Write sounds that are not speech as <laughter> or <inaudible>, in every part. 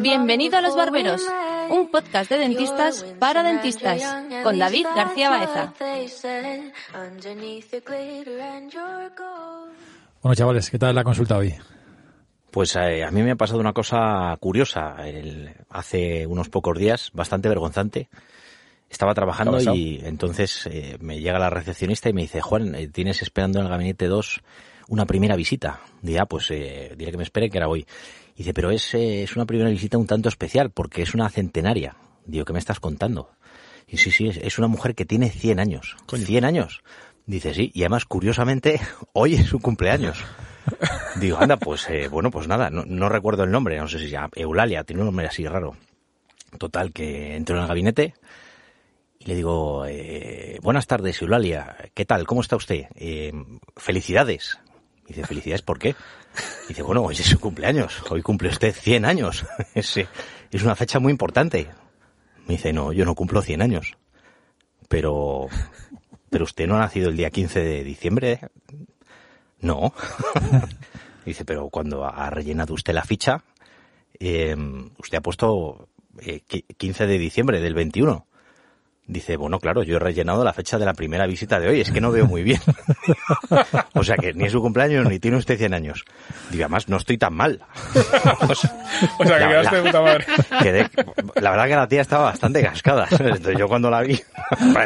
Bienvenido a Los Barberos, un podcast de dentistas para dentistas, con David García Baeza. Bueno, chavales, ¿qué tal la consulta hoy? Pues eh, a mí me ha pasado una cosa curiosa hace unos pocos días, bastante vergonzante. Estaba trabajando y entonces eh, me llega la recepcionista y me dice, Juan, eh, tienes esperando en el gabinete 2 una primera visita. Dice, ah, pues diré que me espere que era hoy. Dice, pero es, eh, es una primera visita un tanto especial porque es una centenaria. Digo, ¿qué me estás contando? Y sí, sí, es, una mujer que tiene 100 años. Coño. 100 años. Dice, sí, y además, curiosamente, <laughs> hoy es su cumpleaños. Digo, anda, pues, eh, bueno, pues nada, no, recuerdo el nombre, no sé si ya Eulalia, tiene un nombre así raro. Total, que entro en el gabinete y le digo, eh, buenas tardes, Eulalia, ¿qué tal? ¿Cómo está usted? Eh, felicidades. Dice, felicidades, ¿por qué? <laughs> Dice, bueno, hoy es su cumpleaños, hoy cumple usted 100 años. <laughs> Es, es una fecha muy importante. Me dice, no, yo no cumplo 100 años. Pero, pero usted no ha nacido el día 15 de diciembre. No. <laughs> Dice, pero cuando ha rellenado usted la ficha, eh, usted ha puesto 15 de diciembre del 21. Dice, bueno, claro, yo he rellenado la fecha de la primera visita de hoy, es que no veo muy bien. <laughs> o sea que ni es su cumpleaños ni tiene usted 100 años. Digo, además, no estoy tan mal. <laughs> o sea, que quedaste de puta madre. <laughs> la verdad que la tía estaba bastante cascada. Entonces yo cuando la vi,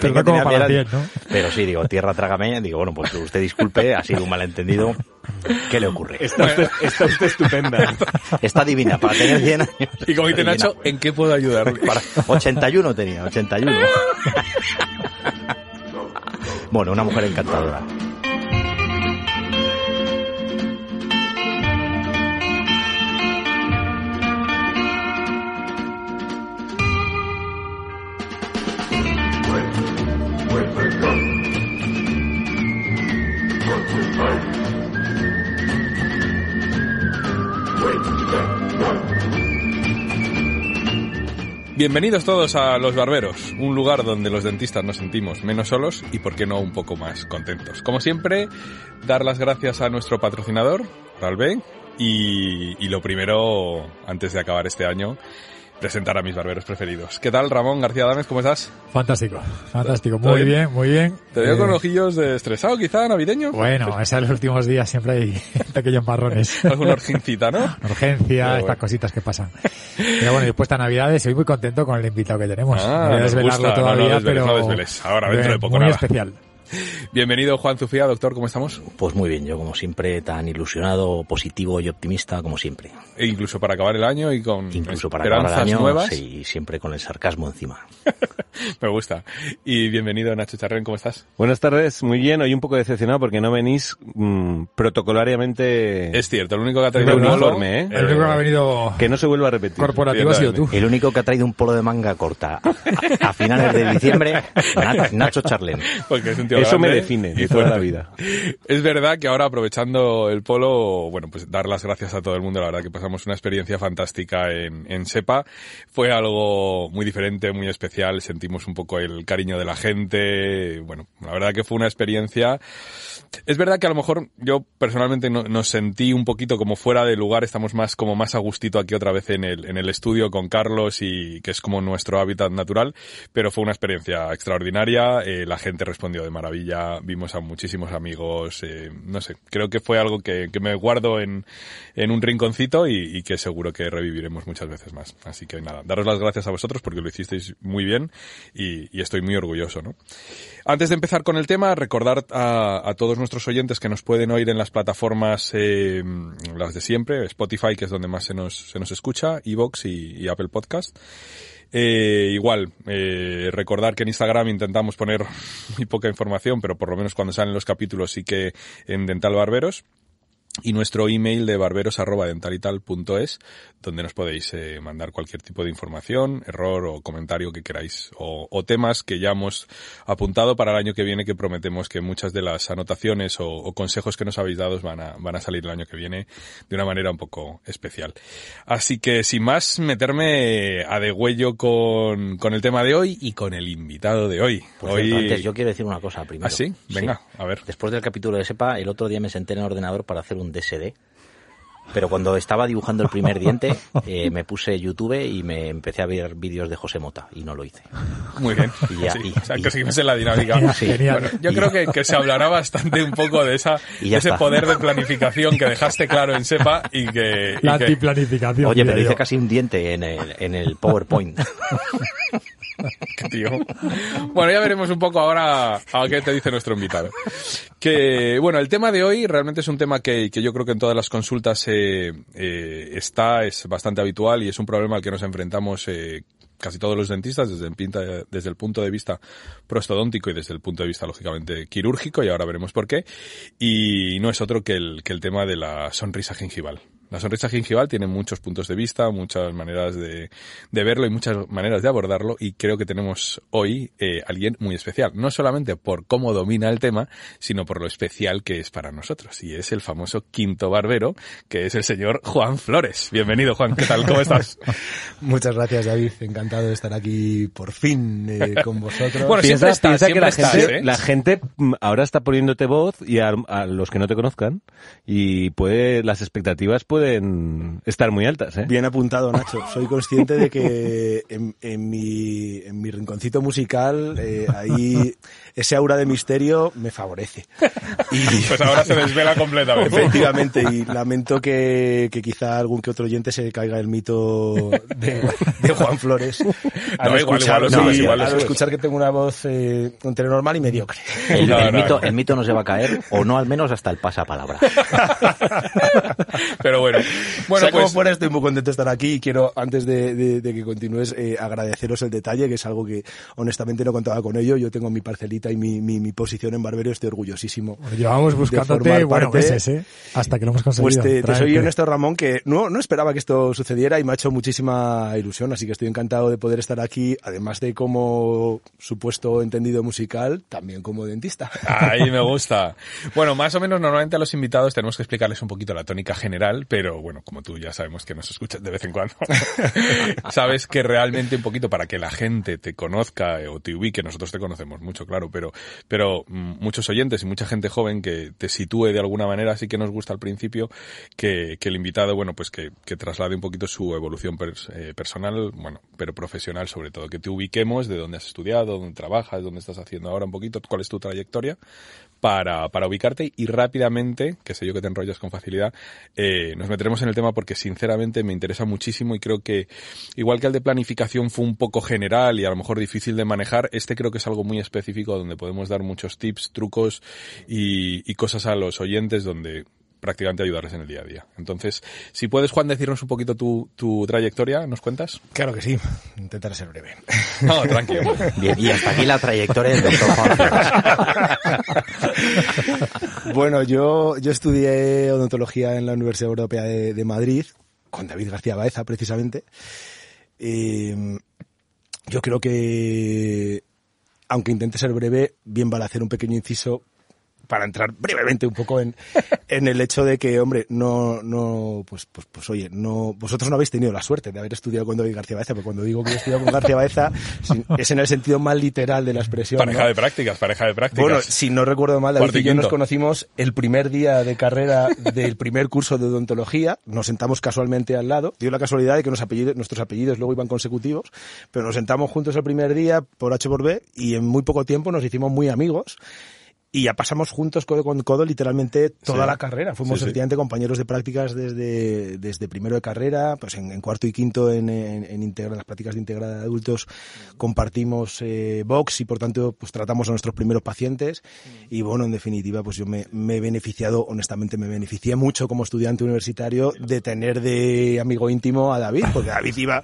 pero, tenía pero sí, digo, tierra trágame, digo, bueno, pues usted disculpe, ha sido un malentendido. ¿Qué le ocurre? Está usted, está usted estupenda. Está divina, para tener 100 años. Y como dice Nacho, ¿en qué puedo ayudarle? Para 81 tenía, 81. <laughs> bueno, una mujer encantadora. Bienvenidos todos a Los Barberos, un lugar donde los dentistas nos sentimos menos solos y, por qué no, un poco más contentos. Como siempre, dar las gracias a nuestro patrocinador, Ralbe, y, y lo primero, antes de acabar este año, presentar a mis barberos preferidos. ¿Qué tal, Ramón García Dames? ¿Cómo estás? Fantástico, fantástico. Muy bien? muy bien. Te veo con eh, ojillos de estresado, quizá, navideño. Bueno, <laughs> es en los últimos días siempre hay <laughs> pequeños marrones. <laughs> Alguna urgencita, ¿no? Urgencia, estas cositas que pasan. Pero bueno, después de Navidades, estoy muy contento con el invitado que tenemos. Ah, no voy a desvelarlo todavía, pero... Ahora, dentro de poco Muy especial. <laughs> Bienvenido Juan Zufía, doctor, ¿cómo estamos? Pues muy bien, yo como siempre tan ilusionado, positivo y optimista como siempre. E incluso para acabar el año y con incluso para acabar el año, nuevas. Sí, siempre con el sarcasmo encima. <laughs> Me gusta. Y bienvenido Nacho Charren, ¿cómo estás? Buenas tardes, muy bien, hoy un poco decepcionado porque no venís mm, protocolariamente... Es cierto, el único que ha traído un uniforme, ¿eh? El único que ha venido... Que no se vuelva a repetir. Corporativo ha sido tú. El único que ha traído un polo de manga corta a, finales de diciembre, <laughs> Nacho Charlen. Porque es un eso me define de toda la vida. <laughs> Es verdad que ahora aprovechando el polo, bueno, pues dar las gracias a todo el mundo. La verdad que pasamos una experiencia fantástica en, en SEPA. Fue algo muy diferente, muy especial. Sentimos un poco el cariño de la gente. Bueno, la verdad que fue una experiencia es verdad que a lo mejor yo personalmente no, nos sentí un poquito como fuera de lugar, estamos más como más a gustito aquí otra vez en el, en el estudio con Carlos y que es como nuestro hábitat natural, pero fue una experiencia extraordinaria, eh, la gente respondió de maravilla, vimos a muchísimos amigos, eh, no sé, creo que fue algo que, que me guardo en, en un rinconcito y, y, que seguro que reviviremos muchas veces más. Así que nada, daros las gracias a vosotros porque lo hicisteis muy bien y, y estoy muy orgulloso, ¿no? Antes de empezar con el tema, recordar a, todos nuestros oyentes que nos pueden oír en las plataformas, eh, las de siempre, Spotify, que es donde más se nos, se nos escucha, Evox y, y Apple Podcast. Eh, igual, eh, recordar que en Instagram intentamos poner <laughs> muy poca información, pero por lo menos cuando salen los capítulos sí que en Dental Barberos y nuestro email de barberos@dentalital.es donde nos podéis eh, mandar cualquier tipo de información, error o comentario que queráis o, o, temas que ya hemos apuntado para el año que viene que prometemos que muchas de las anotaciones o, o, consejos que nos habéis dado van a, van a salir el año que viene de una manera un poco especial. Así que sin más meterme a degüello con, con el tema de hoy y con el invitado de hoy. hoy... antes yo quiero decir una cosa primero. ¿Ah, sí? Venga, a ver. Después del capítulo de SEPA, el otro día me senté en el ordenador para hacer un DSD Pero cuando estaba dibujando el primer diente, <laughs> eh, me puse YouTube y me empecé a ver vídeos de José Mota y no lo hice. Muy bien. Y ya, Sí, y- o sea, y- que seguimos en la dinámica. <laughs> Sí. Bueno, yo creo que, que se hablará bastante un poco de esa ese está. poder de planificación que dejaste claro en SEPA y que, y La que- antiplanificación. Oye, pero hice casi un diente en el, en el PowerPoint. <laughs> <laughs> Tío. Bueno, ya veremos un poco ahora a qué te dice nuestro invitado. Que, bueno, el tema de hoy realmente es un tema que, que yo creo que en todas las consultas eh, eh, está, es bastante habitual y es un problema al que nos enfrentamos eh, casi todos los dentistas desde el, pinta- desde el punto de vista prostodóntico y desde el punto de vista, lógicamente, quirúrgico, y ahora veremos por qué. Y no es otro que el, que el tema de la sonrisa gingival. La sonrisa gingival tiene muchos puntos de vista, muchas maneras de, de verlo y muchas maneras de abordarlo y creo que tenemos hoy eh, alguien muy especial, no solamente por cómo domina el tema, sino por lo especial que es para nosotros y es el famoso quinto barbero, que es el señor Juan Flores. Bienvenido Juan, ¿qué tal? ¿Cómo estás? <laughs> Muchas gracias, David. Encantado de estar aquí por fin eh, con vosotros. Bueno, siempre estás, piensa que siempre la estás, gente, ¿eh? la gente mm, ahora está poniéndote voz y a, a los que no te conozcan y puede las expectativas pueden estar muy altas, ¿eh? Bien apuntado, Nacho. Soy consciente de que en, en mi, en mi rinconcito musical, eh, ahí <laughs> ese aura de misterio me favorece. <laughs> Y, Pues ahora se desvela completamente. Efectivamente, y lamento que, que quizá algún que otro oyente se caiga el mito de, de Juan Flores. Al No, igual, escuchar, igual subes, sí, igual al escuchar que tengo una voz eh, entre normal y mediocre. El, No, el no, mito, no. el mito no se va a caer, o no al menos hasta el pasapalabra. <laughs> Pero bueno, bueno, sea como pues fuera, estoy muy contento de estar aquí y quiero, antes de, de- de que continúes, eh, agradeceros el detalle, que es algo que honestamente no contaba con ello. Yo tengo mi parcelita y mi, mi, mi posición en Barbero, estoy orgullosísimo. Bueno, Llevamos buscándote, formar bueno, meses, ¿eh? Hasta que lo hemos conseguido. Pues te, te soy honesto, Ramón, que no, no esperaba que esto sucediera y me ha hecho muchísima ilusión, así que estoy encantado de poder estar aquí, además de como supuesto entendido musical, también como dentista. Ahí me <laughs> gusta. Bueno, más o menos normalmente a los invitados tenemos que explicarles un poquito la tónica general, pero bueno, como tú ya sabemos que nos escuchas de vez en cuando, <laughs> sabes que realmente un poquito para que la gente te conozca o te ubique, nosotros te conocemos mucho, claro, pero, pero mm, muchos oyentes y mucha gente joven que te sitúe de alguna manera, sí que nos gusta al principio que, que el invitado, bueno, pues que, que traslade un poquito su evolución eh, personal, bueno, pero profesional sobre todo, que te ubiquemos de dónde has estudiado, dónde trabajas, dónde estás haciendo ahora un poquito, cuál es tu trayectoria para, para ubicarte y rápidamente, que sé yo que te enrollas con facilidad, eh, nos meteremos en el tema porque sinceramente me interesa muchísimo y creo que igual que el de planificación fue un poco general y a lo mejor difícil de manejar, este creo que es algo muy específico donde podemos dar muchos tips, trucos y, y cosas a los oyentes donde prácticamente ayudarles en el día a día. Entonces, si puedes, Juan, decirnos un poquito tu, tu trayectoria, ¿nos cuentas? Claro que sí, intentaré ser breve. No, tranquilo. <laughs> Bien, y hasta aquí la trayectoria del doctor Juan. <laughs> Bueno, yo, yo estudié odontología en la Universidad Europea de, de Madrid, con David García Baeza, precisamente. Eh, yo creo que, aunque intente ser breve, bien vale hacer un pequeño inciso para entrar brevemente un poco en, <laughs> en el hecho de que, hombre, no, no, pues, pues, pues oye, no, vosotros no habéis tenido la suerte de haber estudiado con David García Baeza, pero cuando digo que he estudiado con García Baeza, <laughs> es en el sentido más literal de la expresión. Pareja ¿no? de prácticas, pareja de prácticas. Bueno, si no recuerdo mal, David y yo nos conocimos el primer día de carrera del primer curso de odontología. Nos sentamos casualmente al lado. Dio la casualidad de que nos nuestros apellidos luego iban consecutivos, pero nos sentamos juntos el primer día por H por B y en muy poco tiempo nos hicimos muy amigos. Y ya pasamos juntos codo con codo literalmente toda Sí. la carrera. Fuimos Sí, sí. efectivamente compañeros de prácticas desde, desde primero de carrera, pues en, en cuarto y quinto en, en, en integra- las prácticas de integrada de adultos compartimos eh, box y por tanto pues tratamos a nuestros primeros pacientes y bueno, en definitiva pues yo me, me he beneficiado, honestamente me beneficié mucho como estudiante universitario de tener de amigo íntimo a David, porque David iba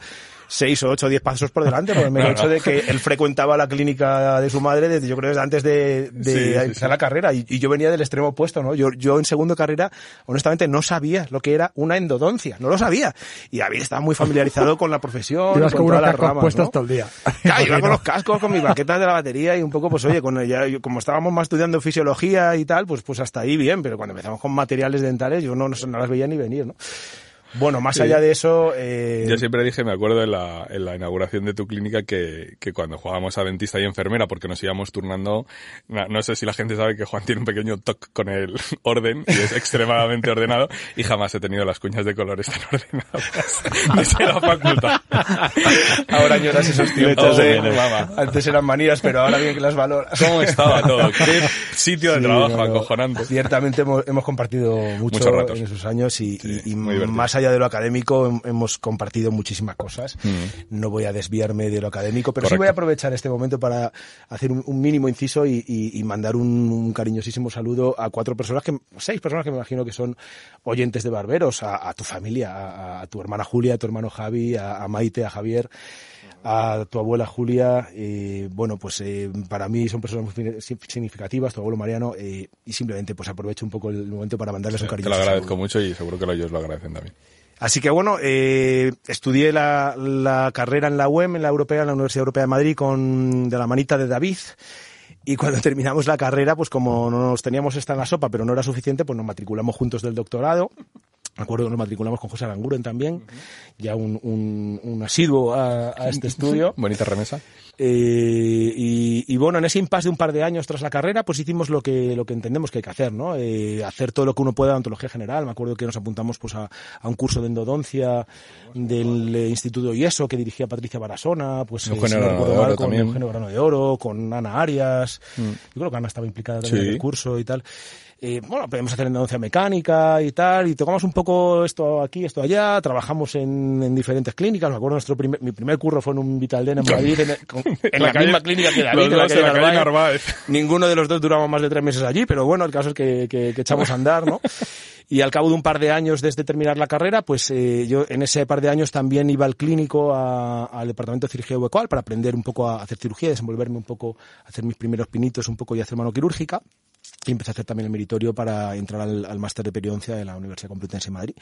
seis o ocho o diez pasos por delante por el mero No, no. hecho de que él frecuentaba la clínica de su madre desde yo creo desde antes de, de Sí, empezar sí. la carrera y, y yo venía del extremo opuesto, ¿no? Yo, yo en segundo carrera honestamente no sabía lo que era una endodoncia, no lo sabía y David estaba muy familiarizado con la profesión, <laughs> Ibas con con todas unos las cascos ramas, puestos ¿no? todo el día. Claro, iba <laughs> con los cascos, con mis baquetas de la batería y un poco, pues oye, con ella, yo- como estábamos más estudiando fisiología y tal, pues, pues hasta ahí bien, pero cuando empezamos con materiales dentales yo no, no, no las veía ni venir, ¿no? Bueno, más allá de eso... Eh... Yo siempre dije, me acuerdo en la, en la inauguración de tu clínica, que, que cuando jugábamos a dentista y enfermera, porque nos íbamos turnando, no, sé si la gente sabe que Juan tiene un pequeño toque con el <laughs> orden y es extremadamente ordenado y jamás he tenido las cuñas de colores tan <laughs> ordenadas <laughs> desde la facultad. Ahora añoras esos tiempos, eh. Antes eran manías, pero ahora bien que las valoras. ¿Cómo estaba todo? Qué sitio de trabajo acojonante. Ciertamente hemos, hemos compartido mucho en esos años y, y, más allá de lo académico hemos compartido muchísimas cosas. Mm. No voy a desviarme de lo académico, pero sí voy a aprovechar este momento para hacer un, mínimo inciso y, mandar un, cariñosísimo saludo a cuatro personas, que seis personas que me imagino que son oyentes de Barberos, a, tu familia, a, tu hermana Julia, a tu hermano Javi, a Maite, a Javier a tu abuela Julia, eh, bueno, pues eh, para mí son personas muy significativas, tu abuelo Mariano, eh, y simplemente pues aprovecho un poco el momento para mandarles un cariño. Te lo agradezco mucho y seguro que ellos lo agradecen también. Así que bueno, estudié la, carrera en la UEM, en la Europea, en la Universidad Europea de Madrid, con de la manita de David. Y cuando <laughs> terminamos la carrera, pues como no nos teníamos esta en la sopa, pero no era suficiente, pues nos matriculamos juntos del doctorado. Me acuerdo que nos matriculamos con José Aranguren también, ya un, un, asiduo a, este estudio. <laughs> Bonita remesa. Eh, y, bueno, en ese impasse de un par de años tras la carrera, pues hicimos lo que, lo que entendemos que hay que hacer, ¿no? Eh, hacer todo lo que uno pueda de ontología general. Me acuerdo que nos apuntamos pues a, un curso de endodoncia del Instituto IESO que dirigía Patricia Barasona, pues eh, Eugenio de con Eugenio Grano de Oro, con Ana Arias. Mm. Yo creo que Ana estaba implicada también en el curso y tal eh, bueno, podemos hacer endodoncia mecánica y tal, y tocamos un poco esto aquí, esto allá, trabajamos en, en diferentes clínicas, me acuerdo nuestro primer, mi primer curro fue en un Vitaldena en Madrid, <laughs> en, en la, misma clínica que David, en la calle Narváez. Ninguno de los dos duramos más de tres meses allí, pero bueno, el caso es que, que, que echamos a andar, ¿no? Y al cabo de un par de años desde terminar la carrera, pues eh, yo en ese par de años también iba al clínico al departamento de cirugía bucal para aprender un poco a hacer cirugía, desenvolverme un poco, hacer mis primeros pinitos un poco y hacer mano quirúrgica y empecé a hacer también el meritorio para entrar al, máster de periodoncia de la Universidad Complutense de Madrid.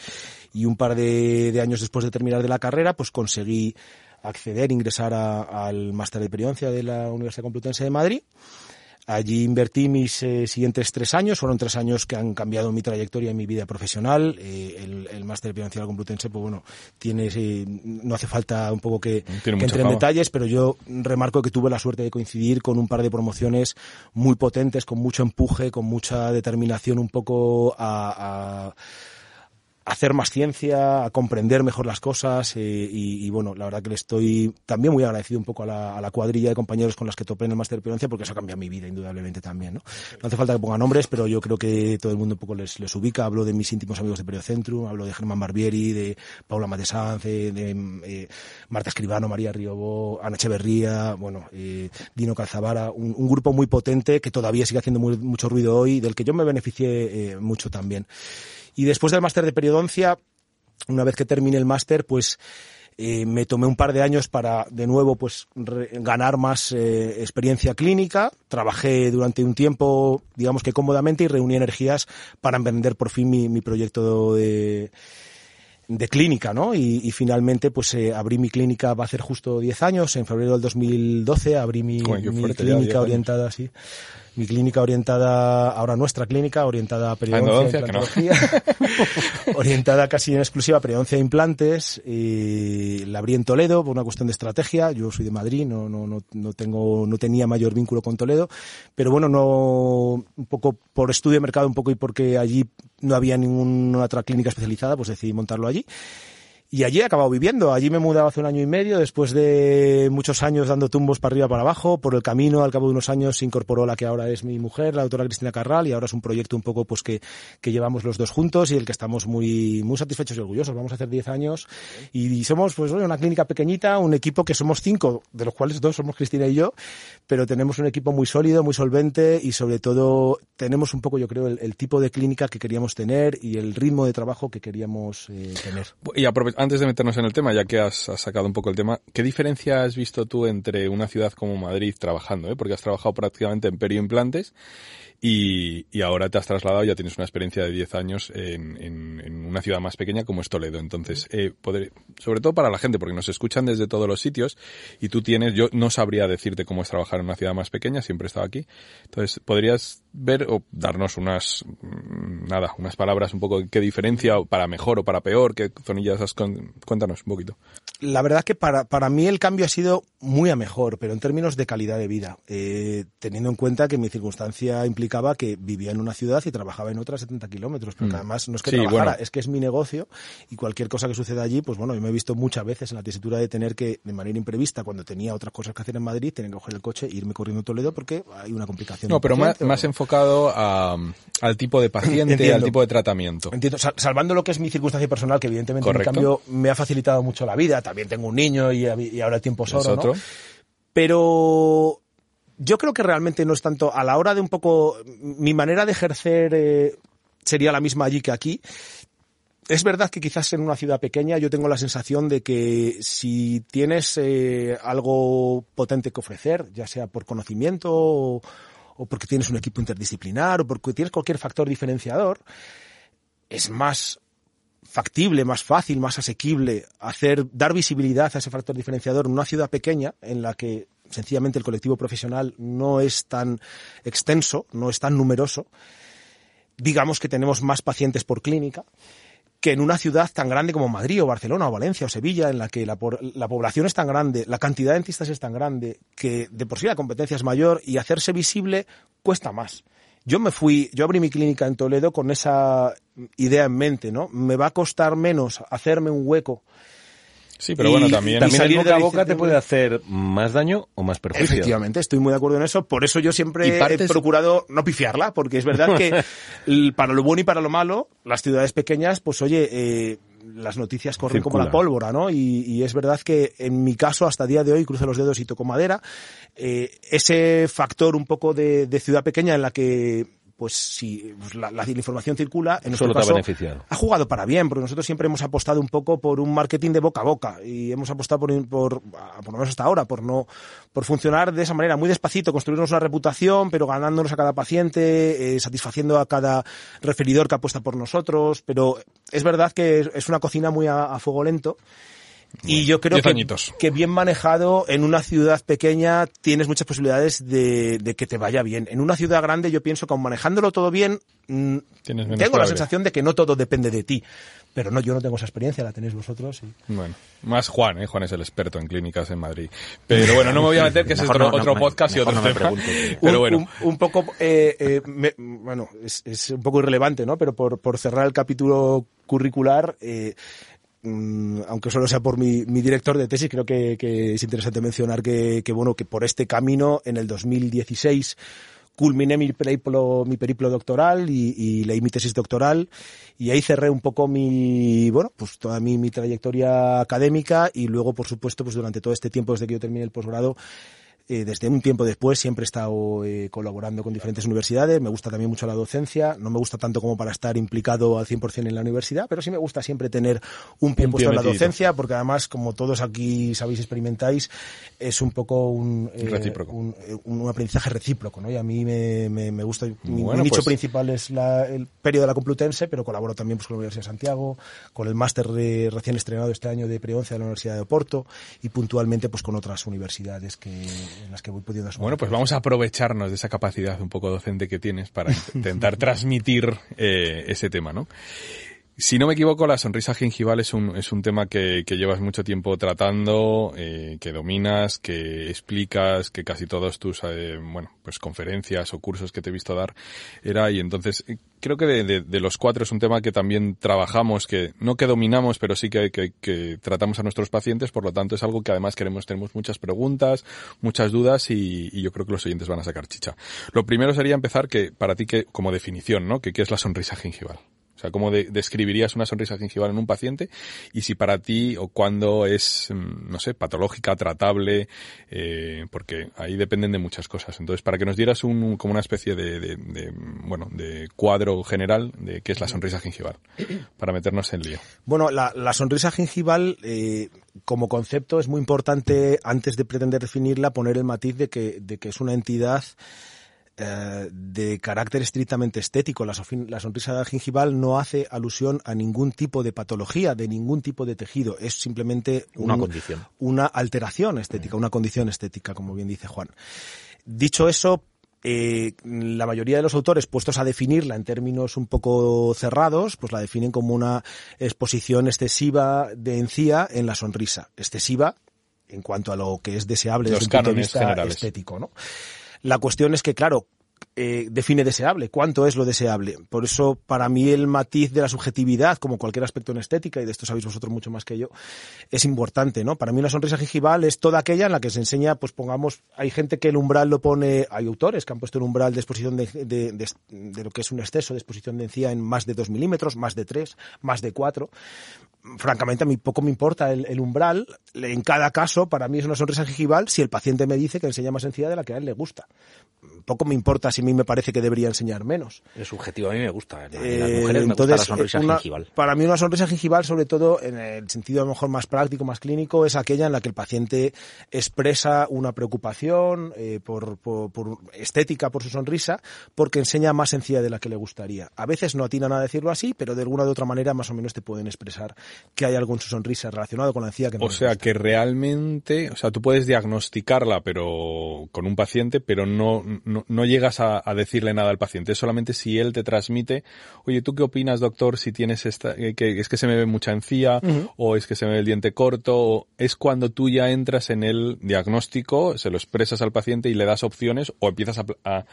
Y un par de, años después de terminar de la carrera, pues conseguí acceder, ingresar al máster de periodoncia de la Universidad Complutense de Madrid Allí invertí mis eh, siguientes tres años, fueron tres años que han cambiado mi trayectoria y mi vida profesional. Eh, el, el máster de financiera complutense, pues bueno, tiene, no hace falta un poco que, entre en detalles, pero yo remarco que tuve la suerte de coincidir con un par de promociones muy potentes, con mucho empuje, con mucha determinación un poco a, a hacer más ciencia, a comprender mejor las cosas eh, y, bueno, la verdad que le estoy también muy agradecido un poco a la, cuadrilla de compañeros con las que topé en el máster de Periodoncia porque eso ha cambiado mi vida indudablemente también, ¿no? No hace falta que ponga nombres, pero yo creo que todo el mundo un poco les, ubica. Hablo de mis íntimos amigos de Periocentrum, hablo de Germán Barbieri, de Paula Matesanz, de, eh, Marta Escribano, María Riobó, Ana Echeverría, bueno, eh, Dino Calzavara, un, grupo muy potente que todavía sigue haciendo mucho ruido hoy, del que yo me beneficié mucho también. Y después del máster de periodoncia, una vez que terminé el máster, pues eh, me tomé un par de años para de nuevo pues ganar más eh, experiencia clínica. Trabajé durante un tiempo, digamos que cómodamente, y reuní energías para emprender por fin mi, mi proyecto de, de clínica, ¿no? Y, finalmente, pues eh, abrí mi clínica, va a ser justo 10 años, en febrero del 2012 abrí mi, mi clínica orientada así mi clínica orientada, ahora nuestra clínica orientada a periodoncia <laughs> orientada casi en exclusiva a periodoncia de implantes, y la abrí en Toledo por una cuestión de estrategia, yo soy de Madrid, no, no, no, no tengo, no tenía mayor vínculo con Toledo, pero bueno, no, un poco por estudio de mercado un poco y porque allí no había ninguna otra clínica especializada, pues decidí montarlo allí. Y allí he acabado viviendo. Allí me he mudado hace un año y medio, después de muchos años dando tumbos para arriba para abajo. Por el camino, al cabo de unos años, se incorporó la que ahora es mi mujer, la doctora Cristina Carral, y ahora es un proyecto un poco pues que, que llevamos los dos juntos y el que estamos muy, muy satisfechos y orgullosos. Vamos a hacer 10 años y somos pues una clínica pequeñita, un equipo que somos cinco, de los cuales dos somos Cristina y yo, pero tenemos un equipo muy sólido, muy solvente y sobre todo tenemos un poco, yo creo, el, tipo de clínica que queríamos tener y el ritmo de trabajo que queríamos eh, tener. Y antes de meternos en el tema, ya que has, sacado un poco el tema, ¿qué diferencia has visto tú entre una ciudad como Madrid trabajando? Eh? Porque has trabajado prácticamente en perioimplantes y, y ahora te has trasladado, ya tienes una experiencia de 10 años en, en, una ciudad más pequeña como es Toledo. Entonces, eh, poder, sobre todo para la gente, porque nos escuchan desde todos los sitios y tú tienes, yo no sabría decirte cómo es trabajar en una ciudad más pequeña, siempre he estado aquí. Entonces, ¿podrías ver o darnos unas, mm, nada, unas palabras un poco qué diferencia para mejor o para peor, qué zonillas has cuéntanos un poquito. La verdad es que para, para mí el cambio ha sido muy a mejor, pero en términos de calidad de vida, eh, teniendo en cuenta que mi circunstancia implicaba que vivía en una ciudad y trabajaba en otra 70 kilómetros, porque Mm. además no es que Sí, trabajara, bueno. es que es mi negocio y cualquier cosa que suceda allí, pues bueno, yo me he visto muchas veces en la tesitura de tener que, de manera imprevista, cuando tenía otras cosas que hacer en Madrid, tener que coger el coche e irme corriendo a Toledo porque hay una complicación. No, pero más, o- más enfocado a, al tipo de paciente, Entiendo. al tipo de tratamiento. Entiendo, sal- salvando lo que es mi circunstancia personal, que evidentemente Correcto. en cambio me ha facilitado mucho la vida, también tengo un niño y, y ahora el tiempo es oro. Pero yo creo que realmente no es tanto a la hora de un poco mi manera de ejercer eh, sería la misma allí que aquí. Es verdad que quizás en una ciudad pequeña yo tengo la sensación de que si tienes eh, algo potente que ofrecer, ya sea por conocimiento o, o porque tienes un equipo interdisciplinar o porque tienes cualquier factor diferenciador, es más factible, más fácil, más asequible hacer, dar visibilidad a ese factor diferenciador en una ciudad pequeña en la que sencillamente el colectivo profesional no es tan extenso, no es tan numeroso. Digamos que tenemos más pacientes por clínica que en una ciudad tan grande como Madrid o Barcelona o Valencia o Sevilla, en la que la, la población es tan grande, la cantidad de dentistas es tan grande, que de por sí la competencia es mayor y hacerse visible cuesta más. Yo me fui, yo abrí mi clínica en Toledo con esa idea en mente, ¿no? Me va a costar menos hacerme un hueco. Sí, pero Y- bueno, también... También salir de boca a la boca te puede hacer más daño o más perjuicio. Efectivamente, estoy muy de acuerdo en eso. Por eso yo siempre partes- he procurado no pifiarla, porque es verdad que <laughs> para lo bueno y para lo malo, las ciudades pequeñas, pues oye, eh, las noticias corren como la pólvora, ¿no? Y, y es verdad que en mi caso, hasta día de hoy, cruzo los dedos y toco madera, eh, ese factor un poco de, de ciudad pequeña en la que pues si pues, la, la información circula, en nuestro Solo ha ha jugado para bien, porque nosotros siempre hemos apostado un poco por un marketing de boca a boca y hemos apostado por, por, ah, por lo menos hasta ahora, por no, por funcionar de esa manera, muy despacito, construirnos una reputación, pero ganándonos a cada paciente, eh, satisfaciendo a cada referidor que apuesta por nosotros, pero es verdad que es- es una cocina muy a, a fuego lento. Y yo creo que, que bien manejado en una ciudad pequeña tienes muchas posibilidades de, de que te vaya bien. En una ciudad grande yo pienso que aun manejándolo todo bien, mm, Tienes menos tengo la sensación de que no todo depende de ti. Pero no, yo no tengo esa experiencia, la tenéis vosotros. y- Bueno, más Juan, ¿eh? Juan es el experto en clínicas en Madrid. Pero bueno, no me voy a meter, que ese es otro, no, no, otro me- podcast y otro tema. Pero un, bueno, un, un poco, eh, eh, me- bueno, es, es un poco irrelevante, ¿no? Pero por, por cerrar el capítulo curricular, eh, aunque solo sea por mi, director de tesis, creo que, es interesante mencionar que, bueno, que por este camino, en el 2016, culminé mi periplo, mi periplo doctoral y, y leí mi tesis doctoral y ahí cerré un poco mi, bueno, pues toda mi, mi trayectoria académica y luego, por supuesto, pues durante todo este tiempo desde que yo terminé el posgrado, eh, desde un tiempo después siempre he estado eh, colaborando con diferentes universidades, me gusta también mucho la docencia, no me gusta tanto como para estar implicado al 100% en la universidad, pero sí me gusta siempre tener un pie Un puesto pie en la docencia, porque además, como todos aquí sabéis, experimentáis, es un poco un, eh, Recíproco. un, eh, un aprendizaje recíproco, ¿no? Y a mí me, me, me gusta, mi, nicho pues- principal es la- el periodo de la Complutense, pero colaboro también pues, con la Universidad de Santiago, con el máster de- recién estrenado este año de preoncia de la Universidad de Oporto y puntualmente pues con otras universidades que, en las que voy pudiendo asumir. Bueno, pues vamos a aprovecharnos de esa capacidad un poco docente que tienes para <laughs> intentar transmitir eh, ese tema, ¿no? Si no me equivoco, la sonrisa gingival es un, es un tema que, llevas mucho tiempo tratando, eh, que dominas, que explicas, que casi todos tus, eh, bueno, pues conferencias o cursos que te he visto dar era y entonces eh, creo que de, los cuatro es un tema que también trabajamos, que no que dominamos, pero sí que, que, tratamos a nuestros pacientes, por lo tanto es algo que además queremos, tenemos muchas preguntas, muchas dudas y, y yo creo que los oyentes van a sacar chicha. Lo primero sería empezar que, para ti, que, como definición, ¿no? Que qué es la sonrisa gingival. O sea, ¿cómo de- describirías una sonrisa gingival en un paciente? Y si para ti o cuándo es, mm, no sé, patológica, tratable, eh, porque ahí dependen de muchas cosas. Entonces, para que nos dieras un, como una especie de, de- de, bueno, de cuadro general de qué es la sonrisa gingival, para meternos en lío. Bueno, la, la sonrisa gingival eh, como concepto es muy importante, antes de pretender definirla, poner el matiz de que, de que es una entidad eh, de carácter estrictamente estético. La, sonrisa gingival no hace alusión a ningún tipo de patología, de ningún tipo de tejido. Es simplemente Una un- condición. una alteración estética, una condición estética, como bien dice Juan. Dicho eso, eh, la mayoría de los autores, puestos a definirla en términos un poco cerrados, pues la definen como una exposición excesiva de encía en la sonrisa. Excesiva en cuanto a lo que es deseable Los desde un punto de vista generales. estético, ¿no? La cuestión es que, claro, eh, define deseable, cuánto es lo deseable. Por eso, para mí, el matiz de la subjetividad, como cualquier aspecto en estética, y de esto sabéis vosotros mucho más que yo, es importante, ¿no? Para mí, una sonrisa gingival es toda aquella en la que se enseña, pues pongamos, hay gente que el umbral lo pone, hay autores que han puesto el umbral de exposición de, de, lo que es un exceso de exposición de encía en más de 2 milímetros, más de 3, más de 4 francamente a mí poco me importa el, el umbral. En cada caso, para mí es una sonrisa gingival si el paciente me dice que enseña más encía de la que a él le gusta. Poco me importa si a mí me parece que debería enseñar menos. Es subjetivo, a mí me gusta. Las Eh, me entonces, gusta la sonrisa una- gingival. Para mí una sonrisa gingival, sobre todo en el sentido a lo mejor más práctico, más clínico, es aquella en la que el paciente expresa una preocupación eh, por, por- por estética por su sonrisa, porque enseña más encía de la que le gustaría. A veces no atinan a decirlo así, pero de alguna u otra manera más o menos te pueden expresar que hay algo en su sonrisa relacionado con la encía que no O sea gusta. que realmente, o sea, tú puedes diagnosticarla, pero con un paciente, pero no, no, no llegas a, a decirle nada al paciente. Es solamente si él te transmite, oye, ¿tú qué opinas, doctor, si tienes esta, eh, que es que se me ve mucha encía, o es que se me ve el diente corto, o es cuando tú ya entras en el diagnóstico, se lo expresas al paciente y le das opciones, o empiezas a, a,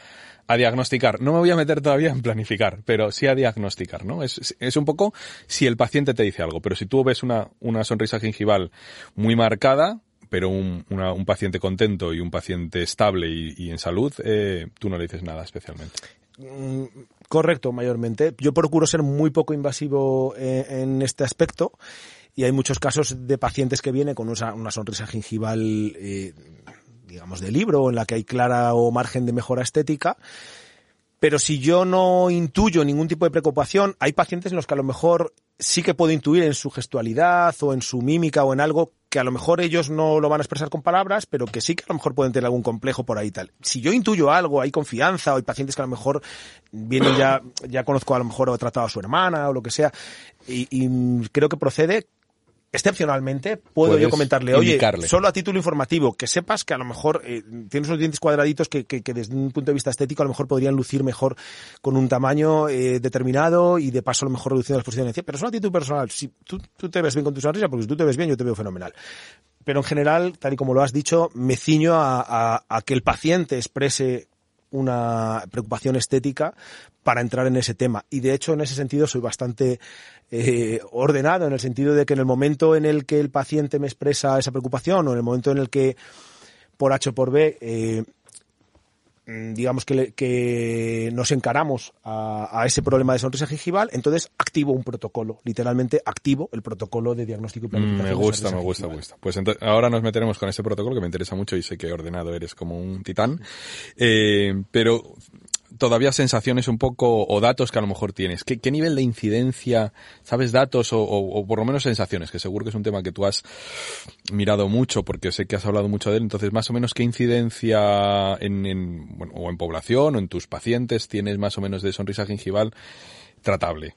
a diagnosticar. No me voy a meter todavía en planificar, pero sí a diagnosticar, ¿no? Es, es un poco si el paciente te dice algo, pero si tú ves una, una sonrisa gingival muy marcada, pero un, un paciente contento y un paciente estable y, en salud, eh, tú no le dices nada especialmente. Mm, Correcto, mayormente. Yo procuro ser muy poco invasivo eh, en este aspecto y hay muchos casos de pacientes que vienen con una, una sonrisa gingival, eh, digamos, de libro, en la que hay clara o margen de mejora estética. Pero si yo no intuyo ningún tipo de preocupación, hay pacientes en los que a lo mejor sí que puedo intuir en su gestualidad o en su mímica o en algo que a lo mejor ellos no lo van a expresar con palabras, pero que sí que a lo mejor pueden tener algún complejo por ahí tal. Si yo intuyo algo, hay confianza, o hay pacientes que a lo mejor vienen ya, ya conozco a lo mejor o he tratado a su hermana o lo que sea, y, y creo que procede excepcionalmente puedo Puedes yo comentarle, oye, indicarle. solo a título informativo, que sepas que a lo mejor eh, tienes unos dientes cuadraditos que, que- que desde un punto de vista estético a lo mejor podrían lucir mejor con un tamaño eh, determinado y de paso a lo mejor reduciendo la exposición de encía, pero solo a título personal. Si tú, tú te ves bien con tu sonrisa, porque si tú te ves bien, yo te veo fenomenal. Pero en general, tal y como lo has dicho, me ciño a, a- a que el paciente exprese una preocupación estética para entrar en ese tema. Y de hecho, en ese sentido, soy bastante eh, ordenado, en el sentido de que en el momento en el que el paciente me expresa esa preocupación o en el momento en el que por H o por B, eh, digamos que, le- que nos encaramos a, a ese problema de sonrisa gingival, entonces activo un protocolo, literalmente activo el protocolo de diagnóstico y Mm, planificación. Me de gusta, sonrisa me gusta, me gusta. Pues ento- ahora nos meteremos con ese protocolo que me interesa mucho y sé que ordenado eres como un titán. Eh, pero todavía sensaciones un poco o datos que a lo mejor tienes. ¿Qué, nivel de incidencia, sabes, datos o, o- o por lo menos sensaciones? Que seguro que es un tema que tú has mirado mucho porque sé que has hablado mucho de él. Entonces, más o menos, ¿qué incidencia en, en, bueno, o en población o en tus pacientes tienes más o menos de sonrisa gingival tratable?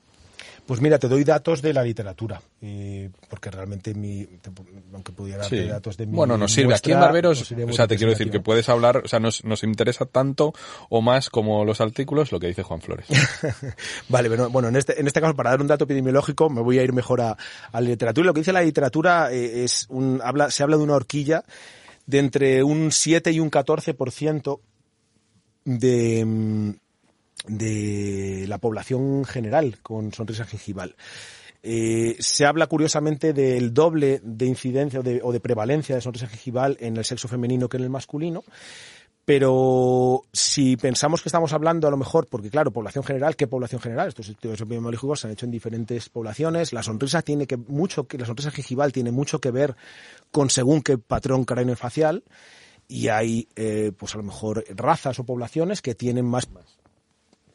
Pues mira, te doy datos de la literatura, eh, porque realmente mi, te- aunque pudiera darte Sí. datos de mi Bueno, nos sirve. Aquí en muestra, Barberos, o sea, te quiero decir que puedes hablar, o sea, nos, nos interesa tanto o más como los artículos lo que dice Juan Flores. <laughs> Vale, pero bueno, en este, en este caso, para dar un dato epidemiológico, me voy a ir mejor a, a la literatura. Lo que dice la literatura eh, es un, habla, se habla de una horquilla de entre un 7 y un 14% de, mm, de la población general con sonrisa gingival. Eh, se habla curiosamente del doble de incidencia o de, prevalencia de sonrisa gingival en el sexo femenino que en el masculino. Pero si pensamos que estamos hablando a lo mejor, porque claro, población general, ¿qué población general? Estos estudios epidemiológicos se han hecho en diferentes poblaciones. La sonrisa tiene que mucho, que la sonrisa gingival tiene mucho que ver con según qué patrón craneofacial y hay, eh, pues a lo mejor razas o poblaciones que tienen más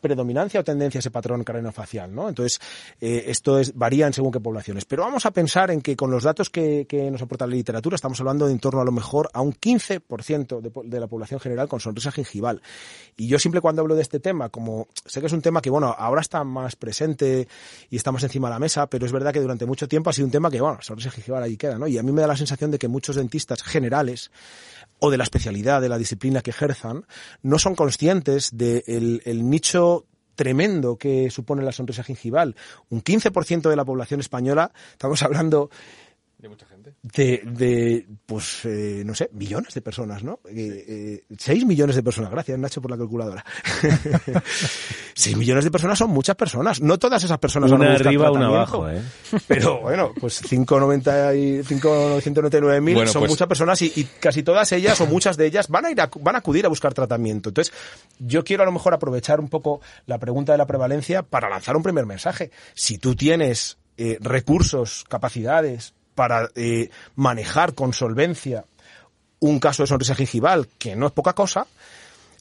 predominancia o tendencia ese patrón craneofacial, ¿no? Entonces, eh, esto es, varía en según qué poblaciones. Pero vamos a pensar en que con los datos que, que nos aporta la literatura estamos hablando de en torno a lo mejor a un 15% de, de, la población general con sonrisa gingival. Y yo siempre cuando hablo de este tema, como sé que es un tema que, bueno, ahora está más presente y está más encima de la mesa, pero es verdad que durante mucho tiempo ha sido un tema que, bueno, sonrisa gingival ahí queda, ¿no? Y a mí me da la sensación de que muchos dentistas generales o de la especialidad, de la disciplina que ejerzan, no son conscientes del el nicho tremendo que supone la sonrisa gingival. Un 15% de la población española, estamos hablando de mucha gente. De, de pues, eh, no sé, millones de personas, ¿no? Eh, eh, seis millones de personas. Gracias, Nacho, por la calculadora. <laughs> seis millones de personas son muchas personas. No todas esas personas una van a arriba, una abajo, ¿eh? Pero bueno, pues 590 y 599 mil Bueno, son pues- muchas personas y, y casi todas ellas o muchas de ellas van a ir a, van a acudir a buscar tratamiento. Entonces, yo quiero a lo mejor aprovechar un poco la pregunta de la prevalencia para lanzar un primer mensaje. Si tú tienes eh, recursos, capacidades para eh, manejar con solvencia un caso de sonrisa gingival, que no es poca cosa,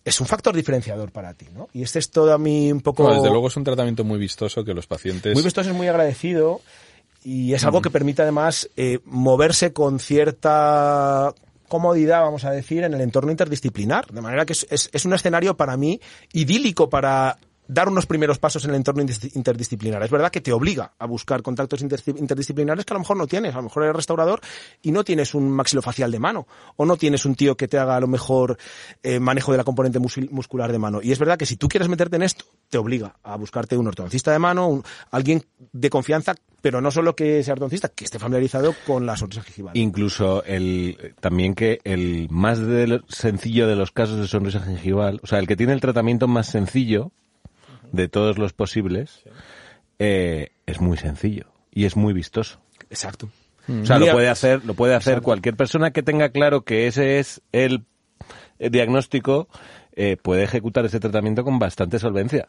es un factor diferenciador para ti, ¿no? Y este es todo a mí un poco... No, desde luego es un tratamiento muy vistoso que los pacientes... Muy vistoso, es muy agradecido y es algo que permite además eh, moverse con cierta comodidad, vamos a decir, en el entorno interdisciplinar. De manera que es, es- es un escenario para mí idílico para dar unos primeros pasos en el entorno interdisciplinar. Es verdad que te obliga a buscar contactos interdisci- interdisciplinares que a lo mejor no tienes. A lo mejor eres restaurador y no tienes un maxilofacial de mano. O no tienes un tío que te haga a lo mejor eh, manejo de la componente muscular de mano. Y es verdad que si tú quieres meterte en esto, te obliga a buscarte un ortodoncista de mano, un- alguien de confianza, pero no solo que sea ortodoncista, que esté familiarizado con la sonrisa gingival. Incluso el también que el más sencillo de los casos de sonrisa gingival, o sea, el que tiene el tratamiento más sencillo de todos los posibles, eh, es muy sencillo y es muy vistoso. Exacto. O sea, lo puede hacer, lo puede hacer cualquier persona que tenga claro que ese es el, el diagnóstico, eh, puede ejecutar ese tratamiento con bastante solvencia.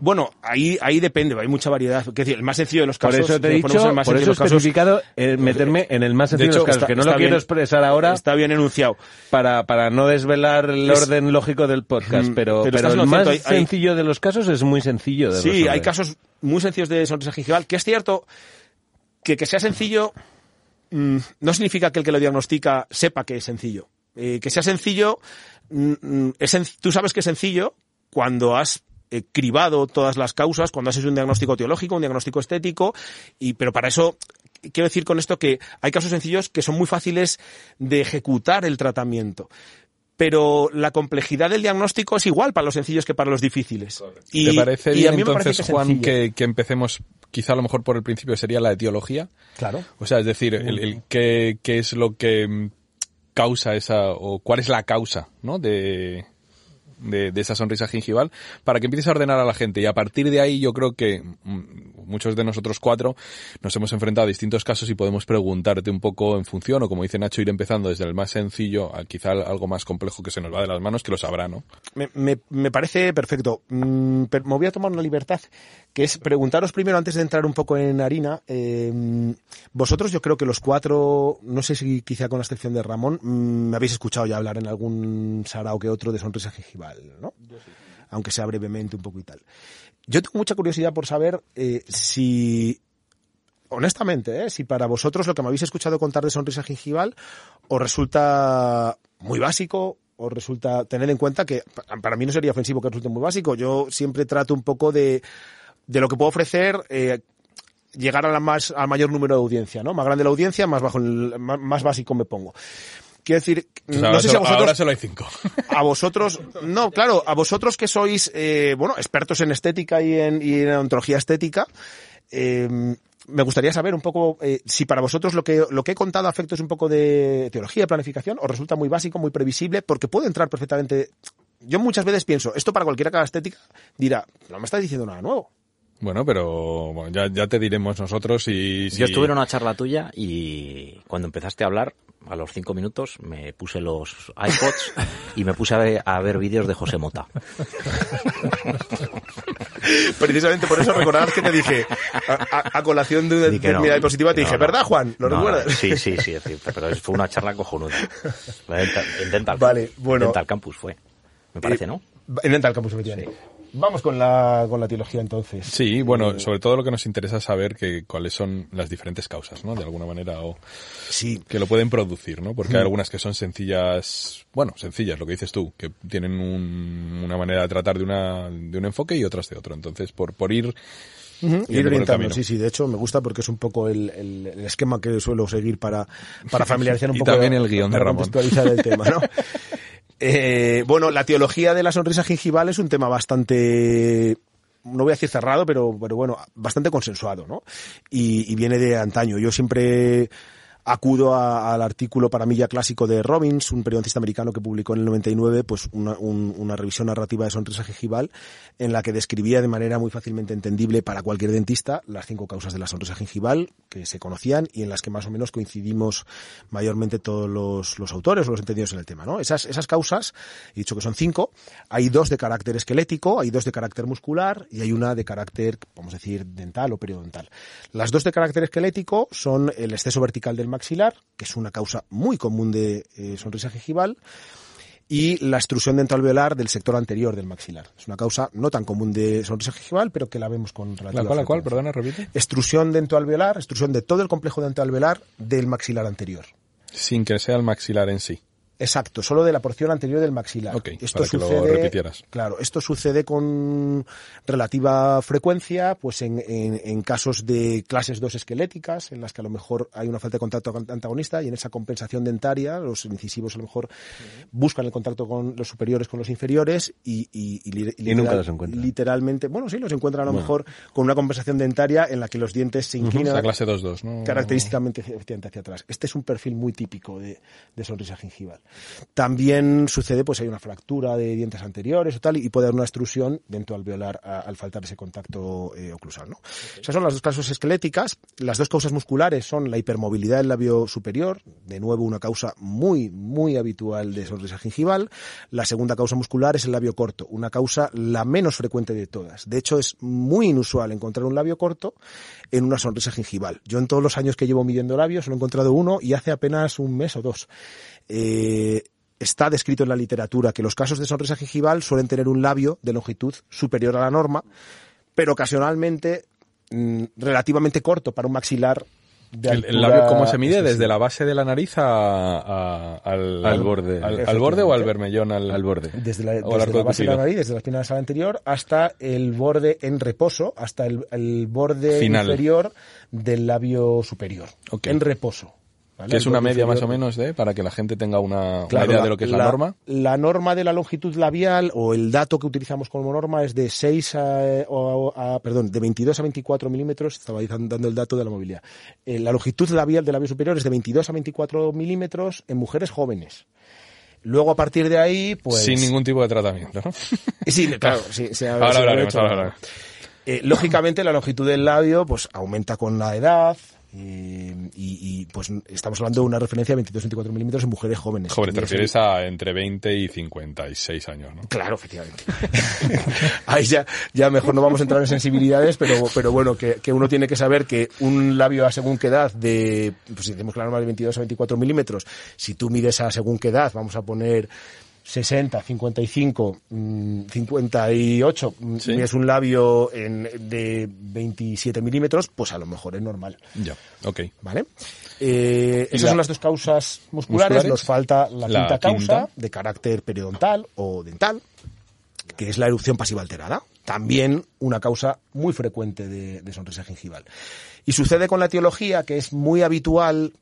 Bueno, ahí, ahí depende, hay mucha variedad. Es decir, el más sencillo de los Por casos... eso te he dicho, más por eso de he los casos, especificado eh, meterme en el más sencillo de, hecho, los casos, está- que no lo quiero expresar ahora Está bien enunciado. para, para no desvelar el Es- orden lógico del podcast, Mm, pero, pero el más hay- sencillo de los casos es muy sencillo de Sí, resolver. hay casos muy sencillos de sonrisa gingival, que es cierto que que sea sencillo mm, no significa que el que lo diagnostica sepa que es sencillo. Eh, que sea sencillo, mm, es sen- tú sabes que es sencillo cuando has eh, cribado todas las causas, cuando hecho un diagnóstico teológico, un diagnóstico estético, y, pero para eso quiero decir con esto que hay casos sencillos que son muy fáciles de ejecutar el tratamiento. Pero la complejidad del diagnóstico es igual para los sencillos que para los difíciles. Y, ¿Te parece y bien a mí me entonces, parece que es Juan, que, que empecemos quizá a lo mejor por el principio sería la etiología? Claro. O sea, es decir, el, el qué, qué es lo que mm, causa esa, o cuál es la causa, ¿no? De, de, de esa sonrisa gingival, para que empieces a ordenar a la gente. Y a partir de ahí yo creo que mm, muchos de nosotros cuatro nos hemos enfrentado a distintos casos y podemos preguntarte un poco en función, o como dice Nacho, ir empezando desde el más sencillo a quizá algo más complejo que se nos va de las manos, que lo sabrá, ¿no? Me, me- me parece perfecto. Mm, pero me voy a tomar una libertad, que es preguntaros primero, antes de entrar un poco en harina, eh, vosotros yo creo que los cuatro, no sé si quizá con la excepción de Ramón, mm, me habéis escuchado ya hablar en algún sarao que otro de sonrisa gingival, ¿no? Aunque sea brevemente un poco y tal. Yo tengo mucha curiosidad por saber eh, si honestamente, ¿eh? si para vosotros lo que me habéis escuchado contar de sonrisa gingival os resulta muy básico, os resulta tener en cuenta que pa- para mí no sería ofensivo que resulte muy básico. Yo siempre trato un poco de, de lo que puedo ofrecer, eh, llegar a la más, al mayor número de audiencia, ¿no? Más grande la audiencia, más bajo el, más básico me pongo. Quiero decir, Pues no ahora, sé si a solo, ahora vosotros, solo hay cinco. <laughs> a vosotros, no, claro, a vosotros que sois, eh, bueno, expertos en estética y en, y en ontología estética, eh, me gustaría saber un poco eh, si para vosotros lo que, lo que he contado a efectos un poco de teología, de planificación, os resulta muy básico, muy previsible, porque puede entrar perfectamente. Yo muchas veces pienso, esto para cualquiera que haga estética dirá, no me estás diciendo nada nuevo. Bueno, pero bueno, ya, ya te diremos nosotros y... si- Yo estuve en una charla tuya y cuando empezaste a hablar, a los cinco minutos, me puse los iPods <laughs> y me puse a ver, a ver vídeos de José Mota. <laughs> Precisamente por eso recordad que te dije, a, a- a colación de, que no. mi diapositiva, te No, dije, no. ¿verdad, Juan? ¿Lo No, recuerdas? no, sí, sí, sí, es cierto, pero fue una charla cojonuda. En Dental- en Dental, Vale, bueno. Dental Campus fue, me parece, Eh, ¿no? En Dental Campus, efectivamente. Vamos con la, con la teología entonces. Sí, bueno, sobre todo lo que nos interesa es saber que, cuáles son las diferentes causas, ¿no? De alguna manera, o Sí. que lo pueden producir, ¿no? Porque hay algunas que son sencillas, bueno, sencillas, lo que dices tú, que tienen un- una manera de tratar de, una, de un enfoque y otras de otro. Entonces, por, por ir Ujú, yendo Ir orientando, sí, sí, de hecho me gusta porque es un poco el, el- el esquema que suelo seguir para, para <laughs> familiarizar un Y poco. también el guion de Ramón. contextualizar el tema, ¿no? <laughs> Eh, bueno, la teología de la sonrisa gingival es un tema bastante no voy a decir cerrado, pero, pero bueno, bastante consensuado, ¿no? Y, y viene de antaño. Yo siempre acudo al artículo para mí ya clásico de Robbins, un periodista americano que publicó en el 99 pues una, un- una revisión narrativa de sonrisa gingival en la que describía de manera muy fácilmente entendible para cualquier dentista las cinco causas de la sonrisa gingival que se conocían y en las que más o menos coincidimos mayormente todos los, los autores o los entendidos en el tema. ¿no? Esas, esas causas, he dicho que son cinco, hay dos de carácter esquelético, hay dos de carácter muscular y hay una de carácter, vamos a decir, dental o periodontal. Las dos de carácter esquelético son el exceso vertical del maxilar, que es una causa muy común de eh, sonrisa gingival, y la extrusión dentalveolar del sector anterior del maxilar. Es una causa no tan común de sonrisa gingival, pero que la vemos con relativa ¿La cual, la cual? Perdona, repite. Extrusión dentoalveolar, extrusión de todo el complejo dentoalveolar del maxilar anterior. Sin que sea el maxilar en sí. Exacto, solo de la porción anterior del maxilar. Ok, para que lo repitieras. Claro, esto sucede con relativa frecuencia, pues en, en- en casos de clases 2 esqueléticas, en las que a lo mejor hay una falta de contacto con- antagonista y en esa compensación dentaria, los incisivos a lo mejor buscan el contacto con los superiores con los inferiores y, y, y li- Y nunca los encuentran. Literalmente, bueno, sí, los encuentran a lo mejor con una compensación dentaria en la que los dientes se inclinan La clase 2-2, ¿no? característicamente efectivamente hacia atrás. Este es un perfil muy típico de, de sonrisa gingival. También sucede, pues hay una fractura de dientes anteriores o tal, y puede haber una extrusión dentro alveolar a- al faltar ese contacto eh, oclusal. ¿no? Esas son las dos causas esqueléticas. Las dos causas musculares son la hipermovilidad del labio superior, de nuevo una causa muy, muy habitual de sonrisa gingival. La segunda causa muscular es el labio corto, una causa la menos frecuente de todas. De hecho, es muy inusual encontrar un labio corto en una sonrisa gingival. Yo en todos los años que llevo midiendo labios solo he encontrado uno y hace apenas un mes o dos. Eh, está descrito en la literatura que los casos de sonrisa gingival suelen tener un labio de longitud superior a la norma, pero ocasionalmente mm, relativamente corto para un maxilar de ¿El, el altura labio cómo se mide? ¿Desde la base de la nariz a, a- al, Al borde. Al, al borde o al vermellón? Al, Al borde. Desde la, desde base de la nariz, desde la espina nasal anterior, hasta el borde en reposo, hasta el, el borde Final. inferior del labio superior. En reposo. ¿Vale? Que es una media más o menos de, para que la gente tenga una, una Claro, idea de lo que es la, norma. La norma de la longitud labial o el dato que utilizamos como norma es de 6 a, o a- a- perdón, de 22 a 24 milímetros. Estaba dando el dato de la movilidad. Eh, la longitud labial del labio superior es de 22 a 24 milímetros en mujeres jóvenes. Luego a partir de ahí, pues Sin ningún tipo de tratamiento, ¿no? <laughs> Sí, claro. sí, Ahora he hablaremos, ahora. Eh, lógicamente la longitud del labio pues aumenta con la edad eh, y, y, pues estamos hablando de una referencia de 22-24 milímetros en mujeres jóvenes. Joder, te refieres a entre 20 y 56 años, ¿no? Claro, efectivamente. <laughs> Ahí ya, ya mejor no vamos a entrar en sensibilidades, pero, pero bueno, que, que uno tiene que saber que un labio a según qué edad de, pues si tenemos que la norma de 22 a 24 milímetros, si tú mides a según qué edad, vamos a poner 60, 55, mm, 58, mm, Sí. mides un labio en, de 27 milímetros, pues a lo mejor es normal. Ya, ok. ¿Vale? Eh, ¿Y esas la- son las dos causas musculares. musculares? Nos falta la, La quinta causa quinta. de carácter periodontal o dental, que es la erupción pasiva alterada. También una causa muy frecuente de, de sonrisa gingival. Y sucede con la etiología que es muy habitual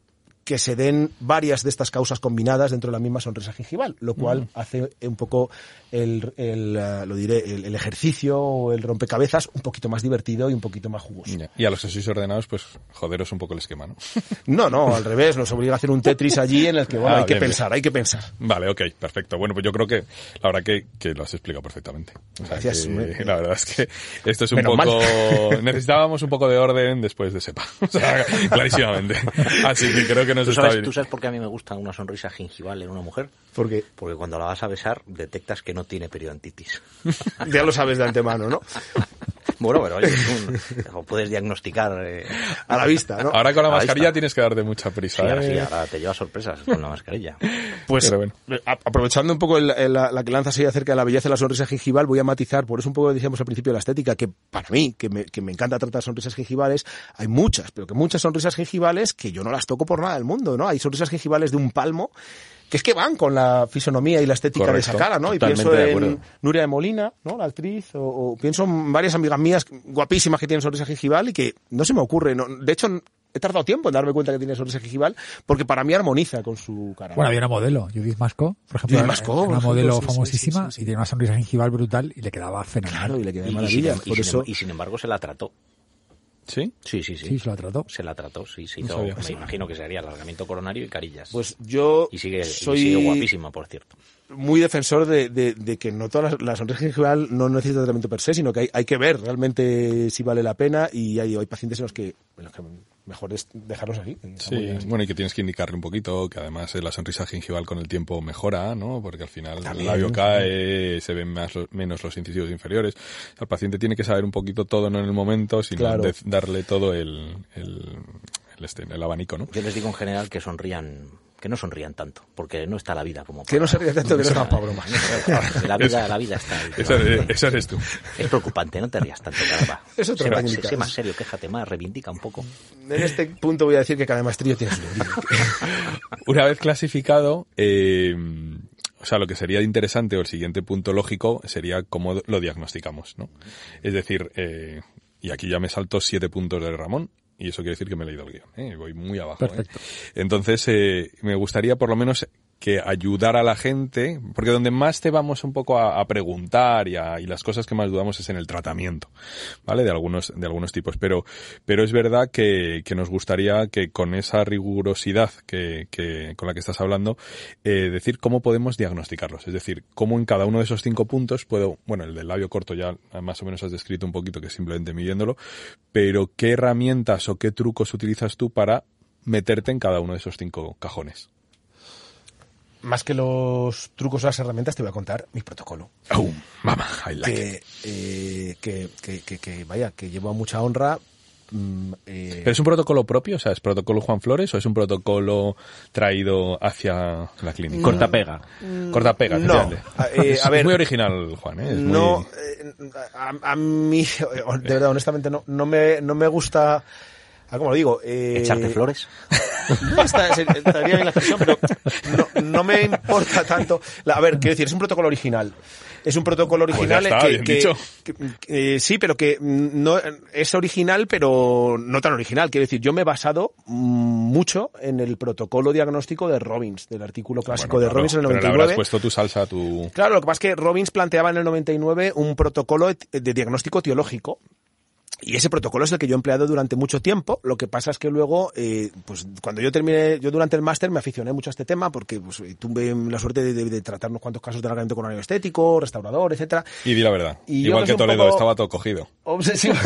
que se den varias de estas causas combinadas dentro de la misma sonrisa gingival, lo cual hace un poco el, el, eh, lo diré, el, el ejercicio o el rompecabezas un poquito más divertido y un poquito más jugoso. Y a los que sois ordenados, pues joderos un poco el esquema, ¿no? <laughs> No, no, al revés, nos obliga a hacer un Tetris allí en el que, bueno, Ah, hay que bien. pensar, hay que pensar. Vale, ok, perfecto. Bueno, pues yo creo que la verdad que, que lo has explicado perfectamente. O sea, Gracias, que la verdad es que esto es un Menos poco... <laughs> Necesitábamos un poco de orden después de sepa. <laughs> O sea, clarísimamente. Así que creo que nos ¿Tú está sabes, bien. ¿Tú sabes por qué a mí me gusta una sonrisa gingival en una mujer? Porque Porque cuando la vas a besar detectas que no tiene periodontitis. <laughs> ya lo sabes de antemano, ¿no? <laughs> Bueno, pero oye, tú lo <laughs> puedes diagnosticar eh, A la vista, ¿no? Ahora con la A mascarilla vista. tienes que dar de mucha prisa. Sí, ahora sí, ¿eh? ahora te lleva sorpresas con la mascarilla. <laughs> Pues bueno. a- aprovechando un poco el- el- la, la que lanzas ahí acerca de la belleza de la sonrisa gingival, voy a matizar, por eso un poco decíamos al principio de la estética, que para mí, que me, que me encanta tratar sonrisas gingivales, hay muchas, pero que muchas sonrisas gingivales que yo no las toco por nada del mundo, ¿no? Hay sonrisas gingivales de un palmo que es que van con la fisonomía y la estética de esa cara, ¿no? Y pienso de en. Nuria de Molina, ¿no? La actriz, o, o pienso en varias amigas mías guapísimas que tienen sonrisa gingival y que no se me ocurre, no, de hecho he tardado tiempo en darme cuenta que tiene sonrisa gingival porque para mí armoniza con su cara. Bueno, había una modelo, Judith Masco, por ejemplo, Judith Masco, una ejemplo, modelo sí, sí, famosísima sí, sí, sí. y tiene una sonrisa gingival brutal y le quedaba fenomenal. Claro, y le queda de Y, y maravilla. sin, y por sin- eso, y sin embargo se la trató. ¿Sí? Sí, sí, sí. Sí, se la trató. Se la trató, sí, se No me imagino que sería alargamiento coronario y carillas. pues yo y sigue, y soy sigue guapísima, por cierto. Muy defensor de, de- de que no toda la, la sonrisa gingival no necesita tratamiento per se, sino que hay, hay que ver realmente si vale la pena y hay, hay pacientes en los que, en los que mejor es dejarlos así. Sí, así. bueno, y que tienes que indicarle un poquito, que además eh, la sonrisa gingival con el tiempo mejora, ¿no? Porque al final el labio cae, se ven más, menos los incisivos inferiores. El paciente tiene que saber un poquito todo, no en el momento, sino Claro. de- darle todo el, el, el, este, el abanico, ¿no? Yo les digo en general que sonrían, que no sonrían tanto, porque no está la vida como Que no se ría tanto que no está- es para bromas. La vida, la vida está ahí. Esa, eres- esa eres tú. Es preocupante, no te rías tanto, caramba. Es otra sé, técnica. sé- sé más serio, quéjate más, reivindica un poco. En este punto voy a decir que cada maestrillo tiene su. <laughs> Una vez clasificado, eh, o sea, lo que sería interesante o el siguiente punto lógico sería cómo lo diagnosticamos, ¿no? Es decir, eh, y aquí ya me salto siete puntos de Ramón, y eso quiere decir que me he leído el guion, ¿eh? voy muy abajo. ¿eh? Entonces, eh, me gustaría por lo menos que ayudar a la gente, porque donde más te vamos un poco a, preguntar y, a- y las cosas que más dudamos es en el tratamiento, ¿vale? De algunos, de algunos tipos. Pero, pero es verdad que, que nos gustaría que con esa rigurosidad que, que, con la que estás hablando, eh, decir cómo podemos diagnosticarlos. Es decir, cómo en cada uno de esos cinco puntos puedo, bueno, el del labio corto ya más o menos has descrito un poquito que simplemente midiéndolo, pero qué herramientas o qué trucos utilizas tú para meterte en cada uno de esos cinco cajones. Más que los trucos o las herramientas, te voy a contar mi protocolo. Oh, mama, I like it. Que, eh, que, que, que- que, vaya, que llevo a mucha honra. mm, eh, ¿Pero es un protocolo propio? O sea, ¿es protocolo Juan Flores o es un protocolo traído hacia la clínica? Corta pega. Corta pega, No. efectivamente. A- eh, es, a ver. muy original, Juan, ¿eh? Es muy- no, eh, a, a mí, <laughs> de verdad, honestamente, no, no, me, no me gusta. Ah, ¿Cómo lo digo? Eh, Echarte flores. Esta es- estaría bien la expresión, pero no, no me importa tanto. La- a ver, quiero decir, es un protocolo original. Es un protocolo Pues ya original está, que, bien que- dicho. que- que, eh, sí, pero que no es original, pero no tan original. Quiero decir, yo me he basado mucho en el protocolo diagnóstico de Robbins, del artículo clásico Bueno, de claro, Robbins en el pero le 99. habrás puesto tu salsa, tu... Claro, lo que pasa es que Robbins planteaba en el 99 un protocolo de diagnóstico teológico. Y ese protocolo es el que yo he empleado durante mucho tiempo. Lo que pasa es que luego, eh, pues cuando yo terminé, yo durante el máster me aficioné mucho a este tema porque pues, eh, tuve la suerte de, de- de tratar unos cuantos casos de alargamiento coronario estético, restaurador, etcétera. Y di la verdad. Y Igual que Toledo, poco- estaba todo cogido. Obsesivo. <laughs>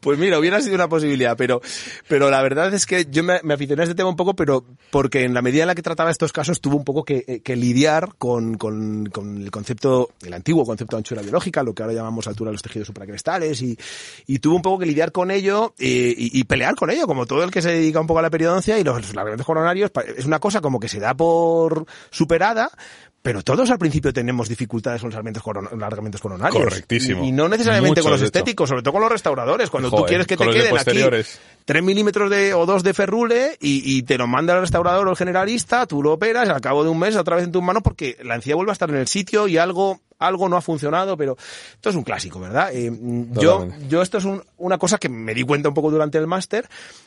pues mira, hubiera sido una posibilidad, pero, pero la verdad es que yo me, aficioné a este tema un poco, pero porque en la medida en la que trataba estos casos tuve un poco que, eh, que lidiar con, con, el concepto, el antiguo concepto de anchura biológica, lo que ahora llamamos altura de los tejidos supracrestales, y, y tuve un poco que lidiar con ello y, pelear con ello, como todo el que se dedica un poco a la periodoncia y los, los coronarios, es una cosa como que se da por superada, pero todos al principio tenemos dificultades con los coron- alargamientos coronarios. Correctísimo. Y, y no necesariamente con los estéticos, sobre todo con los restauradores. Cuando tú quieres que te queden aquí. 3 milímetros de, o 2 de ferrule y, y te lo manda el restaurador o el generalista, tú lo operas, al cabo de un mes otra vez en tus manos porque la encía vuelve a estar en el sitio y algo algo no ha funcionado, pero esto es un clásico, ¿verdad? Eh, yo, Totalmente. yo esto es un- una cosa que me di cuenta un poco durante el máster.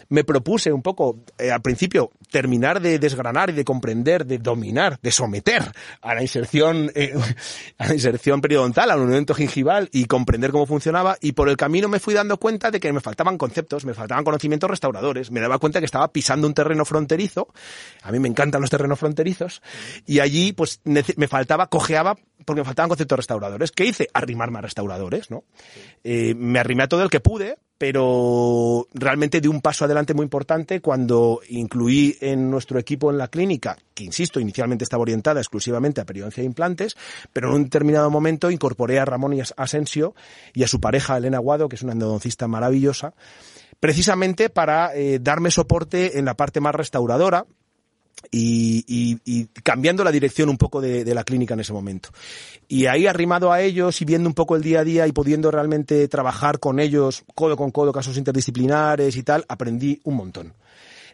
Me propuse un poco, eh, al principio, terminar de desgranar y de comprender, de dominar, de someter a la inserción, eh, <laughs> a la inserción periodontal, al unimento gingival y comprender cómo funcionaba. Y por el camino me fui dando cuenta de que me faltaban conceptos, me faltaban conocimientos restauradores. Me daba cuenta que estaba pisando un terreno fronterizo. A mí me encantan los terrenos fronterizos. Y allí, pues, me faltaba, cojeaba, porque me faltaban conceptos restauradores. ¿Qué hice? Arrimarme a restauradores, ¿no? Eh, me arrimé a todo el que pude, pero realmente di un paso adelante muy importante cuando incluí en nuestro equipo en la clínica, que insisto, inicialmente estaba orientada exclusivamente a periodoncia de implantes, pero en un determinado momento incorporé a Ramón y Asensio y a su pareja Elena Guado, que es una endodoncista maravillosa, precisamente para eh, darme soporte en la parte más restauradora, y, cambiando la dirección un poco de, de, la clínica en ese momento. Y ahí arrimado a ellos y viendo un poco el día a día y pudiendo realmente trabajar con ellos codo con codo, casos interdisciplinares y tal, aprendí un montón.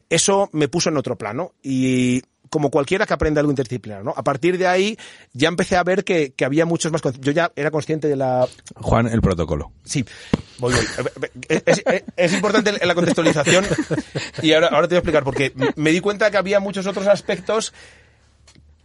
Eso me puso en otro plano y como cualquiera que aprenda algo interdisciplinar, ¿no? A partir de ahí ya empecé a ver que, que había muchos más... Yo ya era consciente de la... Juan, el protocolo. Sí, voy, voy. Es, es, es, importante la contextualización y ahora, ahora te voy a explicar porque me di cuenta que había muchos otros aspectos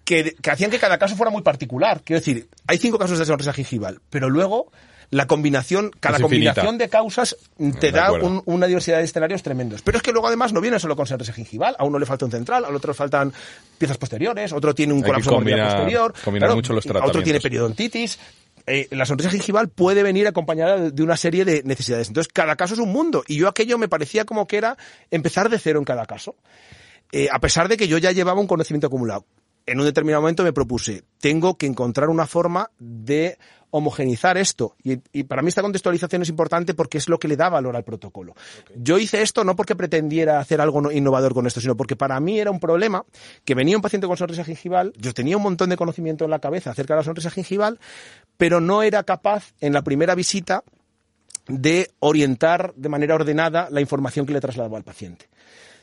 que, que hacían que cada caso fuera muy particular. Quiero decir, hay cinco casos de sonrisa gingival, pero luego la combinación, cada Es combinación de causas te De da un- una diversidad de escenarios tremendos. Pero es que luego además no viene solo con sonrisa gingival, a uno le falta un central, al otro le faltan piezas posteriores, otro tiene un Hay colapso combinar- posterior, combinar mucho los otro tiene periodontitis. Eh, la sonrisa gingival puede venir acompañada de- de una serie de necesidades. Entonces, cada caso es un mundo. Y yo aquello me parecía como que era empezar de cero en cada caso. Eh, a pesar de que yo ya llevaba un conocimiento acumulado. En un determinado momento me propuse, tengo que encontrar una forma de homogenizar esto. Y, y para mí esta contextualización es importante porque es lo que le da valor al protocolo. Yo hice esto no porque pretendiera hacer algo no- innovador con esto, sino porque para mí era un problema que venía un paciente con sonrisa gingival, yo tenía un montón de conocimiento en la cabeza acerca de la sonrisa gingival, pero no era capaz en la primera visita de orientar de manera ordenada la información que le trasladaba al paciente.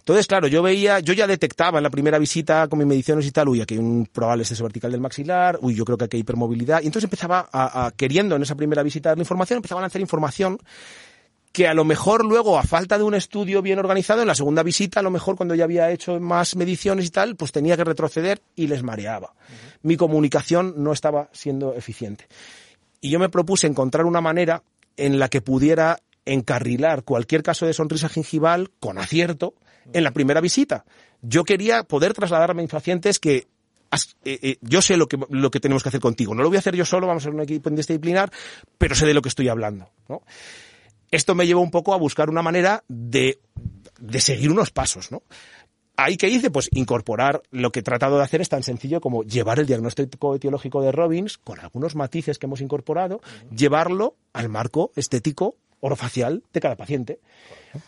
Entonces, claro, yo veía, yo ya detectaba en la primera visita con mis mediciones y tal, uy, aquí hay un probable exceso vertical del maxilar, uy, yo creo que aquí hay hipermovilidad. Y entonces empezaba a, a- queriendo en esa primera visita dar la información, empezaban a hacer información que a lo mejor luego, a falta de un estudio bien organizado, en la segunda visita, a lo mejor cuando ya había hecho más mediciones y tal, pues tenía que retroceder y les mareaba. Mi comunicación no estaba siendo eficiente. Y yo me propuse encontrar una manera en la que pudiera encarrilar cualquier caso de sonrisa gingival con acierto en la primera visita. Yo quería poder trasladar a mis pacientes que eh, eh, yo sé lo que, lo que tenemos que hacer contigo. No lo voy a hacer yo solo, vamos a ser un equipo interdisciplinar, pero sé de lo que estoy hablando. ¿no? Esto me llevó un poco a buscar una manera de, de seguir unos pasos, ¿no? Ahí que hice, pues incorporar lo que he tratado de hacer es tan sencillo como llevar el diagnóstico etiológico de Robbins, con algunos matices que hemos incorporado, llevarlo al marco estético orofacial de cada paciente.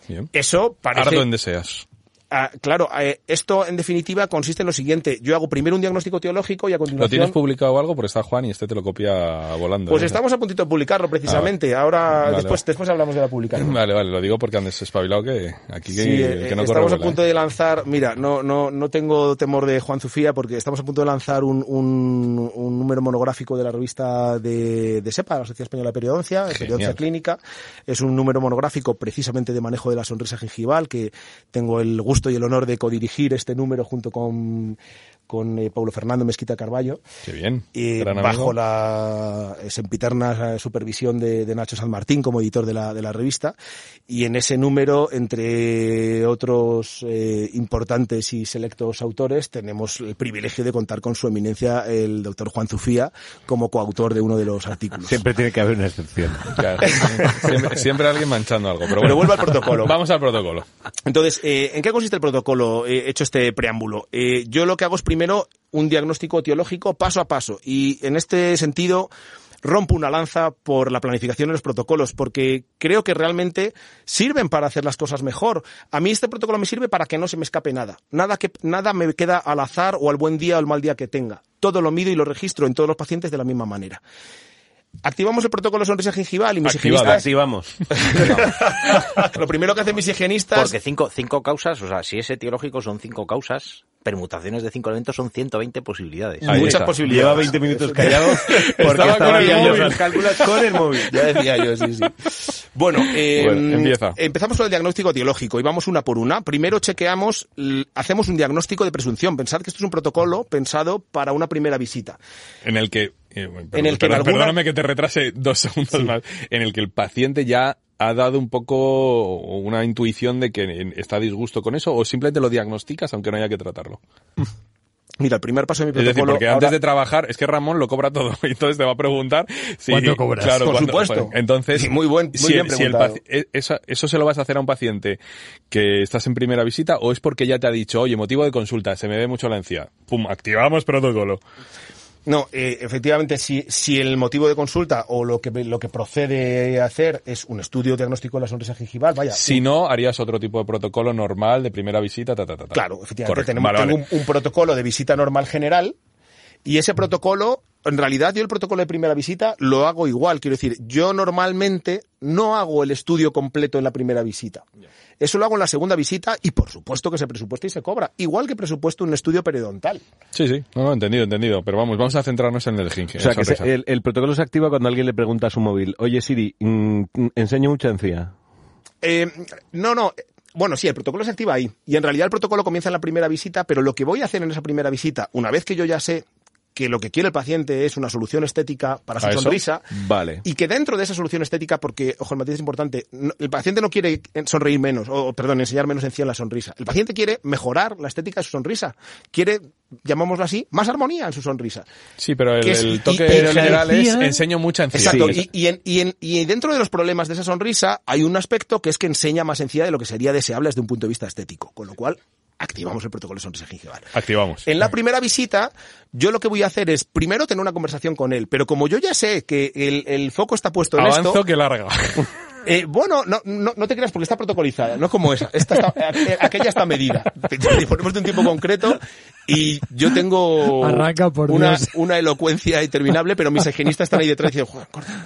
Bien. Eso parece... Ardo en deseas. Ah, claro, eh, esto en definitiva consiste en lo siguiente. Yo hago primero un diagnóstico teológico y a ¿Lo continuación... tienes publicado algo? Porque está Juan y este te lo copia volando. Pues ¿eh? estamos a puntito de publicarlo precisamente. Ahora, Vale, después, vale. después hablamos de la publicación. <laughs> Vale, vale, lo digo porque andes espabilado que aquí que, Sí, eh, que no estamos a punto ¿eh? de lanzar, mira, no, no, no tengo temor de Juan Zufía porque estamos a punto de lanzar un, un, un número monográfico de la revista de, de SEPA, la Sociedad Española de Periodoncia, de. Periodoncia Clínica. Es un número monográfico precisamente de manejo de la sonrisa gingival, que tengo el gusto y el honor de codirigir este número junto con, con eh, Paulo Fernando Mezquita Carballo. Qué bien. Eh, bajo amigo. la eh, sempiterna eh, supervisión de, de Nacho San Martín como editor de la, de la revista y en ese número entre otros eh, importantes y selectos autores tenemos el privilegio de contar con su eminencia el doctor Juan Zufía como coautor de uno de los artículos Siempre tiene que haber una excepción. <laughs> Claro. siempre, siempre alguien manchando algo. Pero, pero bueno, vuelvo al protocolo Vamos al protocolo. Entonces, eh, ¿en qué consiste el protocolo? He hecho este preámbulo. Yo lo que hago es primero un diagnóstico etiológico paso a paso y en este sentido rompo una lanza por la planificación de los protocolos porque creo que realmente sirven para hacer las cosas mejor. A mí este protocolo me sirve para que no se me escape nada. Nada que nada me queda al azar o al buen día o al mal día que tenga. Todo lo mido y lo registro en todos los pacientes de la misma manera. Activamos el protocolo sonrisa gingival y mis Activado. higienistas... Así vamos. <laughs> lo primero que hacen mis higienistas... Porque cinco, cinco causas, o sea, si es etiológico son cinco causas, permutaciones de cinco elementos son 120 posibilidades. Ahí muchas está. posibilidades. Lleva 20 minutos callado <laughs> porque Estaba estaba, con el móvil. con el móvil. Ya decía yo, sí, sí. Bueno, eh, Bueno, empieza. empezamos con el diagnóstico etiológico y vamos una por una. Primero chequeamos, hacemos un diagnóstico de presunción. Pensad que esto es un protocolo pensado para una primera visita. En el que... eh, En el que perdón- alguna- Perdóname que te retrase dos segundos más. En el que el paciente ya ha dado un poco una intuición de que está a disgusto con eso o simplemente lo diagnosticas aunque no haya que tratarlo. <laughs> Mira, el primer paso de mi Es decir, protocolo... porque antes ahora- de trabajar, es que Ramón lo cobra todo, y <laughs> entonces te va a preguntar si... ¿Cuánto cobras? Claro, Por cuánto- supuesto. Entonces, Sí, muy buen- muy si bien el- si el preguntado. paci- eh, esa- ¿eso se lo vas a hacer a un paciente que estás en primera visita o es porque ya te ha dicho, oye, motivo de consulta, se me ve mucho la encía? Pum, activamos protocolo. No, eh, efectivamente, si, si el motivo de consulta o lo que, lo que procede a hacer es un estudio diagnóstico de la sonrisa gingival, vaya. Si no, harías otro tipo de protocolo normal de primera visita, ta, ta, ta, ta. Claro, efectivamente, Correcto. tenemos, Vale, tengo vale. Un, un protocolo de visita normal general y ese protocolo, en realidad yo el protocolo de primera visita lo hago igual. Quiero decir, yo normalmente no hago el estudio completo en la primera visita. Eso lo hago en la segunda visita y por supuesto que se presupuesta y se cobra. Igual que presupuesto un estudio periodontal. Sí, sí, no, no, entendido, entendido. Pero vamos, vamos a centrarnos en el ginge. O sea, que se- el, el protocolo se activa cuando alguien le pregunta a su móvil, oye Siri, mm, mm, enseño mucha encía. Eh, no, no. Bueno, sí, el protocolo se activa ahí. Y en realidad el protocolo comienza en la primera visita, pero lo que voy a hacer en esa primera visita, una vez que yo ya sé que lo que quiere el paciente es una solución estética para su sonrisa, Vale. y que dentro de esa solución estética, porque, ojo, el matiz es importante, no- el paciente no quiere sonreír menos, o perdón, enseñar menos encía en la sonrisa. El paciente quiere mejorar la estética de su sonrisa. Quiere, llamámoslo así, más armonía en su sonrisa. Sí, pero el, es- el toque y- general es encía- enseño mucha encía. Exacto. Sí. Y, y, en- y en- y dentro de los problemas de esa sonrisa hay un aspecto que es que enseña más encía de lo que sería deseable desde un punto de vista estético. Con lo cual, activamos el protocolo de sonrisa gingival. Activamos. En la primera visita, yo lo que voy a hacer es primero tener una conversación con él, pero como yo ya sé que el, el foco está puesto en Avanzo esto, que larga. <laughs> eh, bueno, no, no, no te creas porque está protocolizada, no es como esa. Esta está- aqu- aquella está medida. Disponemos de un tiempo concreto y yo tengo Arranca, por una, Dios. una elocuencia interminable, pero mis higienistas están ahí detrás y dicen, "Joder, corta".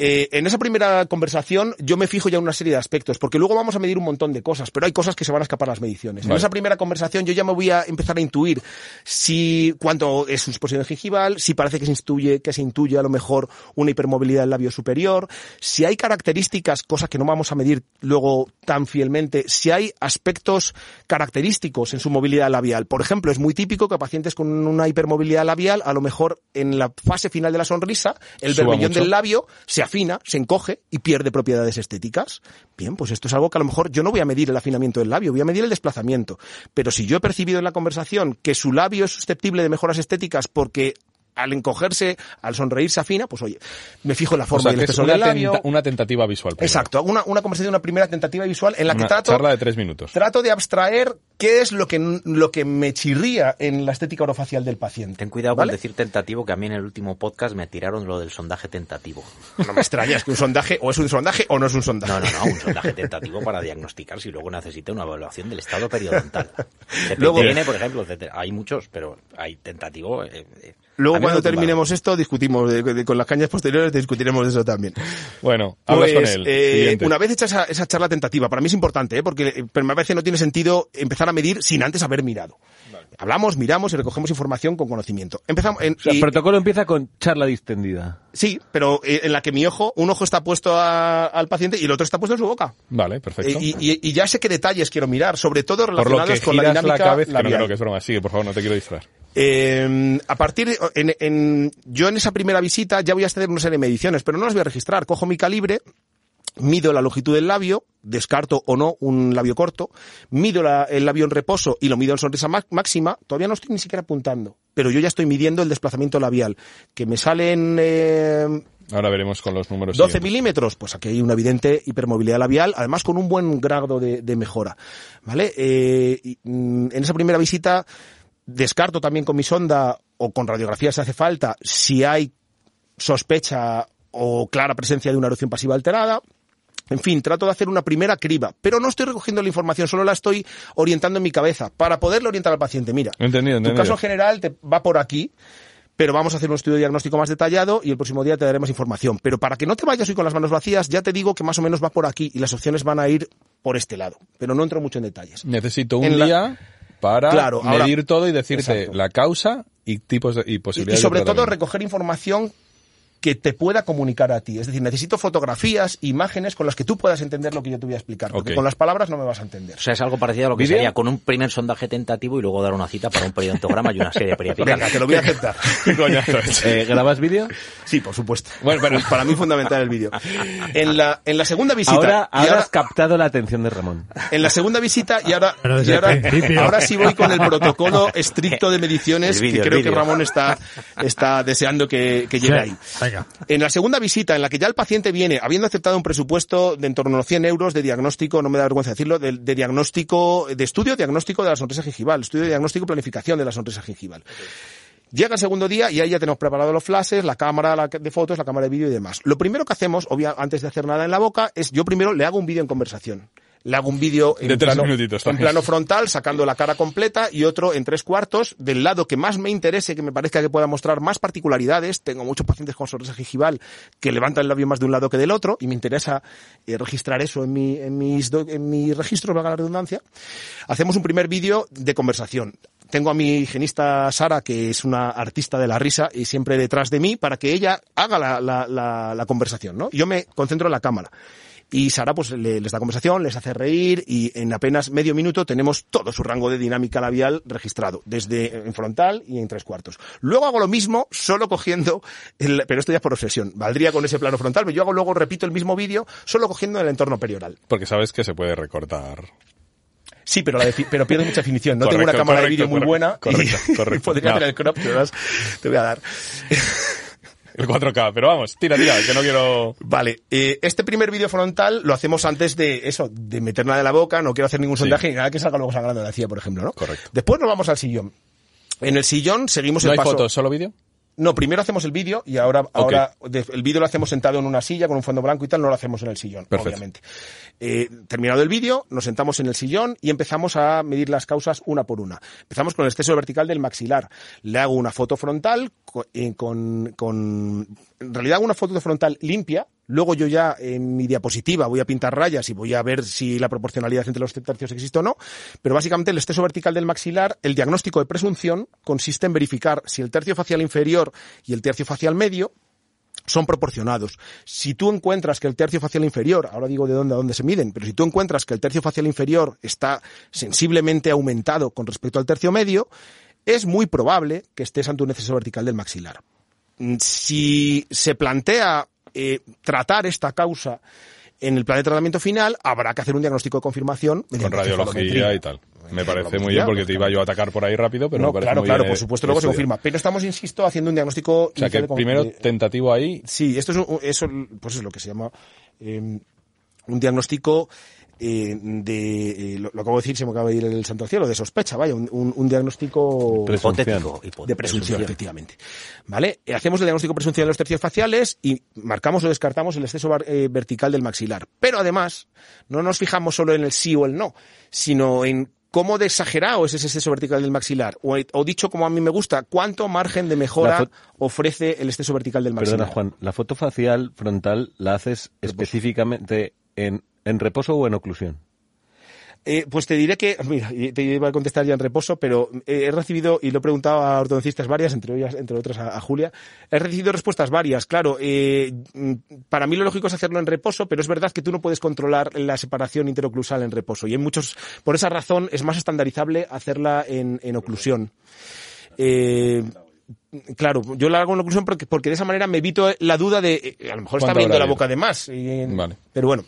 Eh, en esa primera conversación yo me fijo ya en una serie de aspectos, porque luego vamos a medir un montón de cosas, pero hay cosas que se van a escapar a las mediciones. En esa primera conversación yo ya me voy a empezar a intuir si cuánto es su exposición gingival, si parece que se intuye, que se intuye a lo mejor una hipermovilidad del labio superior, si hay características, cosas que no vamos a medir luego tan fielmente, si hay aspectos característicos en su movilidad labial. Por ejemplo, es muy típico que pacientes con una hipermovilidad labial, a lo mejor en la fase final de la sonrisa, el Suba mucho. del labio se afina, se encoge y pierde propiedades estéticas. Bien, pues esto es algo que a lo mejor yo no voy a medir el afinamiento del labio, voy a medir el desplazamiento. Pero si yo he percibido en la conversación que su labio es susceptible de mejoras estéticas porque al encogerse, al sonreír se afina, pues oye, me fijo en la O forma sea, y el espesor del labio. tenta- una tentativa visual. primero. Exacto, una, una conversación, una primera tentativa visual en la que trato, charla de tres minutos. trato de abstraer qué es lo que, lo que me chirría en la estética orofacial del paciente. Ten cuidado ¿vale? con decir tentativo, que a mí en el último podcast me tiraron lo del sondaje tentativo. No me extraña, es que un sondaje o es un sondaje o no es un sondaje. No, no, no, un sondaje tentativo para diagnosticar si luego necesita una evaluación del estado periodontal. <laughs> Luego- CPTN, por ejemplo, hay muchos, pero hay tentativo. eh, eh, Luego cuando terminemos esto discutimos, de- de- con las cañas posteriores discutiremos de eso también. Bueno, hablas Pues, con él. eh, una vez hecha esa, esa charla tentativa, para mí es importante, ¿eh? porque eh, me parece que no tiene sentido empezar a medir sin antes haber mirado. Hablamos, miramos y recogemos información con conocimiento. Empezamos en, O sea, y- el protocolo empieza con charla distendida. sí, pero eh, en la que mi ojo, un ojo está puesto a- al paciente y el otro está puesto en su boca. Vale, perfecto. Eh, y, y- y ya sé qué detalles quiero mirar, sobre todo por lo relacionados que con la dinámica la cabeza, que no labial. creo que es broma. Sigue, por favor, no te quiero distraer. Eh, a partir de, en, en- yo en esa primera visita ya voy a hacer una serie de mediciones, pero no las voy a registrar. Cojo mi calibre, mido la longitud del labio, descarto o no un labio corto, mido la- el labio en reposo y lo mido en sonrisa ma- máxima, todavía no estoy ni siquiera apuntando, pero yo ya estoy midiendo el desplazamiento labial, que me salen eh, Ahora veremos con los números. 12 siguientes. milímetros, pues aquí hay una evidente hipermovilidad labial, además con un buen grado de, de mejora. ¿Vale? Eh, y, mm, en esa primera visita descarto también con mi sonda o con radiografía si hace falta si hay sospecha o clara presencia de una erupción pasiva alterada. En fin, trato de hacer una primera criba, pero no estoy recogiendo la información, solo la estoy orientando en mi cabeza para poderle orientar al paciente. Mira, Entendido, tu entendido. caso general te va por aquí, pero vamos a hacer un estudio diagnóstico más detallado y el próximo día te daré más información. Pero para que no te vayas hoy con las manos vacías, ya te digo que más o menos va por aquí y las opciones van a ir por este lado. Pero no entro mucho en detalles. Necesito un En la- día para Claro, ahora- medir todo y decirte Exacto. la causa y tipos de, y Y, y posibilidades sobre de todo recoger información que te pueda comunicar a ti. Es decir, necesito fotografías, imágenes con las que tú puedas entender lo que yo te voy a explicar, porque con las palabras no me vas a entender. O sea, es algo parecido a lo que sería con un primer sondaje tentativo y luego dar una cita para un periodontograma y una serie de <laughs> periapicales. Venga, te lo voy a aceptar. <laughs> Qué coñazo es. <laughs> Eh, ¿Grabas vídeo? Sí, por supuesto. Bueno, pero- para mí es fundamental el vídeo. En la, en la segunda visita, Ahora, y ahora ahora- has captado la atención de Ramón. en la segunda visita y ahora, y ahora, sí voy con el protocolo estricto de mediciones El vídeo, que creo que. Ramón está, está deseando que, que llegue Sí, ahí. En la segunda visita, en la que ya el paciente viene, habiendo aceptado un presupuesto de en torno a los 100 euros de diagnóstico, no me da vergüenza decirlo, de, diagnóstico, de estudio diagnóstico de la sonrisa gingival, estudio diagnóstico y planificación de la sonrisa gingival. Llega el segundo día y ahí ya tenemos preparados los flashes, la cámara de fotos, la cámara de vídeo y demás. Lo primero que hacemos, obvia, antes de hacer nada en la boca, es yo primero le hago un vídeo en conversación. Le hago un vídeo en, De tres plano, en plano frontal, sacando la cara completa, y otro en tres cuartos, del lado que más me interese, que me parezca que pueda mostrar más particularidades. Tengo muchos pacientes con sonrisa gingival que levantan el labio más de un lado que del otro, y me interesa eh, registrar eso en, mi, en, mis, en mis registros, valga la redundancia. Hacemos un primer vídeo de conversación. Tengo a mi higienista Sara, que es una artista de la risa, y siempre detrás de mí, para que ella haga la, la, la, la conversación, ¿no? Yo me concentro en la cámara. Y Sara pues le- les da conversación, les hace reír y en apenas medio minuto tenemos todo su rango de dinámica labial registrado, desde en frontal y en tres cuartos. Luego hago lo mismo, solo cogiendo, el, pero esto ya es por obsesión, valdría con ese plano frontal, pero yo hago luego, repito el mismo vídeo, solo cogiendo el entorno perioral. Porque sabes que se puede recortar. Sí, pero, la pero pierde mucha definición. No tengo Correcto, una cámara de correcto, vídeo muy correcto, buena. y correcto, <laughs> correcto. podría No. el crop, te, vas- te voy a dar. El 4K, pero vamos, tira, tira, que no quiero... Vale, eh, este primer vídeo frontal lo hacemos antes de eso, de meterla de la boca, no quiero hacer ningún Sí. sondaje ni nada que salga luego sangrando de la encía, por ejemplo, ¿no? Correcto. Después nos vamos al sillón. En el sillón seguimos ¿No el hay paso. fotos, solo vídeo? No, primero hacemos el vídeo y ahora, ahora el vídeo lo hacemos sentado en una silla con un fondo blanco y tal, no lo hacemos en el sillón, Perfecto. obviamente. Eh, terminado el vídeo, nos sentamos en el sillón y empezamos a medir las causas una por una. Empezamos con el exceso vertical del maxilar. Le hago una foto frontal eh, con, con, en realidad hago una foto frontal limpia. Luego yo ya en mi diapositiva voy a pintar rayas y voy a ver si la proporcionalidad entre los tercios existe o no. Pero básicamente el exceso vertical del maxilar, el diagnóstico de presunción consiste en verificar si el tercio facial inferior y el tercio facial medio son proporcionados. Si tú encuentras que el tercio facial inferior, ahora digo de dónde a dónde se miden, pero si tú encuentras que el tercio facial inferior está sensiblemente aumentado con respecto al tercio medio, es muy probable que estés ante un exceso vertical del maxilar. Mm, Si se plantea eh, tratar esta causa en el plan de tratamiento final, habrá que hacer un diagnóstico de confirmación Con radiología y tal. Me parece muy bien porque te iba yo a atacar por ahí rápido, pero no, me parece claro, muy claro, bien, por supuesto, luego se confirma. Pero estamos, insisto, haciendo un diagnóstico O sea que primero de- tentativo ahí, Sí, esto es un, eso, pues es lo que se llama eh, un diagnóstico eh, de, eh, lo, lo acabo de decir, se me acaba de ir el santo al cielo, de sospecha, vaya, un, un- un diagnóstico. Hipotético. hipo- de presunción, efectivamente. ¿Vale? Eh, hacemos el diagnóstico presunción de los tercios faciales y marcamos o descartamos el exceso eh, vertical del maxilar. Pero además, no nos fijamos solo en el sí o el no, sino en cómo de exagerado es ese exceso vertical del maxilar. O, o dicho como a mí me gusta, cuánto margen de mejora ofrece el exceso vertical del maxilar. Perdona, Juan, ¿la foto facial frontal la haces específicamente en, en reposo o en oclusión? Eh, pues te diré que, mira, te iba a contestar ya en reposo, pero eh, he recibido, y lo he preguntado a ortodoncistas varias, entre ellas, entre otras a, a Julia, he recibido respuestas varias. Claro, eh, mm, para mí lo lógico es hacerlo en reposo, pero es verdad que tú no puedes controlar la separación interoclusal en reposo. Y hay muchos, por esa razón es más estandarizable hacerla en, en oclusión. Eh, Claro, yo la hago en oclusión porque, porque de esa manera me evito la duda de, eh, a lo mejor está ¿Cuánto viendo habrá la boca de más. y- Vale. Pero bueno,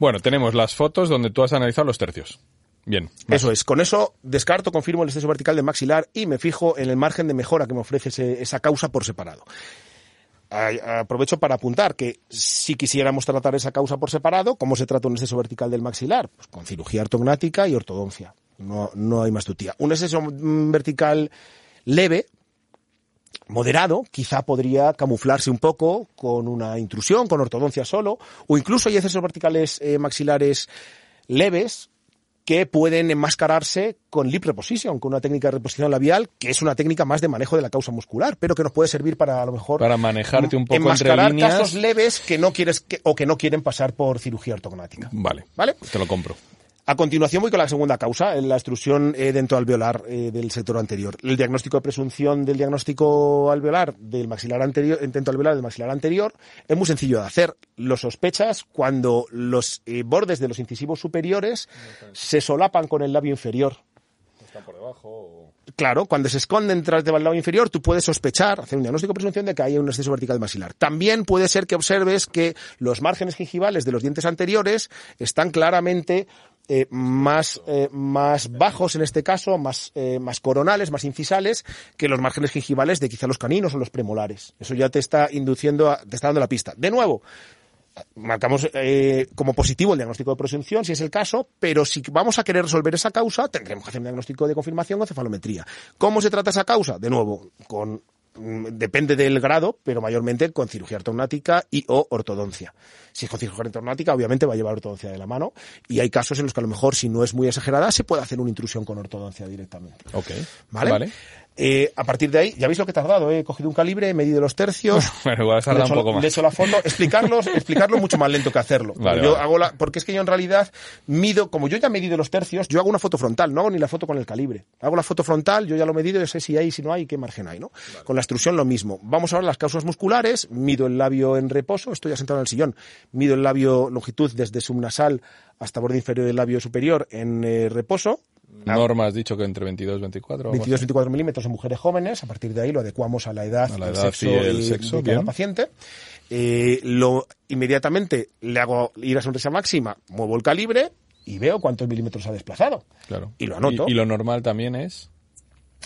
Bueno, tenemos las fotos donde tú has analizado los tercios. Bien. Eso es, con eso descarto, confirmo el exceso vertical del maxilar y me fijo en el margen de mejora que me ofrece esa causa por separado. Aprovecho para apuntar que si quisiéramos tratar esa causa por separado, ¿cómo se trata un exceso vertical del maxilar? Pues con cirugía ortognática y ortodoncia. No, no hay más tutía. Un exceso mm, vertical leve, moderado, quizá podría camuflarse un poco con una intrusión, con ortodoncia solo, o incluso hay excesos verticales eh, maxilares leves que pueden enmascararse con lip reposition, con una técnica de reposición labial, que es una técnica más de manejo de la causa muscular, pero que nos puede servir para a lo mejor Para manejarte un poco entre enmascarar líneas. casos leves que no quieres que, o que no quieren pasar por cirugía ortognática. Vale. ¿Vale? Te lo compro. A continuación voy con la segunda causa, la extrusión eh, dentoalveolar eh, del sector anterior. El diagnóstico de presunción del diagnóstico alveolar del maxilar anterior, dentoalveolar del maxilar anterior es muy sencillo de hacer. Lo sospechas cuando los eh, bordes de los incisivos superiores se solapan con el labio inferior. Están por debajo. o- Claro, cuando se esconden tras del labio inferior, tú puedes sospechar, hacer un diagnóstico de presunción de que hay un exceso vertical maxilar. También puede ser que observes que los márgenes gingivales de los dientes anteriores están claramente eh, más, eh, más bajos en este caso, más, eh, más coronales, más incisales, que los márgenes gingivales de quizá los caninos o los premolares. Eso ya te está induciendo, a- te está dando la pista. De nuevo, marcamos como positivo el diagnóstico de presunción, si es el caso, pero si vamos a querer resolver esa causa, tendremos que hacer un diagnóstico de confirmación o cefalometría. ¿Cómo se trata esa causa? De nuevo, con depende del grado, pero mayormente con cirugía ortognática y o ortodoncia. Si es con cirugía ortognática, obviamente va a llevar ortodoncia de la mano y hay casos en los que a lo mejor, si no es muy exagerada, se puede hacer una intrusión con ortodoncia directamente. Ok. ¿Vale? Vale. Eh, a partir de ahí, ya veis lo que he tardado, ¿eh? he cogido un calibre, he medido los tercios, <laughs> Bueno, igual le hecho, un poco le he más. hecho la foto, explicarlos, <laughs> explicarlo mucho más lento que hacerlo. Vale, yo vale. hago la, porque es que yo en realidad mido, como yo ya he medido los tercios, yo hago una foto frontal, no hago ni la foto con el calibre. Hago la foto frontal, yo ya lo he medido, yo sé si hay, si no hay, qué margen hay, ¿no? Con la extrusión lo mismo. Vamos ahora a las causas musculares, mido el labio en reposo, estoy ya sentado en el sillón, mido el labio longitud desde subnasal hasta borde inferior del labio superior en eh, reposo, Norma has dicho que entre 22 y 24. 22-24 milímetros en mujeres jóvenes, a partir de ahí lo adecuamos a la edad, A la sexo, y el sexo, de cada bien. paciente. Eh, lo, inmediatamente le hago ir a sonrisa máxima, muevo el calibre y veo cuántos milímetros ha desplazado. Claro. Y lo anoto. Y, y lo normal también es.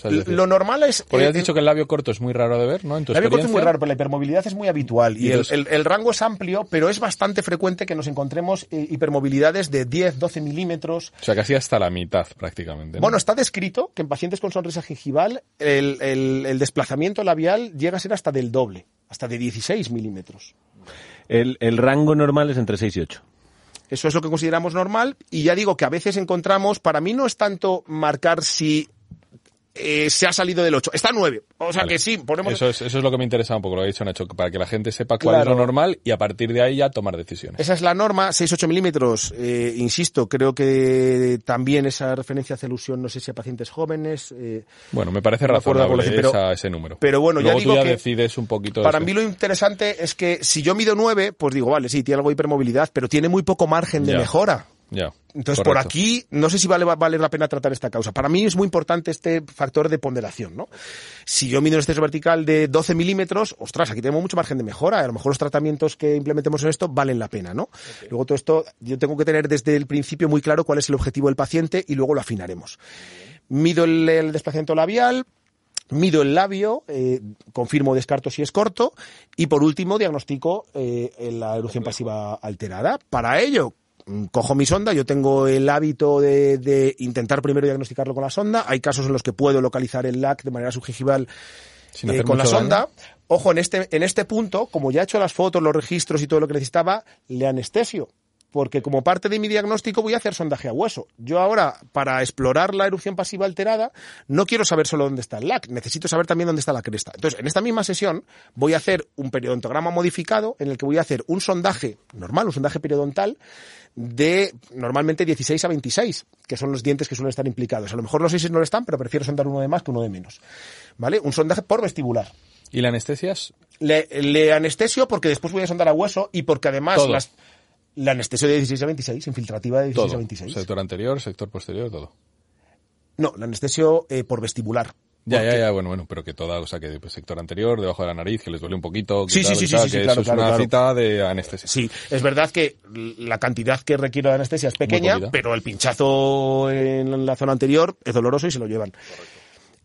Decir, lo normal es... porque eh, has dicho que el labio corto es muy raro de ver, ¿no? En tu el labio corto es muy raro, pero la hipermovilidad es muy habitual. Y, Y el, el- el rango es amplio, pero es bastante frecuente que nos encontremos eh, hipermovilidades de 10, 12 milímetros. O sea, casi hasta la mitad prácticamente. ¿no? Bueno, está descrito que en pacientes con sonrisa gingival el, el- el desplazamiento labial llega a ser hasta del doble, hasta de 16 milímetros. El, el rango normal es entre 6 y 8. Eso es lo que consideramos normal y ya digo que a veces encontramos, para mí no es tanto marcar si eh, se ha salido del 8, está 9. O sea Vale. que sí, ponemos... Eso es, eso es lo que me interesa un poco, lo que ha dicho Nacho, para que la gente sepa cuál es lo normal y a partir de ahí ya tomar decisiones. Esa es la norma, 6-8 milímetros, eh, insisto, creo que también esa referencia hace alusión, no sé si a pacientes jóvenes, eh, Bueno, me parece No razonable pero- ese número. pero bueno, ya digo tú ya que decides un poquito. Para mí lo interesante es que si yo mido 9, pues digo, vale, sí, tiene algo de hipermovilidad, pero tiene muy poco margen de Ya. mejora. Entonces, por aquí, no sé si vale, va a valer la pena tratar esta causa. Para mí es muy importante este factor de ponderación, ¿no? Si yo mido un exceso vertical de 12 milímetros, ostras, aquí tenemos mucho margen de mejora. A lo mejor los tratamientos que implementemos en esto valen la pena, ¿no? Luego todo esto, yo tengo que tener desde el principio muy claro cuál es el objetivo del paciente y luego lo afinaremos. Mido el, el desplazamiento labial, mido el labio, eh, confirmo o descarto si es corto y por último diagnostico eh, la erupción pasiva alterada. Para ello, cojo mi sonda, yo tengo el hábito de, de intentar primero diagnosticarlo con la sonda. Hay casos en los que puedo localizar el LAC de manera subgingival Sin eh, con la sonda. Ojo, en este, en este punto, como ya he hecho las fotos, los registros y todo lo que necesitaba, le anestesio. Porque como parte de mi diagnóstico voy a hacer sondaje a hueso. Yo ahora, para explorar la erupción pasiva alterada, no quiero saber solo dónde está el LAC, necesito saber también dónde está la cresta. Entonces, en esta misma sesión voy a hacer un periodontograma modificado en el que voy a hacer un sondaje normal, un sondaje periodontal, de normalmente 16 a 26, que son los dientes que suelen estar implicados. A lo mejor los 6 no lo están, pero prefiero sondar uno de más que uno de menos. ¿Vale? Un sondaje por vestibular. ¿Y la anestesia es Le, le anestesio porque después voy a sondar a hueso y porque además Todo. las, la anestesio de 16 a 26, infiltrativa de 16 a todo? 26. Sector anterior, sector posterior, todo. No, la anestesio eh, por vestibular. Ya, Porque- ya, ya, bueno, bueno, pero que toda, o sea, que pues, sector anterior, debajo de la nariz, que les duele un poquito, que Sí, tal, sí, sí, tal, sí, sí, claro, eso es una claro. cita de anestesia. Sí, es verdad que la cantidad que requiero de anestesia es pequeña, pero el pinchazo en la zona anterior es doloroso y se lo llevan.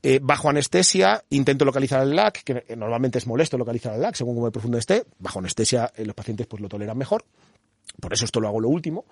Eh, bajo anestesia intento localizar el LAC, que normalmente es molesto localizar el LAC, según como profundo esté. Bajo anestesia eh, los pacientes pues lo toleran mejor. Por eso esto lo hago lo último.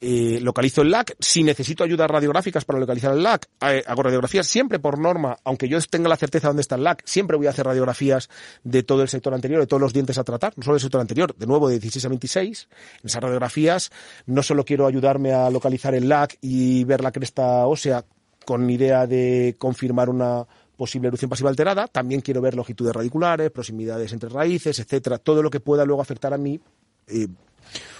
Eh, localizo el LAC. Si necesito ayudas radiográficas para localizar el LAC, eh, hago radiografías siempre por norma, aunque yo tenga la certeza de dónde está el LAC, siempre voy a hacer radiografías de todo el sector anterior, de todos los dientes a tratar, no solo del sector anterior, de nuevo de 16 a 26. En esas radiografías no solo quiero ayudarme a localizar el LAC y ver la cresta ósea con idea de confirmar una posible erupción pasiva alterada, también quiero ver longitudes radiculares, proximidades entre raíces, etcétera, todo lo que pueda luego afectar a mí eh,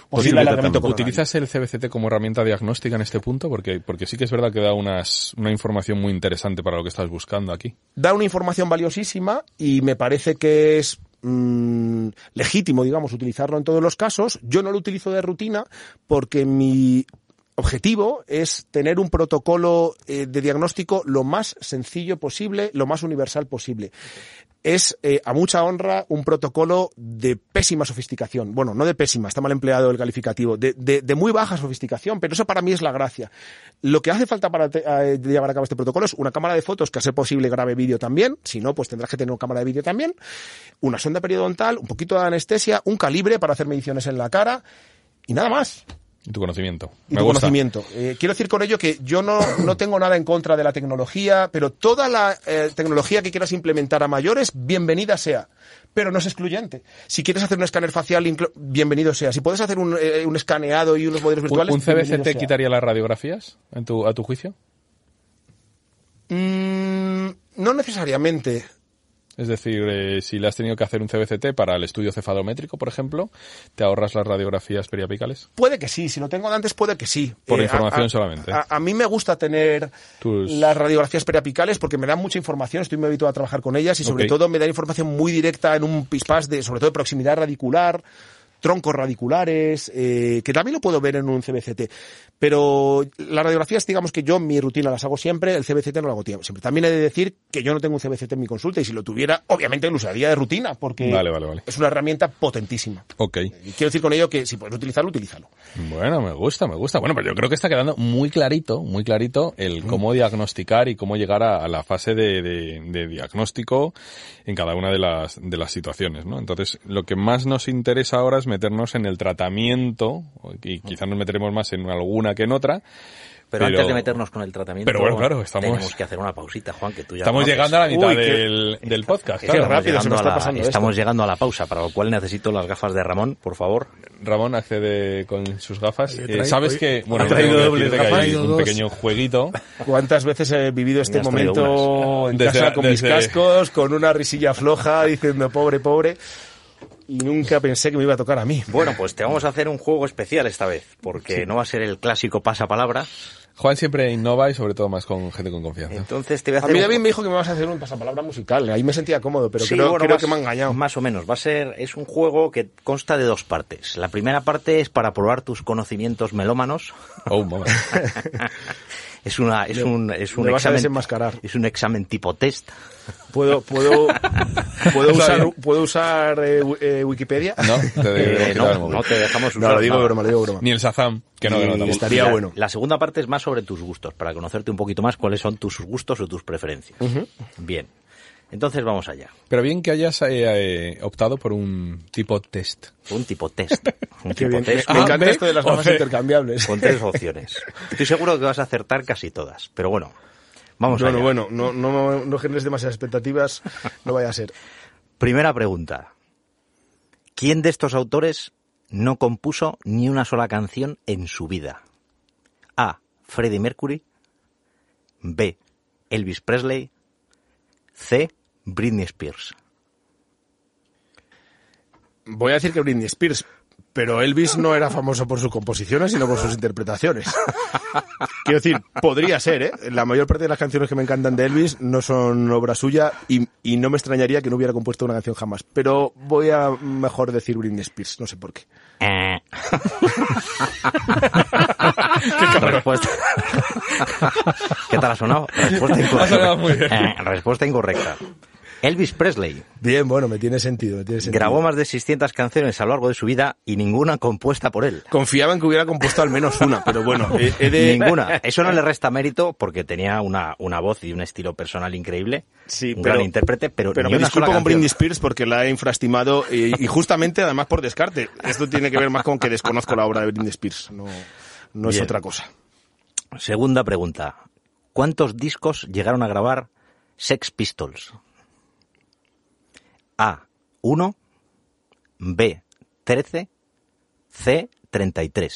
posible coronario. ¿Utilizas el CBCT como herramienta diagnóstica en este punto? Porque, porque sí que es verdad que da unas, una información muy interesante para lo que estás buscando aquí. Da una información valiosísima y me parece que es mm, legítimo, digamos, utilizarlo en todos los casos. Yo no lo utilizo de rutina porque mi objetivo es tener un protocolo eh, de diagnóstico lo más sencillo posible, lo más universal posible. Es, eh, a mucha honra, un protocolo de pésima sofisticación. Bueno, no de pésima, está mal empleado el calificativo, de, de, de muy baja sofisticación, pero eso para mí es la gracia. Lo que hace falta para eh, llevar a cabo este protocolo es una cámara de fotos que a ser posible grabe vídeo también, si no, pues tendrás que tener una cámara de vídeo también, una sonda periodontal, un poquito de anestesia, un calibre para hacer mediciones en la cara y nada más Y tu conocimiento. y Me tu gusta. conocimiento. Eh, quiero decir con ello que yo no, no tengo nada en contra de la tecnología, pero toda la eh, tecnología que quieras implementar a mayores, bienvenida sea. Pero no es excluyente. Si quieres hacer un escáner facial, bienvenido sea. Si puedes hacer un, eh, un escaneado y unos modelos ¿Un, virtuales, un bienvenido CBCT sea. quitaría las radiografías en tu, a tu juicio? Mm, no necesariamente. Es decir, eh, si le has tenido que hacer un CBCT para el estudio cefalométrico, por ejemplo, ¿te ahorras las radiografías periapicales? Puede que sí, si lo tengo de antes puede que sí. Por a- información a- solamente. A, a mí me gusta tener Tus- las radiografías periapicales porque me dan mucha información, estoy muy habituado a trabajar con ellas y sobre todo me dan información muy directa en un pispás de, sobre todo de proximidad radicular, troncos radiculares, eh, que también lo puedo ver en un CBCT. Pero las radiografías, digamos que yo mi rutina las hago siempre, el CBCT no lo hago siempre. También he de decir que yo no tengo un CBCT en mi consulta y si lo tuviera, obviamente lo usaría de rutina porque Vale, vale, vale. es una herramienta potentísima. Ok. Y quiero decir con ello que si puedes utilizarlo, utilízalo. Bueno, me gusta, me gusta. Bueno, pues yo creo que está quedando muy clarito, muy clarito el cómo diagnosticar y cómo llegar a, a la fase de, de- de diagnóstico en cada una de las, de las situaciones, ¿no? Entonces, lo que más nos interesa ahora es meternos en el tratamiento, y quizás nos meteremos más en alguna que en otra. Pero, antes de meternos con el tratamiento, Pero bueno, claro, estamos- tenemos que hacer una pausita, Juan, que tú ya Estamos conoces. llegando a la mitad Uy, del, del podcast, qué claro. rápido se me Llegando a está la- pasando esto. estamos llegando a la pausa, para lo cual necesito las gafas de Ramón, por favor. Ramón accede con sus gafas. He Eh, traído- Sabes hoy- que, bueno, ha traído tengo que hay traído un dos. pequeño jueguito. ¿Cuántas veces he vivido este traído momento en Desde- casa con mis desde- cascos, con una risilla floja, diciendo pobre, pobre? Y nunca pensé que me iba a tocar a mí. Bueno, pues te vamos a hacer un juego especial esta vez, porque no va a ser el clásico pasapalabra. Juan siempre innova y sobre todo más con gente con confianza. Entonces te voy a A hacer mí un- David me dijo que me vas a hacer un pasapalabra musical. Ahí me sentía cómodo, pero Sí, creo, bueno, creo más- que me ha engañado. Más o menos. Va a ser, es un juego que consta de dos partes. La primera parte es para probar tus conocimientos melómanos. Oh. <laughs> Es una, es un, es un examen. desenmascarar. Es un examen tipo test. ¿Puedo, puedo, puedo <laughs> usar. ¿puedo usar eh, eh, Wikipedia? No, te <laughs> Eh, no, te dejamos usar No, lo digo broma, lo digo broma. Ni el Sazam, que no, que estaría la, bueno. La segunda parte es más sobre tus gustos, para conocerte un poquito más cuáles son tus gustos o tus preferencias. Bien. Entonces vamos allá. Pero bien que hayas eh, eh, optado por un tipo test. Un tipo test. <laughs> Un tipo bien. test Me Ah, encanta ¿ve? esto de las gafas Oye. intercambiables. con tres <laughs> opciones. Estoy seguro que vas a acertar casi todas. Pero bueno, vamos Bueno, allá. bueno, no, no, no generes demasiadas expectativas, no vaya a ser. Primera pregunta. ¿Quién de estos autores no compuso ni una sola canción en su vida? A. Freddie Mercury. B. Elvis Presley. C. Britney Spears. Voy a decir que Britney Spears, pero Elvis no era famoso por sus composiciones, sino por sus interpretaciones. Quiero decir, podría ser, ¿eh? La mayor parte de las canciones que me encantan de Elvis no son obra suya y, y no me extrañaría que no hubiera compuesto una canción jamás. Pero voy a mejor decir Britney Spears, no sé por qué. Eh. Respuesta. ¿Qué tal ha sonado? Respuesta incorrecta. Ha sonado muy bien. Eh, respuesta incorrecta. Elvis Presley Bien, bueno, me tiene sentido, me tiene sentido. grabó más de 600 canciones a lo largo de su vida y ninguna compuesta por él. Confiaba en que hubiera compuesto al menos una, pero bueno, he, he de... Ninguna. Eso no le resta mérito porque tenía una, una voz y un estilo personal increíble. Sí, un pero- gran intérprete, pero, Pero ni me una disculpo sola con. Britney Spears porque la he infraestimado y, y justamente además por descarte. Esto tiene que ver más con que desconozco la obra de Britney Spears, no, no es otra cosa. Segunda pregunta. ¿Cuántos discos llegaron a grabar Sex Pistols? A. 1. B. 13. C. 33.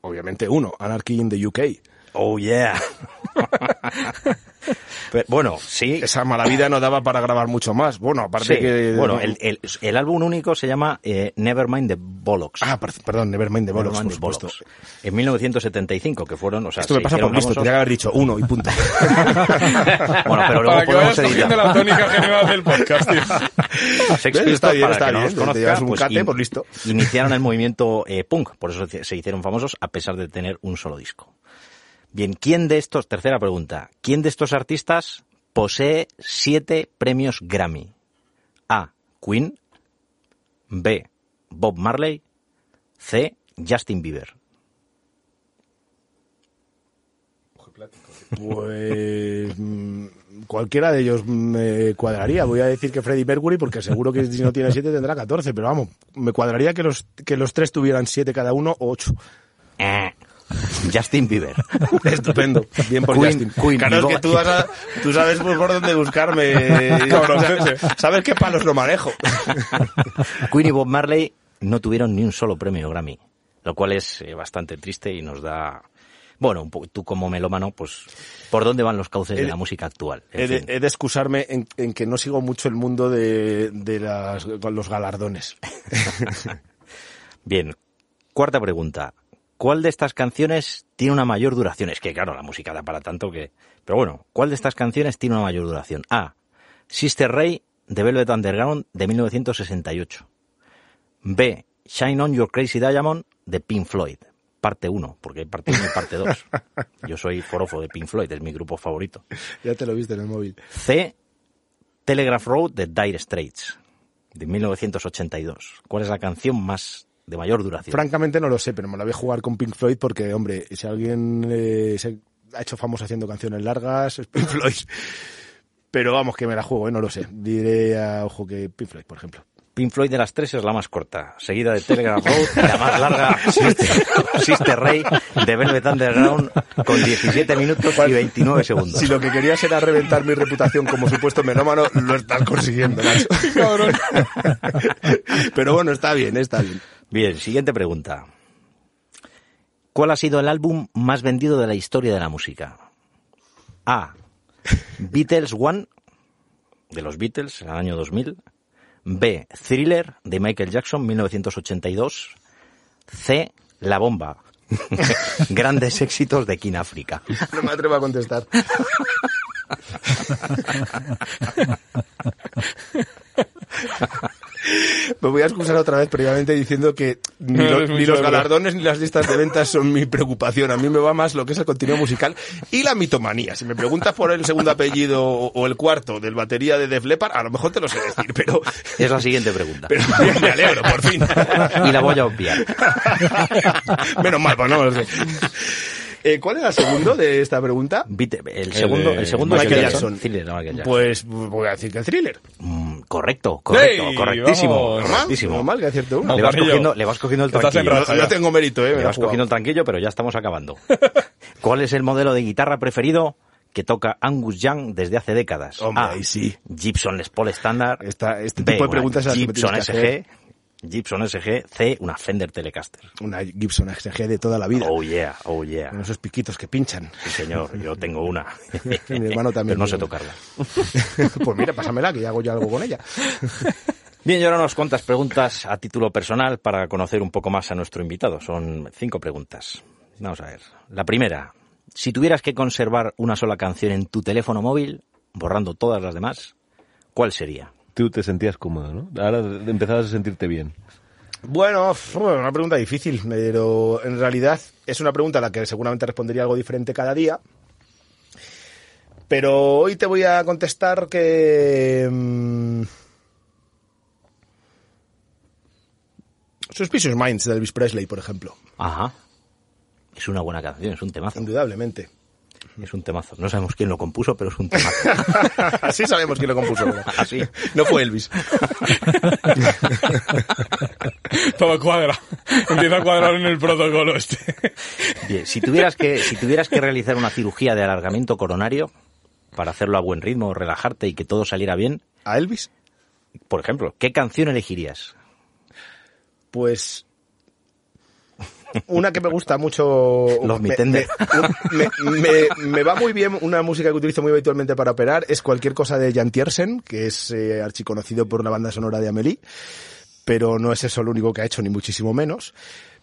Obviamente uno, Anarchy in the UK. Oh, yeah. Pero, bueno, sí. Esa mala vida no daba para grabar mucho más. Bueno, aparte sí. que... Bueno, el, el, el álbum único se llama eh, Nevermind the Bollocks. Ah, per- perdón, Nevermind the Bollocks, Nevermind por the. Bollocks. En 1975, que fueron, o sea, Esto me pasa por listo, famosos- tendría que haber dicho uno y punto. <laughs> Bueno, pero luego Para que podemos vayas cogiendo editar. la tónica general del podcast, tío. <laughs> Sex Está bien, para está que no bien. los Te conozca, llevas un pues, cate, in- pues listo. Iniciaron el movimiento eh, punk, por eso se hicieron famosos a pesar de tener un solo disco. Bien, ¿quién de estos, tercera pregunta, ¿quién de estos artistas posee siete premios Grammy? A. Queen. B. Bob Marley. C. Justin Bieber. Pues mm, cualquiera de ellos me cuadraría. Voy a decir que Freddie Mercury porque seguro que si no tiene siete tendrá 14, pero vamos, me cuadraría que los que los tres tuvieran siete cada uno o ocho. Justin Bieber. <laughs> Estupendo, bien por Queen- Justin. Queen claro, es que tú, vas a- tú sabes por dónde buscarme. <laughs> Sabes qué palos lo manejo. <laughs> Queen y Bob Marley no tuvieron ni un solo premio Grammy, lo cual es eh, bastante triste y nos da... Bueno, tú como melómano, pues, ¿por dónde van los cauces de He de- la música actual? He de, fin. he de excusarme en, en que no sigo mucho el mundo de, de las, con los galardones. Bien, cuarta pregunta. ¿Cuál de estas canciones tiene una mayor duración? Es que, claro, la música da para tanto que... Pero bueno, ¿cuál de estas canciones tiene una mayor duración? A. Sister Ray, de Velvet Underground, de 1968. B. Shine On Your Crazy Diamond, de Pink Floyd. Parte 1, porque hay parte 1 y parte 2. <laughs> Yo soy forofo de Pink Floyd, es mi grupo favorito. ya te lo viste en el móvil. C. Telegraph Road, de Dire Straits, de 1982. ¿Cuál es la canción más de mayor duración? Francamente no lo sé, pero me la voy a jugar con Pink Floyd porque, hombre, si alguien eh, se ha hecho famoso haciendo canciones largas, es Pink Floyd. Pero vamos, que me la juego, ¿eh? no lo sé. Diré a ojo que Pink Floyd, por ejemplo. Pink Floyd de las tres es la más corta, seguida de Telegraph Road, y <laughs> la más larga, Sister, Sister Ray, de Velvet Underground, con 17 minutos y 29 segundos. Si lo que querías era reventar mi reputación como supuesto melómano, lo estás consiguiendo, Nacho. <laughs> Cabrón. Pero bueno, está bien, está bien. Bien, siguiente pregunta. ¿Cuál ha sido el álbum más vendido de la historia de la música? A. Beatles One, de los Beatles, en el año 2000. B. Thriller, de Michael Jackson, 1982. C. La Bomba. <laughs> Grandes éxitos de King África. No me atrevo a contestar. <laughs> Me voy a excusar otra vez previamente diciendo que ni, lo- ni los galardones ni las listas de ventas son mi preocupación. A mí me va más lo que es el contenido musical y la mitomanía. Si me preguntas por el segundo apellido o, o el cuarto del batería de Def Leppard, a lo mejor te lo sé decir, pero, Es la siguiente pregunta. pero me alegro, por fin. Y la voy a obviar. Menos mal, pues no lo sé. Eh, ¿Cuál era el segundo de esta pregunta? Beat- El segundo, el segundo Michael Michael Jackson. Jackson. Thriller de Michael Jackson. Pues voy a decir que el thriller. Mm, correcto, correcto, ¡Ey! correctísimo, Vamos. correctísimo. Normal que acierto uno. Le vas, cogiendo, le vas cogiendo el Estás en tranquillo. No, no tengo mérito, eh. me Le vas cogiendo el tranquillo, pero ya estamos acabando. <laughs> ¿Cuál es el modelo de guitarra preferido que toca Angus Young desde hace décadas? Hombre, A. sí. Gibson Les Paul Standard. Esta- este B, tipo de preguntas es Gibson SG. Gibson SG. C. Una Fender Telecaster. Una Gibson XG de toda la vida. Oh yeah, oh yeah. Con esos piquitos que pinchan. Sí, señor, yo tengo una. <laughs> Mi hermano también Pero no sé tocarla. <laughs> pues mira, pásamela, que ya hago yo algo con ella. <laughs> Bien, y ahora unas cuantas preguntas a título personal para conocer un poco más a nuestro invitado. Son cinco preguntas. Vamos a ver. La primera, si tuvieras que conservar una sola canción en tu teléfono móvil, borrando todas las demás, ¿cuál sería? Tú te sentías cómodo, ¿no? Ahora empezabas a sentirte bien. Bueno, una pregunta difícil, pero en realidad es una pregunta a la que seguramente respondería algo diferente cada día. Pero hoy te voy a contestar que... mm, Suspicious Minds de Elvis Presley, por ejemplo. Ajá. Es una buena canción, es un temazo. Indudablemente. Es un temazo. No sabemos quién lo compuso, pero es un temazo. <laughs> Así sabemos quién lo compuso. ¿verdad? Así. No fue Elvis. <laughs> Todo cuadra. Empieza a cuadrar en el protocolo este. Bien, si tuvieras que, si tuvieras que realizar una cirugía de alargamiento coronario para hacerlo a buen ritmo, relajarte y que todo saliera bien, ¿A Elvis? por ejemplo, ¿qué canción elegirías? Pues... una que me gusta mucho. Los me, me- me va muy bien una música que utilizo muy habitualmente para operar. Es cualquier cosa de Jan Tiersen, que es eh, archiconocido por la banda sonora de Amelie. Pero no es eso lo único que ha hecho, ni muchísimo menos.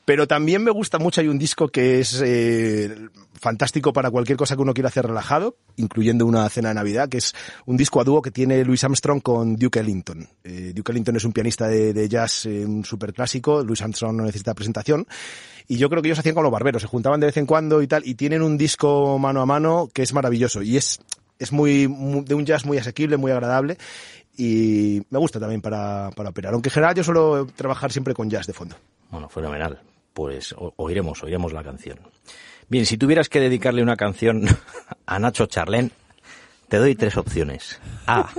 Pero también me gusta mucho, hay un disco que es eh, fantástico para cualquier cosa que uno quiera hacer relajado, incluyendo una cena de Navidad, que es un disco a dúo que tiene Louis Armstrong con Duke Ellington. Eh, Duke Ellington es un pianista de, jazz, eh, un super clásico, Louis Armstrong no necesita presentación. Y yo creo que ellos hacían con los barberos, se juntaban de vez en cuando y tal, y tienen un disco mano a mano que es maravilloso. Y es, es muy, muy- de un jazz muy asequible, muy agradable. Y me gusta también para, para operar. Aunque en general yo suelo trabajar siempre con jazz de fondo. Bueno, fenomenal. Pues oiremos, oiremos la canción. Bien, si tuvieras que dedicarle una canción <laughs> a Nacho Charlén, te doy tres opciones. A.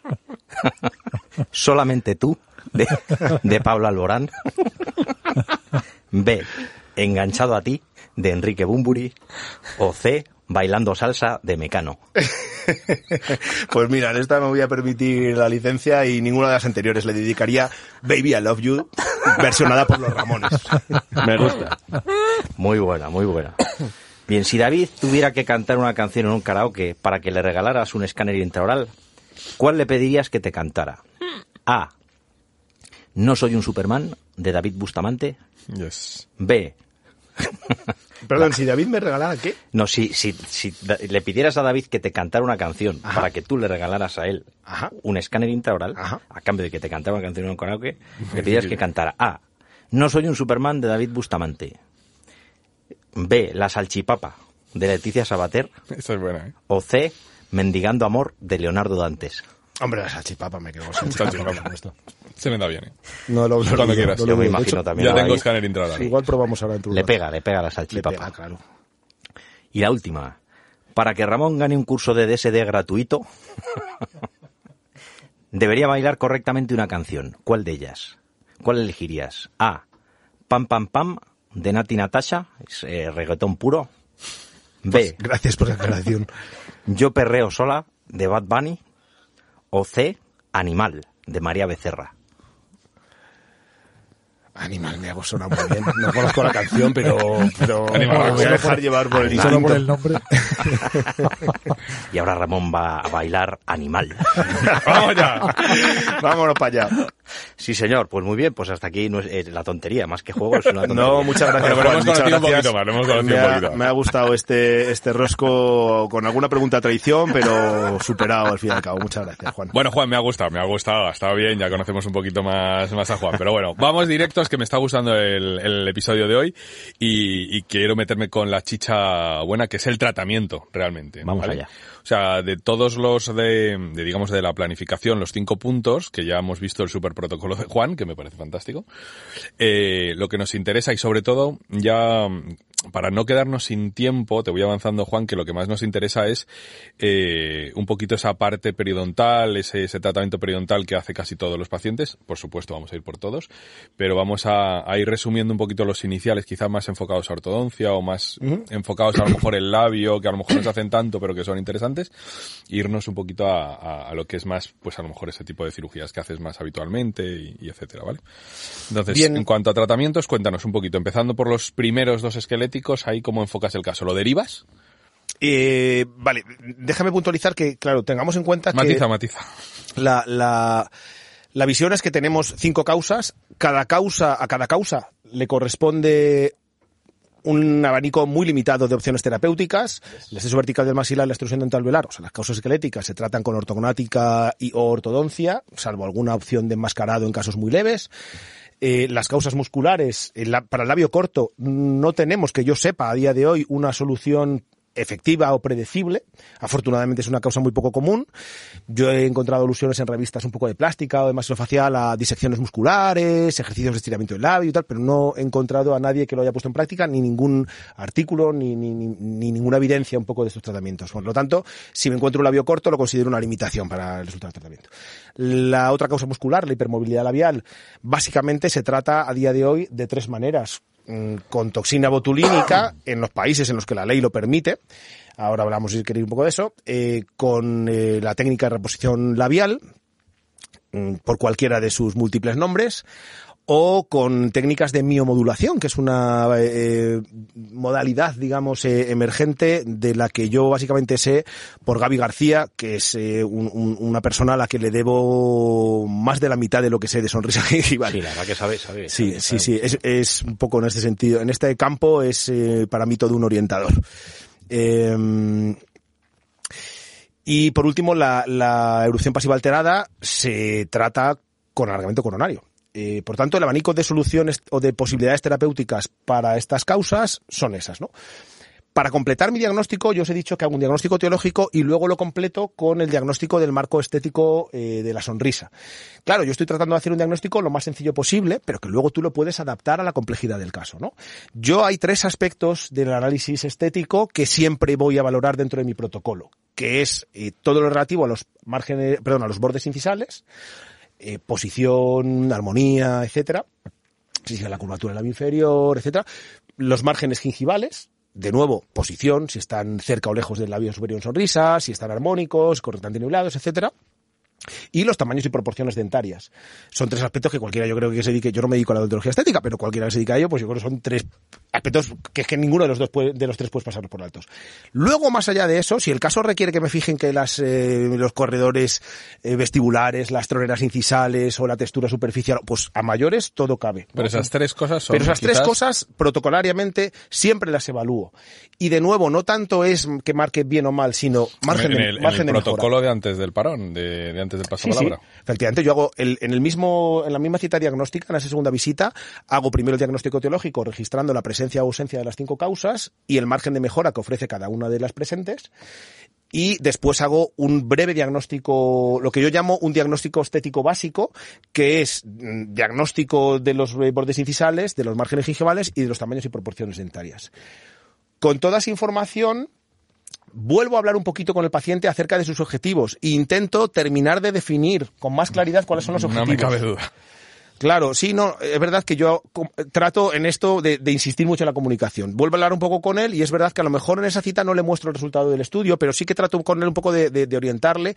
<laughs> Solamente tú, de, de Pablo Alborán. B. Enganchado a ti, de Enrique Bumburi. O C. Bailando salsa, de Mecano. <laughs> Pues mira, en esta me voy a permitir la licencia y ninguna de las anteriores le dedicaría Baby I Love You, versionada por los Ramones. <laughs> Me gusta. Muy buena, muy buena. Bien, si David tuviera que cantar una canción en un karaoke para que le regalaras un escáner intraoral, ¿cuál le pedirías que te cantara? A. No soy un Superman, de David Bustamante. Yes. B. Perdón, si David me regalara qué? No, si, si, si le pidieras a David que te cantara una canción para que tú le regalaras a él Ajá. un escáner intraoral, Ajá. a cambio de que te cantara una canción en un karaoke, le pidieras que cantara A. No soy un Superman, de David Bustamante. B. La salchipapa, de Leticia Sabater. Esa es buena, ¿eh? O C. Mendigando amor de Leonardo Dantes. Hombre, la salchipapa me quedo <laughs> con salchipapa. Se me da bien, ¿eh? No lo, Cuando quieras. no Yo me imagino hecho, también. Ya a tengo escáner intraoral. Igual probamos ahora en tu Le pega, le pega la Le salchipapa. pega, claro. Y la última. Para que Ramón gane un curso de DSD gratuito, <laughs> debería bailar correctamente una canción. ¿Cuál de ellas? ¿Cuál elegirías? A. Pam Pam Pam, de Nati Natasha, es eh, reggaetón puro. B. Gracias por la aclaración. Yo perreo sola, de Bad Bunny. O C. Animal, de María Becerra. Animal, me ha sonado muy bien. No conozco la canción, pero, pero <laughs> Animal. me voy a dejar llevar por el Solo por instinto. el nombre. <laughs> Y ahora Ramón va a bailar Animal. <laughs> ¡Vamos ya! Vámonos para allá. Sí, señor. Pues muy bien, pues hasta aquí no es, eh, la tontería. Más que juego es una tontería. No, muchas gracias. Bueno, Juan, hemos muchas conocido un gracias. poquito más, me, ha, poquito. me ha gustado este, este rosco con alguna pregunta de traición, pero superado al fin y al cabo. Muchas gracias, Juan. Bueno, Juan, me ha gustado, me ha gustado, ha estado bien, ya conocemos un poquito más, más a Juan. Pero bueno, vamos directos, que me está gustando el, el episodio de hoy y, y quiero meterme con la chicha buena, que es el tratamiento, realmente. Vamos ¿vale? allá. O sea, de todos los de, de, digamos, de la planificación, los cinco puntos, que ya hemos visto el super protocolo de Juan, que me parece fantástico, eh, lo que nos interesa y sobre todo, ya para no quedarnos sin tiempo, te voy avanzando Juan, que lo que más nos interesa es eh, un poquito esa parte periodontal, ese, ese tratamiento periodontal que hace casi todos los pacientes, por supuesto vamos a ir por todos, pero vamos a, a ir resumiendo un poquito los iniciales, quizás más enfocados a ortodoncia o más enfocados a lo mejor el labio, que a lo mejor no se hacen tanto, pero que son interesantes, irnos un poquito a, a- a lo que es más, pues a lo mejor ese tipo de cirugías que haces más habitualmente y, y etcétera, ¿vale? Entonces, Bien. en cuanto a tratamientos, cuéntanos un poquito, empezando por los primeros dos esqueléticos, ahí cómo enfocas el caso, ¿lo derivas? Eh, vale, déjame puntualizar que, claro, tengamos en cuenta que Matiza, matiza. la, la, la visión es que tenemos cinco causas. Cada causa, a cada causa le corresponde un abanico muy limitado de opciones terapéuticas. El exceso vertical del maxilar, la extrusión dental velar, o sea, las causas esqueléticas se tratan con ortognática y o ortodoncia, salvo alguna opción de enmascarado en casos muy leves. Eh, las causas musculares, la- para el labio corto, no tenemos, que yo sepa, a día de hoy, una solución efectiva o predecible. Afortunadamente es una causa muy poco común. Yo he encontrado alusiones en revistas un poco de plástica o de maxilofacial a disecciones musculares, ejercicios de estiramiento del labio y tal, pero no he encontrado a nadie que lo haya puesto en práctica, ni ningún artículo, ni, ni, ni- ni ninguna evidencia un poco de estos tratamientos. Por lo tanto, si me encuentro un labio corto, lo considero una limitación para el resultado del tratamiento. La otra causa muscular, la hipermovilidad labial, básicamente se trata a día de hoy de tres maneras. Mm, Con toxina botulínica, en los países en los que la ley lo permite, ahora hablamos si queréis un poco de eso, eh, con eh, la técnica de reposición labial, mm, por cualquiera de sus múltiples nombres, o con técnicas de miomodulación, que es una eh, modalidad, digamos, eh, emergente de la que yo básicamente sé por Gaby García, que es eh, una persona a la que le debo más de la mitad de lo que sé de sonrisa gingival. Sí, la verdad que sabe, sabe. Sí, sí, sí, es, es, un poco en este sentido. En este campo es para mí todo un orientador. y por último, la, la erupción pasiva alterada se trata con alargamiento coronario eh, por tanto, el abanico de soluciones o de posibilidades terapéuticas para estas causas son esas, ¿no? Para completar mi diagnóstico, yo os he dicho que hago un diagnóstico teológico y luego lo completo con el diagnóstico del marco estético eh, de la sonrisa. Claro, yo estoy tratando de hacer un diagnóstico lo más sencillo posible, pero que luego tú lo puedes adaptar a la complejidad del caso, ¿no? Yo hay tres aspectos del análisis estético que siempre voy a valorar dentro de mi protocolo, que es eh, todo lo relativo a los márgenes, perdón, a los bordes incisales, eh, posición, armonía, etcétera, si la curvatura del labio inferior, etcétera, los márgenes gingivales, de nuevo, posición, si están cerca o lejos del labio superior en sonrisa, si están armónicos, correctamente nivelados, etcétera, y los tamaños y proporciones dentarias. Son tres aspectos que cualquiera yo creo que se dedique, yo no me dedico a la odontología estética, pero cualquiera que se dedique a ello, pues yo creo que son tres aspectos que es que ninguno de los dos de los tres puedes pasar por altos. Luego, más allá de eso, si el caso requiere que me fijen que las, eh, los corredores eh, vestibulares, las troneras incisales o la textura superficial, pues a mayores todo cabe. Pero esas tres cosas son Pero esas tres cosas, protocolariamente, siempre las evalúo. Y de nuevo, no tanto es que marque bien o mal, sino margen, en el, margen en el protocolo de antes del parón, de, antes del paso palabra. Sí. Efectivamente, yo hago el, en el mismo, en la misma cita diagnóstica, en esa segunda visita, hago primero el diagnóstico teológico, registrando la presencia presencia o ausencia de las cinco causas y el margen de mejora que ofrece cada una de las presentes. Y después hago un breve diagnóstico, lo que yo llamo un diagnóstico estético básico, que es mm, diagnóstico de los bordes incisales, de los márgenes gingivales y de los tamaños y proporciones dentarias. Con toda esa información, vuelvo a hablar un poquito con el paciente acerca de sus objetivos e intento terminar de definir con más claridad cuáles son los objetivos. No me cabe duda. Claro, sí, no, es verdad que yo trato en esto de, insistir mucho en la comunicación. Vuelvo a hablar un poco con él y es verdad que a lo mejor en esa cita no le muestro el resultado del estudio, pero sí que trato con él un poco de, orientarle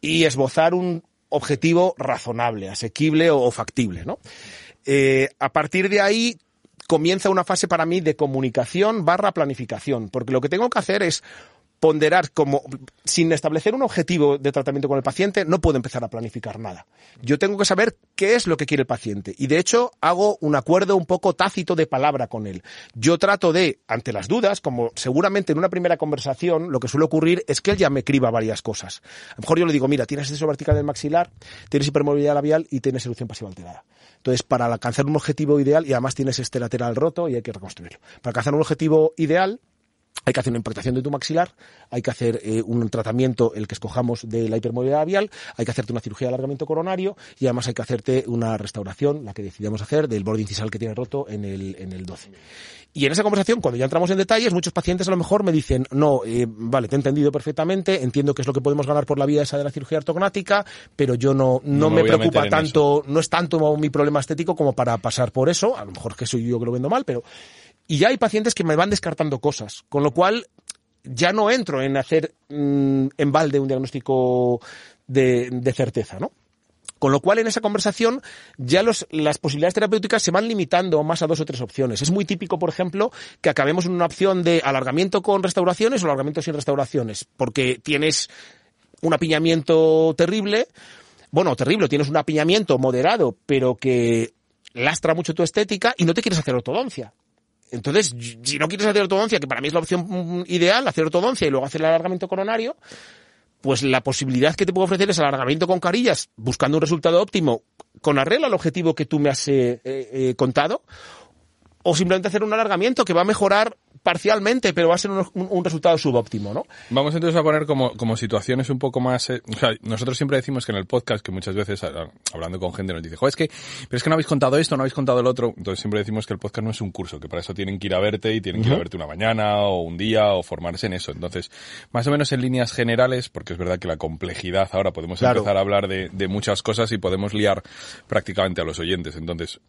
y esbozar un objetivo razonable, asequible o, factible, ¿no? Eh, a partir de ahí comienza una fase para mí de comunicación barra planificación, porque lo que tengo que hacer es ponderar como, sin establecer un objetivo de tratamiento con el paciente, no puedo empezar a planificar nada. Yo tengo que saber qué es lo que quiere el paciente. Y de hecho, hago un acuerdo un poco tácito de palabra con él. Yo trato de, ante las dudas, como seguramente en una primera conversación, lo que suele ocurrir es que él ya me criba varias cosas. A lo mejor yo le digo, mira, tienes exceso vertical del maxilar, tienes hipermovilidad labial y tienes erupción pasiva alterada. Entonces, para alcanzar un objetivo ideal, y además tienes este lateral roto y hay que reconstruirlo. Para alcanzar un objetivo ideal, hay que hacer una impactación de tu maxilar, hay que hacer eh, un tratamiento, el que escojamos de la hipermovilidad labial, hay que hacerte una cirugía de alargamiento coronario y además hay que hacerte una restauración, la que decidamos hacer, del borde incisal que tiene roto en el, en el 12. Y en esa conversación, cuando ya entramos en detalles, muchos pacientes a lo mejor me dicen, no, eh, vale, te he entendido perfectamente, entiendo que es lo que podemos ganar por la vía esa de la cirugía ortognática, pero yo no, no, me, preocupa tanto, no es tanto mi problema estético como para pasar por eso, a lo mejor que soy yo que lo vendo mal, pero y ya hay pacientes que me van descartando cosas, con lo cual ya no entro en hacer mm, en balde un diagnóstico de, de certeza, ¿no? Con lo cual, en esa conversación, ya los, las posibilidades terapéuticas se van limitando más a dos o tres opciones. Es muy típico, por ejemplo, que acabemos en una opción de alargamiento con restauraciones o alargamiento sin restauraciones, porque tienes un apiñamiento terrible, bueno, terrible, tienes un apiñamiento moderado, pero que lastra mucho tu estética y no te quieres hacer ortodoncia. Entonces, si no quieres hacer ortodoncia, que para mí es la opción mm, ideal, hacer ortodoncia y luego hacer el alargamiento coronario, pues la posibilidad que te puedo ofrecer es alargamiento con carillas, buscando un resultado óptimo con arreglo al objetivo que tú me has eh, eh, contado, o simplemente hacer un alargamiento que va a mejorar parcialmente, pero va a ser un, resultado subóptimo, ¿no? Vamos entonces a poner como, como situaciones un poco más... Eh, o sea, nosotros siempre decimos que en el podcast, que muchas veces hablando con gente nos dice, joder, es que, pero es que no habéis contado esto, no habéis contado el otro. Entonces siempre decimos que el podcast no es un curso, que para eso tienen que ir a verte y tienen que ir a verte una mañana o un día o formarse en eso. Entonces, más o menos en líneas generales, porque es verdad que la complejidad ahora podemos empezar a hablar de, de muchas cosas y podemos liar prácticamente a los oyentes. Entonces,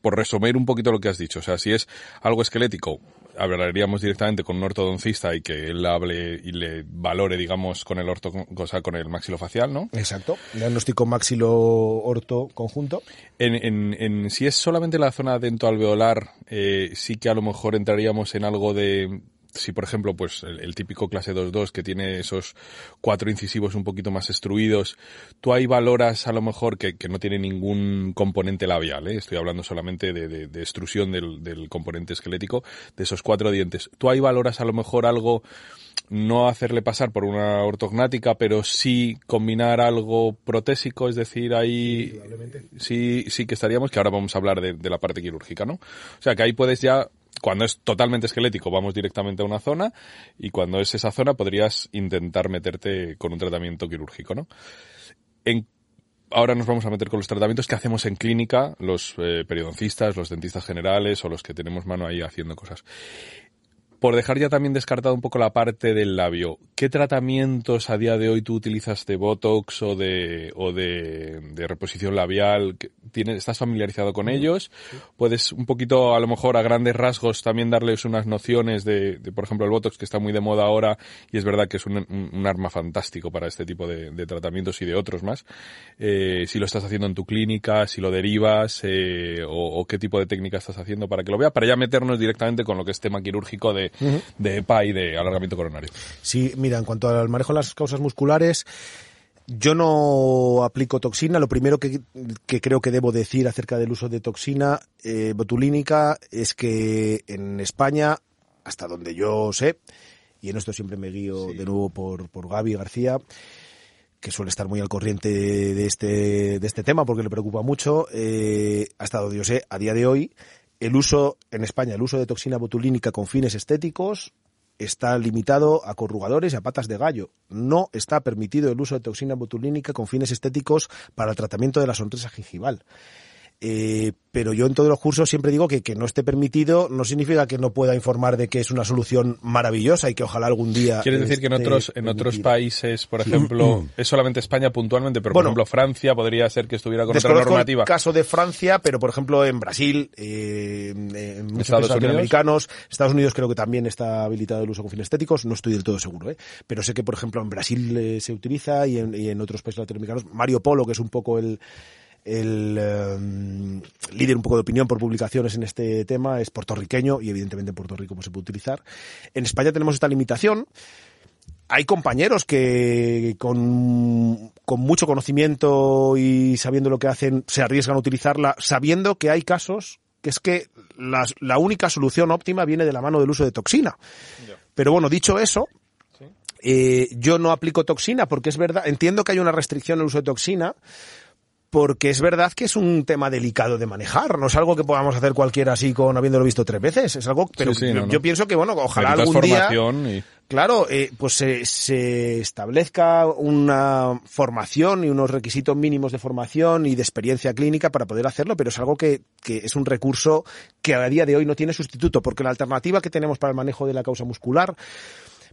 por resumir un poquito lo que has dicho, o sea, si es algo esquelético, hablaríamos directamente con un ortodoncista y que él hable y le valore, digamos, con el orto, cosa, con el maxilofacial, ¿no? Exacto. Diagnóstico maxilo-orto conjunto. En, en, en, si es solamente la zona dentoalveolar, eh, sí que a lo mejor entraríamos en algo de si por ejemplo pues el, típico clase 2.2 que tiene esos cuatro incisivos un poquito más extruidos, tú ahí valoras a lo mejor que, que no tiene ningún componente labial, ¿eh? estoy hablando solamente de, de, de extrusión del, del, componente esquelético, de esos cuatro dientes, tú ahí valoras a lo mejor algo, no hacerle pasar por una ortognática, pero sí combinar algo protésico, es decir, ahí sí, sí que estaríamos, que ahora vamos a hablar de, de la parte quirúrgica, ¿no? O sea que ahí puedes ya cuando es totalmente esquelético vamos directamente a una zona y cuando es esa zona podrías intentar meterte con un tratamiento quirúrgico, ¿no? Ahora nos vamos a meter con los tratamientos que hacemos en clínica los eh, periodoncistas, los dentistas generales o los que tenemos mano ahí haciendo cosas por dejar ya también descartado un poco la parte del labio, ¿qué tratamientos a día de hoy tú utilizas de Botox o de, o de, de reposición labial? ¿Tienes, ¿Estás familiarizado con ellos? ¿Puedes un poquito, a lo mejor a grandes rasgos, también darles unas nociones de, de por ejemplo, el Botox que está muy de moda ahora y es verdad que es un, un, arma fantástico para este tipo de, de tratamientos y de otros más? Eh, si lo estás haciendo en tu clínica, si lo derivas eh, o, o qué tipo de técnica estás haciendo para que lo vea, para ya meternos directamente con lo que es tema quirúrgico de de, EPA y de alargamiento coronario. Sí, mira, en cuanto al manejo de las causas musculares, yo no aplico toxina. Lo primero que, creo que debo decir acerca del uso de toxina eh, botulínica es que en España, hasta donde yo sé, y en esto siempre me guío de nuevo por, por Gaby García, que suele estar muy al corriente de este, de este tema porque le preocupa mucho, eh, hasta donde yo sé, a día de hoy, el uso en España, el uso de toxina botulínica con fines estéticos está limitado a corrugadores y a patas de gallo. No está permitido el uso de toxina botulínica con fines estéticos para el tratamiento de la sonrisa gingival. Eh, pero yo en todos los cursos siempre digo que que no esté permitido no significa que no pueda informar de que es una solución maravillosa y que ojalá algún día. ¿Quieres decir que en otros en otros países, por ejemplo, es solamente España puntualmente, pero por ejemplo Francia podría ser que estuviera con otra normativa? El caso de Francia, pero por ejemplo en Brasil, eh, en muchos Estados países latinoamericanos, Estados Unidos creo que también está habilitado el uso con fines estéticos, no estoy del todo seguro, ¿eh? pero sé que por ejemplo en Brasil eh, se utiliza y en, y en otros países latinoamericanos. Mario Polo, que es un poco el el um, líder un poco de opinión por publicaciones en este tema es puertorriqueño y evidentemente en Puerto Rico pues, se puede utilizar. En España tenemos esta limitación. Hay compañeros que con, con mucho conocimiento y sabiendo lo que hacen se arriesgan a utilizarla sabiendo que hay casos que es que la, la única solución óptima viene de la mano del uso de toxina. Pero bueno, dicho eso, eh, yo no aplico toxina porque es verdad, entiendo que hay una restricción el uso de toxina, porque es verdad que es un tema delicado de manejar, no es algo que podamos hacer cualquiera así con habiéndolo visto tres veces, es algo, pero Sí, sí, no, no. yo pienso que bueno, ojalá algún día, y- claro, eh, pues se, se establezca una formación y unos requisitos mínimos de formación y de experiencia clínica para poder hacerlo, pero es algo que, que es un recurso que a día de hoy no tiene sustituto, porque la alternativa que tenemos para el manejo de la causa muscular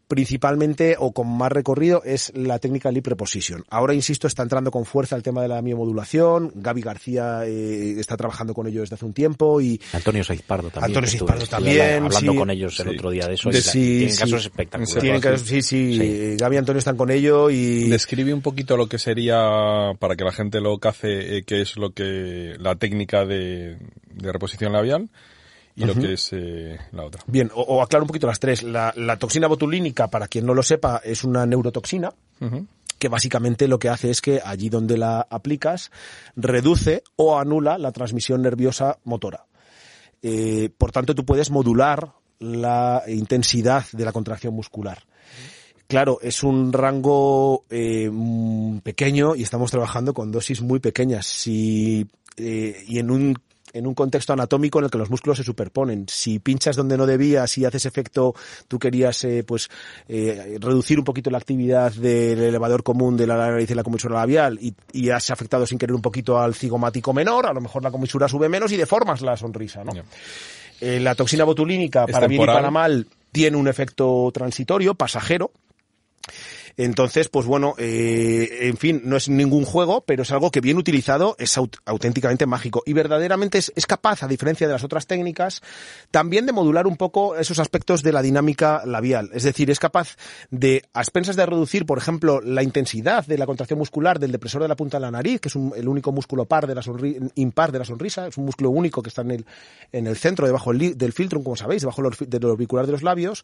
principalmente o con más recorrido es la técnica lip reposition. Ahora, insisto, está entrando con fuerza el tema de la miomodulación. Gaby García eh, está trabajando con ello desde hace un tiempo y Antonio Saiz Pardo también. Antonio también, Hablando sí. con ellos el Sí. otro día de eso. De- y la- sí, tienen sí. casos espectaculares. tienen sí, sí, Sí. Gaby y Antonio están con ello y Describe un poquito lo que sería, para que la gente lo cace, eh, qué es lo que, la técnica de, de reposición labial y lo que es eh, la otra. Bien, o, o aclaro un poquito las tres. La, la toxina botulínica, para quien no lo sepa, es una neurotoxina que básicamente lo que hace es que allí donde la aplicas reduce o anula la transmisión nerviosa motora. Eh, por tanto, tú puedes modular la intensidad de la contracción muscular. Claro, es un rango eh, mm, pequeño y estamos trabajando con dosis muy pequeñas. Si, eh, y en un en un contexto anatómico en el que los músculos se superponen. Si pinchas donde no debías y haces efecto, tú querías eh, pues eh, reducir un poquito la actividad del elevador común de la nariz y la comisura labial y, y has afectado sin querer un poquito al cigomático menor, a lo mejor la comisura sube menos y deformas la sonrisa, ¿no? Eh, la toxina botulínica, Es para bien y para mal, tiene un efecto transitorio, pasajero. Entonces, pues bueno, eh, en fin, no es ningún juego, pero es algo que bien utilizado es auténticamente mágico y verdaderamente es, capaz, a diferencia de las otras técnicas, también de modular un poco esos aspectos de la dinámica labial. Es decir, es capaz de, a expensas de reducir, por ejemplo, la intensidad de la contracción muscular del depresor de la punta de la nariz, que es el único músculo par de la impar de la sonrisa, es un músculo único que está en el, en el centro, debajo del filtro, como sabéis, debajo del orbicular de los labios,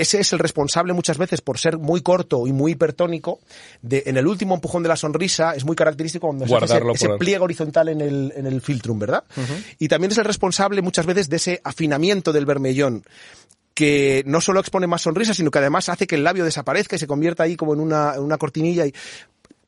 ese es el responsable muchas veces por ser muy corto y muy hipertónico. De, en el último empujón de la sonrisa es muy característico cuando se hace ese, pliegue horizontal en el, en el filtrum, ¿verdad? Y también es el responsable muchas veces de ese afinamiento del vermellón que no solo expone más sonrisas, sino que además hace que el labio desaparezca y se convierta ahí como en una, en una cortinilla y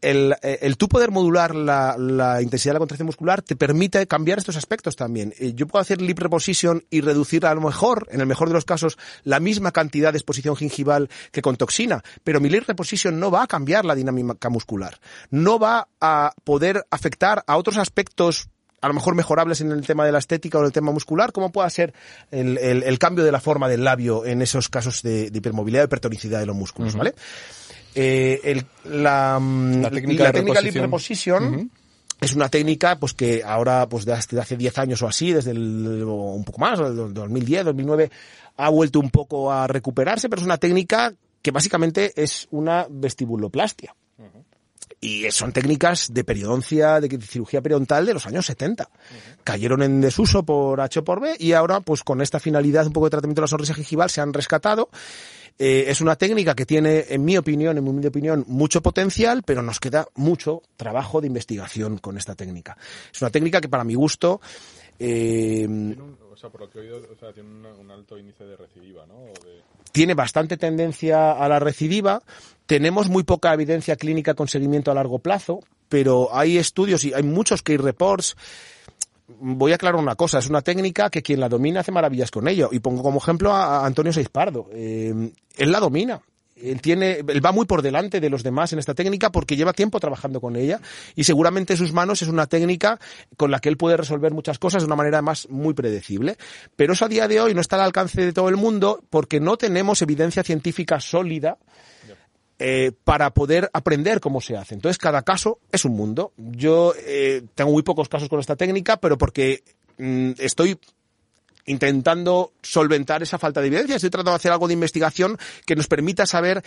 el, eh, el tú poder modular la, la, intensidad de la contracción muscular te permite cambiar estos aspectos también. Eh, yo puedo hacer lip reposition y reducir a lo mejor, en el mejor de los casos, la misma cantidad de exposición gingival que con toxina, pero mi lip reposition no va a cambiar la dinámica muscular. No va a poder afectar a otros aspectos a lo mejor mejorables en el tema de la estética o en el tema muscular, como pueda ser el, el, el, cambio de la forma del labio en esos casos de, de hipermovilidad y hipertonicidad de los músculos, ¿vale? Eh, el, la, la, técnica, técnica de reposition es una técnica pues que ahora pues desde hace 10 años o así, desde el, un poco más, 2010, 2009 ha vuelto un poco a recuperarse, pero es una técnica que básicamente es una vestibuloplastia. Y son técnicas de periodoncia, de cirugía periodontal de los años 70. Cayeron en desuso por H o por B y ahora, pues con esta finalidad un poco de tratamiento de la sonrisa gingival, se han rescatado eh, es una técnica que tiene, en mi opinión, en mi opinión, mucho potencial, pero nos queda mucho trabajo de investigación con esta técnica. Es una técnica que para mi gusto eh, o sea, por lo que he oído, o sea, tiene un, alto índice de recidiva, ¿no? Tiene bastante tendencia a la recidiva. Tenemos muy poca evidencia clínica con seguimiento a largo plazo, pero hay estudios y hay muchos key reports voy a aclarar una cosa, es una técnica que quien la domina hace maravillas con ello. Y pongo como ejemplo a Antonio Seispardo. Eh, él la domina. Él tiene, él va muy por delante de los demás en esta técnica porque lleva tiempo trabajando con ella y seguramente en sus manos es una técnica con la que él puede resolver muchas cosas de una manera más muy predecible. Pero eso a día de hoy no está al alcance de todo el mundo porque no tenemos evidencia científica sólida eh, para poder aprender cómo se hace. Entonces, cada caso es un mundo. Yo eh, tengo muy pocos casos con esta técnica, pero porque mm, estoy intentando solventar esa falta de evidencia, estoy tratando de hacer algo de investigación que nos permita saber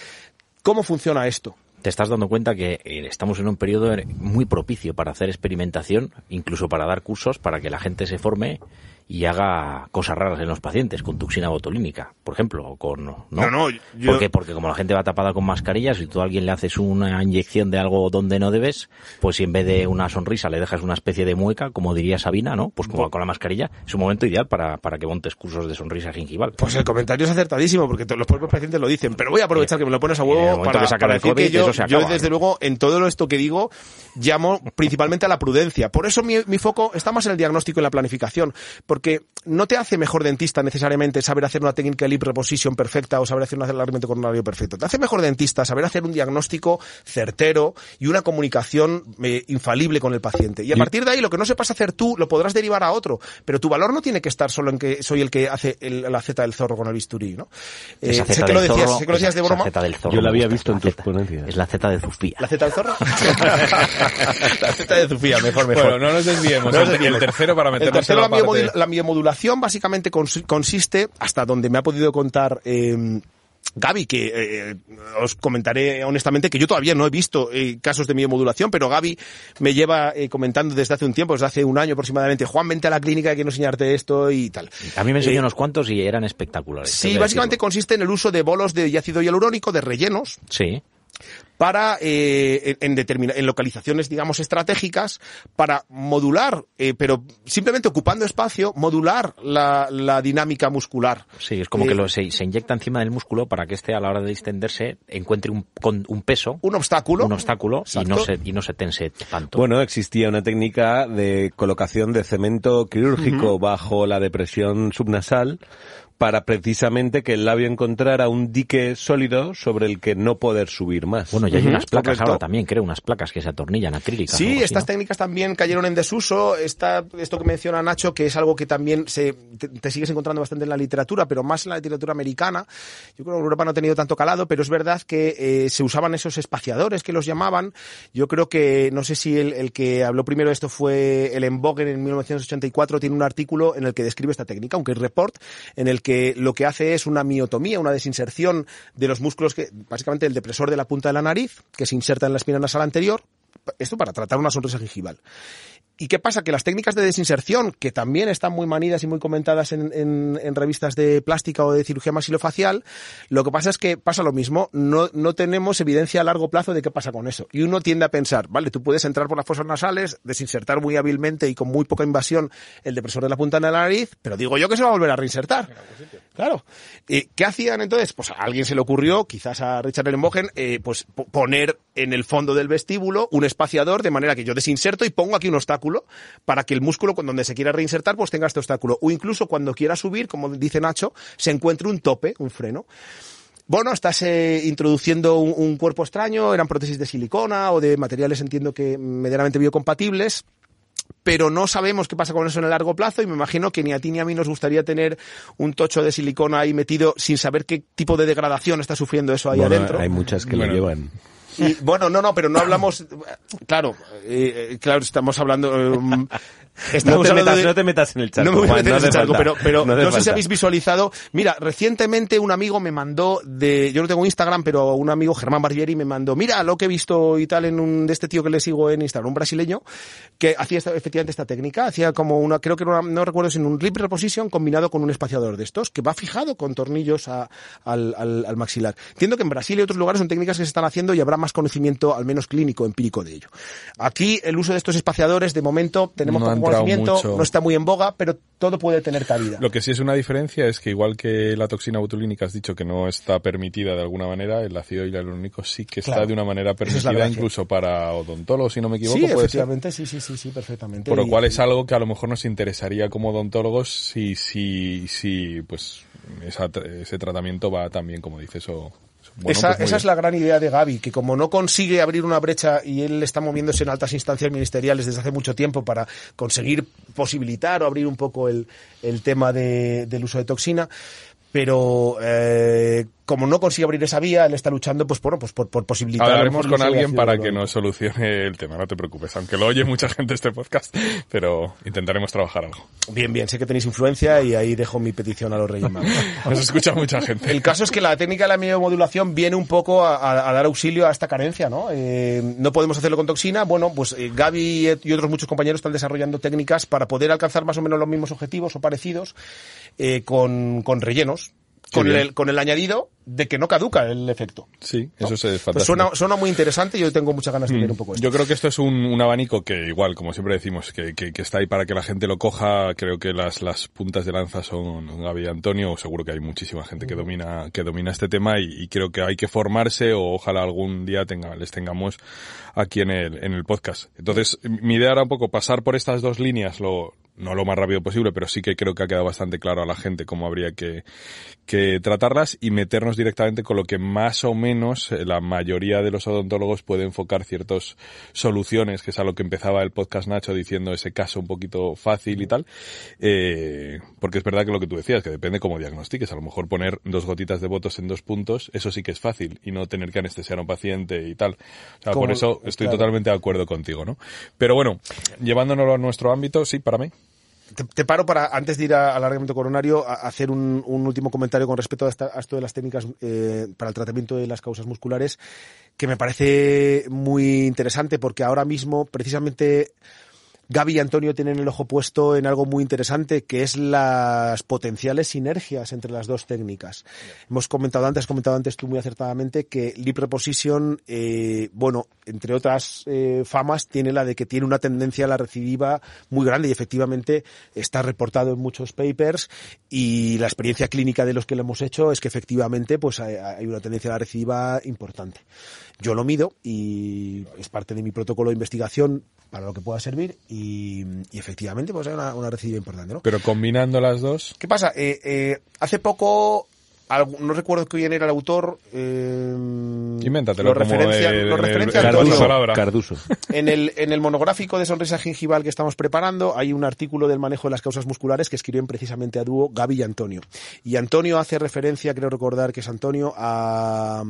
cómo funciona esto te estás dando cuenta que eh, estamos en un periodo muy propicio para hacer experimentación, incluso para dar cursos, para que la gente se forme y haga cosas raras en los pacientes con tuxina botulínica, por ejemplo, o con no, no, no ¿Por qué? porque como la gente va tapada con mascarillas y tú a alguien le haces una inyección de algo donde no debes, pues si en vez de una sonrisa le dejas una especie de mueca, como diría Sabina, ¿no? Pues como con la mascarilla, es un momento ideal para, para que montes cursos de sonrisa gingival. Pues el comentario es acertadísimo porque los propios pacientes lo dicen, pero voy a aprovechar que me lo pones a huevo para, sacar decir que yo, yo desde luego en todo esto que digo llamo principalmente a la prudencia. Por eso mi, mi foco está más en el diagnóstico y en la planificación, porque no te hace mejor dentista necesariamente saber hacer una técnica de lip reposition perfecta o saber hacer un alargamiento coronario perfecto. Te hace mejor dentista saber hacer un diagnóstico certero y una comunicación eh, infalible con el paciente. Y a partir de ahí, lo que no sepas hacer tú, lo podrás derivar a otro. Pero tu valor no tiene que estar solo en que soy el que hace la zeta del zorro con el bisturí, ¿no? Eh, sé, que lo decías, sé que lo decías de broma. Yo la había visto en tus ponencias. Es la zeta de Zufía. ¿La zeta del zorro? <laughs> la zeta de Zufía, mejor, mejor. Bueno, no nos desviemos. No el, tercero para meternos el tercero, en la, la, la biomodulación básicamente consiste, hasta donde me ha podido contar eh, Gaby, que eh, os comentaré honestamente que yo todavía no he visto eh, casos de biomodulación, pero Gaby me lleva eh, comentando desde hace un tiempo, desde hace un año aproximadamente, Juan, vente a la clínica, quiero enseñarte esto y tal. A mí me enseñó unos cuantos y eran espectaculares. Sí, básicamente consiste en el uso de bolos de ácido hialurónico, de rellenos. Sí para eh, en, en localizaciones digamos estratégicas para modular eh, pero simplemente ocupando espacio modular la, la dinámica muscular. Sí es como que eh, lo, se, se, inyecta encima del músculo para que este a la hora de distenderse encuentre un, con, un peso. Un obstáculo. Un obstáculo y no se y no se tense tanto. Bueno existía una técnica de colocación de cemento quirúrgico bajo la depresión subnasal para precisamente que el labio encontrara un dique sólido sobre el que no poder subir más. Bueno, y hay Ujú, unas placas correcto. ahora también, creo, unas placas que se atornillan acrílicas. Sí, así, estas ¿no? técnicas también cayeron en desuso. Está esto que menciona Nacho, que es algo que también se, te, te sigues encontrando bastante en la literatura, pero más en la literatura americana. Yo creo que Europa no ha tenido tanto calado, pero es verdad que eh, se usaban esos espaciadores que los llamaban. Yo creo que, no sé si el, el que habló primero de esto fue el Bogen en 1984, tiene un artículo en el que describe esta técnica, aunque report, en el que lo que hace es una miotomía, una desinserción de los músculos que, básicamente el depresor de la punta de la nariz, que se inserta en la espina nasal anterior, esto para tratar una sonrisa gingival. ¿Y qué pasa? Que las técnicas de desinserción, que también están muy manidas y muy comentadas en, en- en revistas de plástica o de cirugía maxilofacial, lo que pasa es que pasa lo mismo. No, no tenemos evidencia a largo plazo de qué pasa con eso. Y uno tiende a pensar, vale, tú puedes entrar por las fosas nasales, desinsertar muy hábilmente y con muy poca invasión el depresor de la punta de la nariz, pero digo yo que se va a volver a reinsertar. Claro. Eh, ¿Qué hacían entonces? Pues a alguien se le ocurrió, quizás a Richard Ellenbogen, eh, pues po- poner en el fondo del vestíbulo un espaciador de manera que yo desinserto y pongo aquí un obstáculo para que el músculo cuando donde se quiera reinsertar pues tenga este obstáculo. O incluso cuando quiera subir, como dice Nacho, se encuentre un tope, un freno. Bueno, estás eh, introduciendo un, un cuerpo extraño, eran prótesis de silicona o de materiales, entiendo que medianamente biocompatibles pero no sabemos qué pasa con eso en el largo plazo y me imagino que ni a ti ni a mí nos gustaría tener un tocho de silicona ahí metido sin saber qué tipo de degradación está sufriendo eso ahí Bueno, adentro. hay muchas que Bueno. lo llevan. Y, bueno, no, no, pero no hablamos, claro, eh, eh, claro, estamos hablando, um, No te, metas, de- no te metas en el charco. no me voy a Juan, meter en ese charco, falta. pero, pero No no, sé si habéis visualizado. Mira, recientemente un amigo me mandó de, yo no tengo Instagram, pero un amigo, Germán Barbieri, me mandó, mira lo que he visto y tal en un, de este tío que le sigo en Instagram, un brasileño, que hacía esta- efectivamente esta técnica, hacía como una, creo que era una, no recuerdo si en un lip reposition combinado con un espaciador de estos, que va fijado con tornillos a- al, al- al maxilar. Entiendo que en Brasil y otros lugares son técnicas que se están haciendo y habrá más conocimiento, al menos clínico, empírico de ello. Aquí el uso de estos espaciadores, de momento, tenemos No conocimiento, mucho. no está muy en boga, pero todo puede tener cabida. Lo que sí es una diferencia es que igual que la toxina botulínica has dicho que no está permitida de alguna manera, el ácido hialurónico sí que está de una manera es permitida incluso para odontólogos, si no me equivoco, sí, puede ser. efectivamente, sí, sí, sí, sí, perfectamente. Por lo Y- cual es algo que a lo mejor nos interesaría como odontólogos si, si, si pues esa ese tratamiento va también, como dices, o... bueno, esa pues esa es la gran idea de Gaby, que como no consigue abrir una brecha y él está moviéndose en altas instancias ministeriales desde hace mucho tiempo para conseguir posibilitar o abrir un poco el, el tema de- del uso de toxina, pero eh, como no consigue abrir esa vía, él está luchando pues, bueno, pues por, por posibilitar. Hablaremos con alguien para que nos solucione el tema, no te preocupes, aunque lo oye mucha gente este podcast, pero intentaremos trabajar algo. Bien, bien, sé que tenéis influencia y ahí dejo mi petición a los Reyes Magos. <laughs> Nos escucha mucha gente. El caso es que la técnica de la miomodulación viene un poco a, a- a dar auxilio a esta carencia, ¿no? Eh, no podemos hacerlo con toxina. Bueno, pues eh, Gaby y, y otros muchos compañeros están desarrollando técnicas para poder alcanzar más o menos los mismos objetivos o parecidos eh, con, con rellenos. Con el, con el añadido de que no caduca el efecto. Sí, ¿no? eso es eh, Pues suena, suena muy interesante y yo tengo muchas ganas de ver un poco esto. Yo creo que esto es un, un abanico que igual, como siempre decimos, que, que, que está ahí para que la gente lo coja. Creo que las, las puntas de lanza son Gaby y Antonio. Seguro que hay muchísima gente que domina, que domina este tema y, y creo que hay que formarse o ojalá algún día tenga, les tengamos aquí en el, en el podcast. Entonces, mi idea era un poco pasar por estas dos líneas, lo, no lo más rápido posible, pero sí que creo que ha quedado bastante claro a la gente cómo habría que, que tratarlas y meternos directamente con lo que más o menos eh, la mayoría de los odontólogos puede enfocar ciertas soluciones, que es a lo que empezaba el podcast Nacho diciendo ese caso un poquito fácil y tal, eh, porque es verdad que lo que tú decías, que depende cómo diagnostiques, a lo mejor poner dos gotitas de botos en dos puntos, eso sí que es fácil y no tener que anestesiar a un paciente y tal. O sea, por eso estoy claro. totalmente de acuerdo contigo, ¿no? Pero bueno, llevándonos a nuestro ámbito, sí, para mí. Te, paro para, antes de ir al alargamiento coronario, a, hacer un, último comentario con respecto a, a esto de las técnicas eh, para el tratamiento de las causas musculares, que me parece muy interesante porque ahora mismo, precisamente, Gaby y Antonio tienen el ojo puesto en algo muy interesante, que es las potenciales sinergias entre las dos técnicas. Hemos comentado antes, has comentado antes tú muy acertadamente, que Lip Reposition, eh, bueno, entre otras eh, famas, tiene la de que tiene una tendencia a la recidiva muy grande y efectivamente está reportado en muchos papers y la experiencia clínica de los que lo hemos hecho es que efectivamente pues hay, hay una tendencia a la recidiva importante. Yo lo mido y es parte de mi protocolo de investigación para lo que pueda servir y, y efectivamente pues hay una, una recidiva importante, ¿no? Pero combinando las dos, ¿Qué pasa? Eh, eh, hace poco no recuerdo quién era el autor. Eh, Invéntatelo lo referencia, el, lo referencia el, Antonio. Carduso. En el, en el monográfico de sonrisa gingival que estamos preparando hay un artículo del manejo de las causas musculares que escriben precisamente a dúo Gaby y Antonio. Y Antonio hace referencia, creo recordar que es Antonio, a,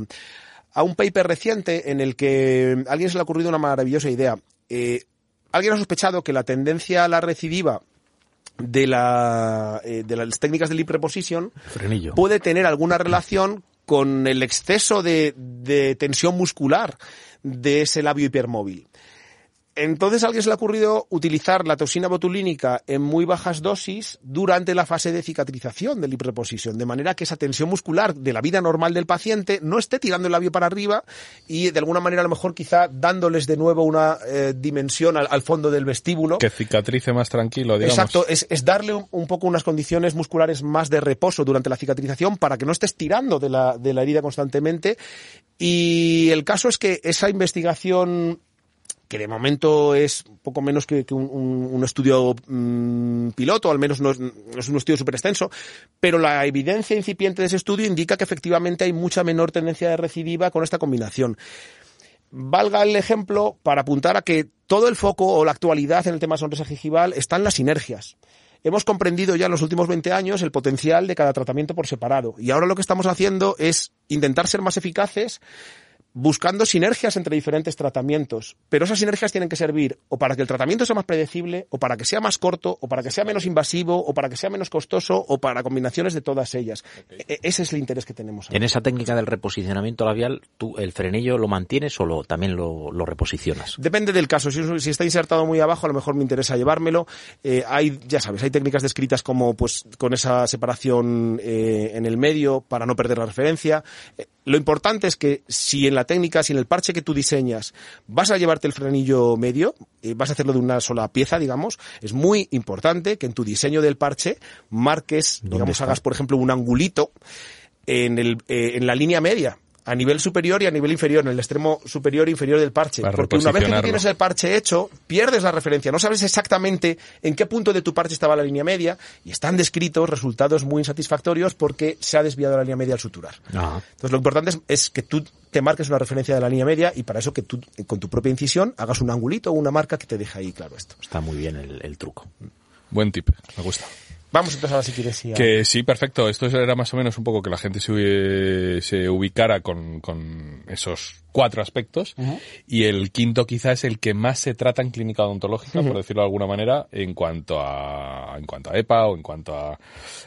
a un paper reciente en el que a alguien se le ha ocurrido una maravillosa idea. Eh, alguien ha sospechado que la tendencia a la recidiva de, la, eh, de las técnicas de lip reposition Frenillo. puede tener alguna relación con el exceso de, de tensión muscular de ese labio hipermóvil. Entonces a alguien se le ha ocurrido utilizar la toxina botulínica en muy bajas dosis durante la fase de cicatrización del lip reposition, de manera que esa tensión muscular de la vida normal del paciente no esté tirando el labio para arriba y de alguna manera a lo mejor quizá dándoles de nuevo una eh, dimensión al, al, fondo del vestíbulo. Que cicatrice más tranquilo, digamos. Exacto, es, es darle un, un, poco unas condiciones musculares más de reposo durante la cicatrización para que no estés tirando de la, de la herida constantemente. Y el caso es que esa investigación que de momento es poco menos que, un, estudio mmm, piloto, al menos no es, un estudio súper extenso, pero la evidencia incipiente de ese estudio indica que efectivamente hay mucha menor tendencia de recidiva con esta combinación. Valga el ejemplo para apuntar a que todo el foco o la actualidad en el tema sonrisa gingival está en las sinergias hemos comprendido ya en los últimos 20 años el potencial de cada tratamiento por separado. Y ahora lo que estamos haciendo es intentar ser más eficaces buscando sinergias entre diferentes tratamientos, pero esas sinergias tienen que servir o para que el tratamiento sea más predecible, o para que sea más corto, o para que sea menos invasivo, o para que sea menos costoso, o para combinaciones de todas ellas. Okay. E ese es el interés que tenemos. Ahora. En esa técnica del reposicionamiento labial, ¿tú el frenillo lo mantienes o lo, también lo, lo, reposicionas? Depende del caso. Si, si, está insertado muy abajo, a lo mejor me interesa llevármelo. Eh, hay, ya sabes, hay técnicas descritas como pues con esa separación eh, en el medio para no perder la referencia. Eh, lo importante es que si en la técnica, si en el parche que tú diseñas vas a llevarte el frenillo medio, eh, vas a hacerlo de una sola pieza, digamos, es muy importante que en tu diseño del parche marques, digamos, está? hagas por ejemplo un angulito en, el, eh, en la línea media a nivel superior y a nivel inferior, en el extremo superior e inferior del parche. Para Porque una vez que tú tienes el parche hecho, pierdes la referencia. No sabes exactamente en qué punto de tu parche estaba la línea media y están descritos resultados muy insatisfactorios porque se ha desviado la línea media al suturar. Ajá. Entonces lo importante es, es, que tú te marques una referencia de la línea media y para eso que tú con tu propia incisión hagas un angulito o una marca que te deje ahí claro esto. Está muy bien el, el truco. Buen tip, me gusta. Vamos entonces ahora si quieres. Sí, que sí, perfecto. Esto era más o menos un poco que la gente se, se ubicara con, con, esos cuatro aspectos. Uh -huh. Y el quinto quizá es el que más se trata en clínica odontológica, uh -huh. por decirlo de alguna manera, en cuanto a, en cuanto a EPA o en cuanto a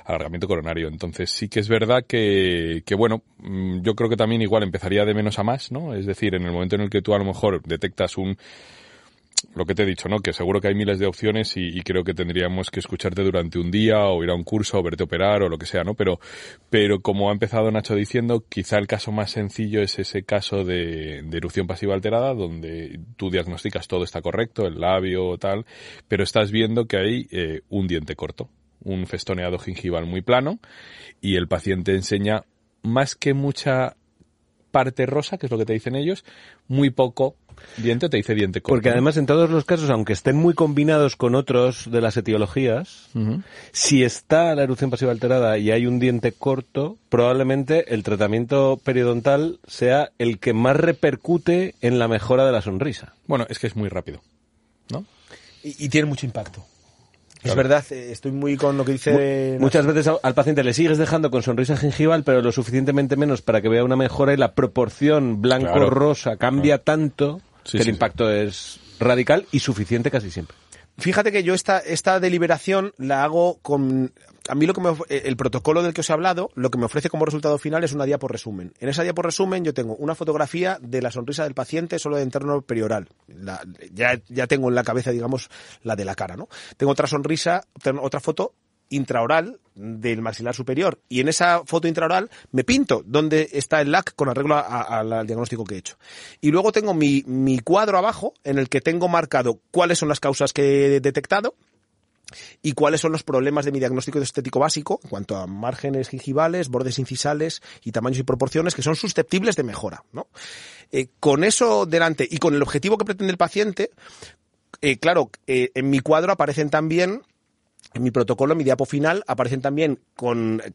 alargamiento coronario. Entonces sí que es verdad que, que bueno, mm, yo creo que también igual empezaría de menos a más, ¿no? Es decir, en el momento en el que tú a lo mejor detectas un lo que te he dicho, ¿no? Que seguro que hay miles de opciones y, creo que tendríamos que escucharte durante un día o ir a un curso o verte operar o lo que sea, ¿no? Pero, pero como ha empezado Nacho diciendo, quizá el caso más sencillo es ese caso de, erupción pasiva alterada donde tú diagnosticas todo está correcto, el labio tal, pero estás viendo que hay eh, un diente corto, un festoneado gingival muy plano y el paciente enseña más que mucha parte rosa, que es lo que te dicen ellos, muy poco diente, te dice diente corto. Porque además en todos los casos, aunque estén muy combinados con otros de las etiologías, uh -huh. si está la erupción pasiva alterada y hay un diente corto, probablemente el tratamiento periodontal sea el que más repercute en la mejora de la sonrisa. Bueno, es que es muy rápido, ¿no? Y, y tiene mucho impacto. Claro. Es verdad, eh, estoy muy con lo que dice. Muchas veces al paciente le sigues dejando con sonrisa gingival, pero lo suficientemente menos para que vea una mejora y la proporción blanco-rosa claro. cambia claro. tanto sí, que el sí, impacto es radical y suficiente casi siempre. Fíjate que yo esta, esta deliberación la hago con... A mí lo que me, el protocolo del que os he hablado, lo que me ofrece como resultado final es una diapo resumen. En esa diapo resumen yo tengo una fotografía de la sonrisa del paciente solo de interno perioral. La, ya, ya tengo en la cabeza, digamos, la de la cara, ¿no? Tengo otra sonrisa, otra foto intraoral del maxilar superior y en esa foto intraoral me pinto dónde está el LAC con arreglo al diagnóstico que he hecho. Y luego tengo mi, mi cuadro abajo en el que tengo marcado cuáles son las causas que he detectado, y cuáles son los problemas de mi diagnóstico estético básico en cuanto a márgenes gingivales, bordes incisales y tamaños y proporciones que son susceptibles de mejora. ¿no? Eh, con eso delante y con el objetivo que pretende el paciente, eh, claro, eh, en mi cuadro aparecen también en mi protocolo, en mi diapo final, aparecen también con eh,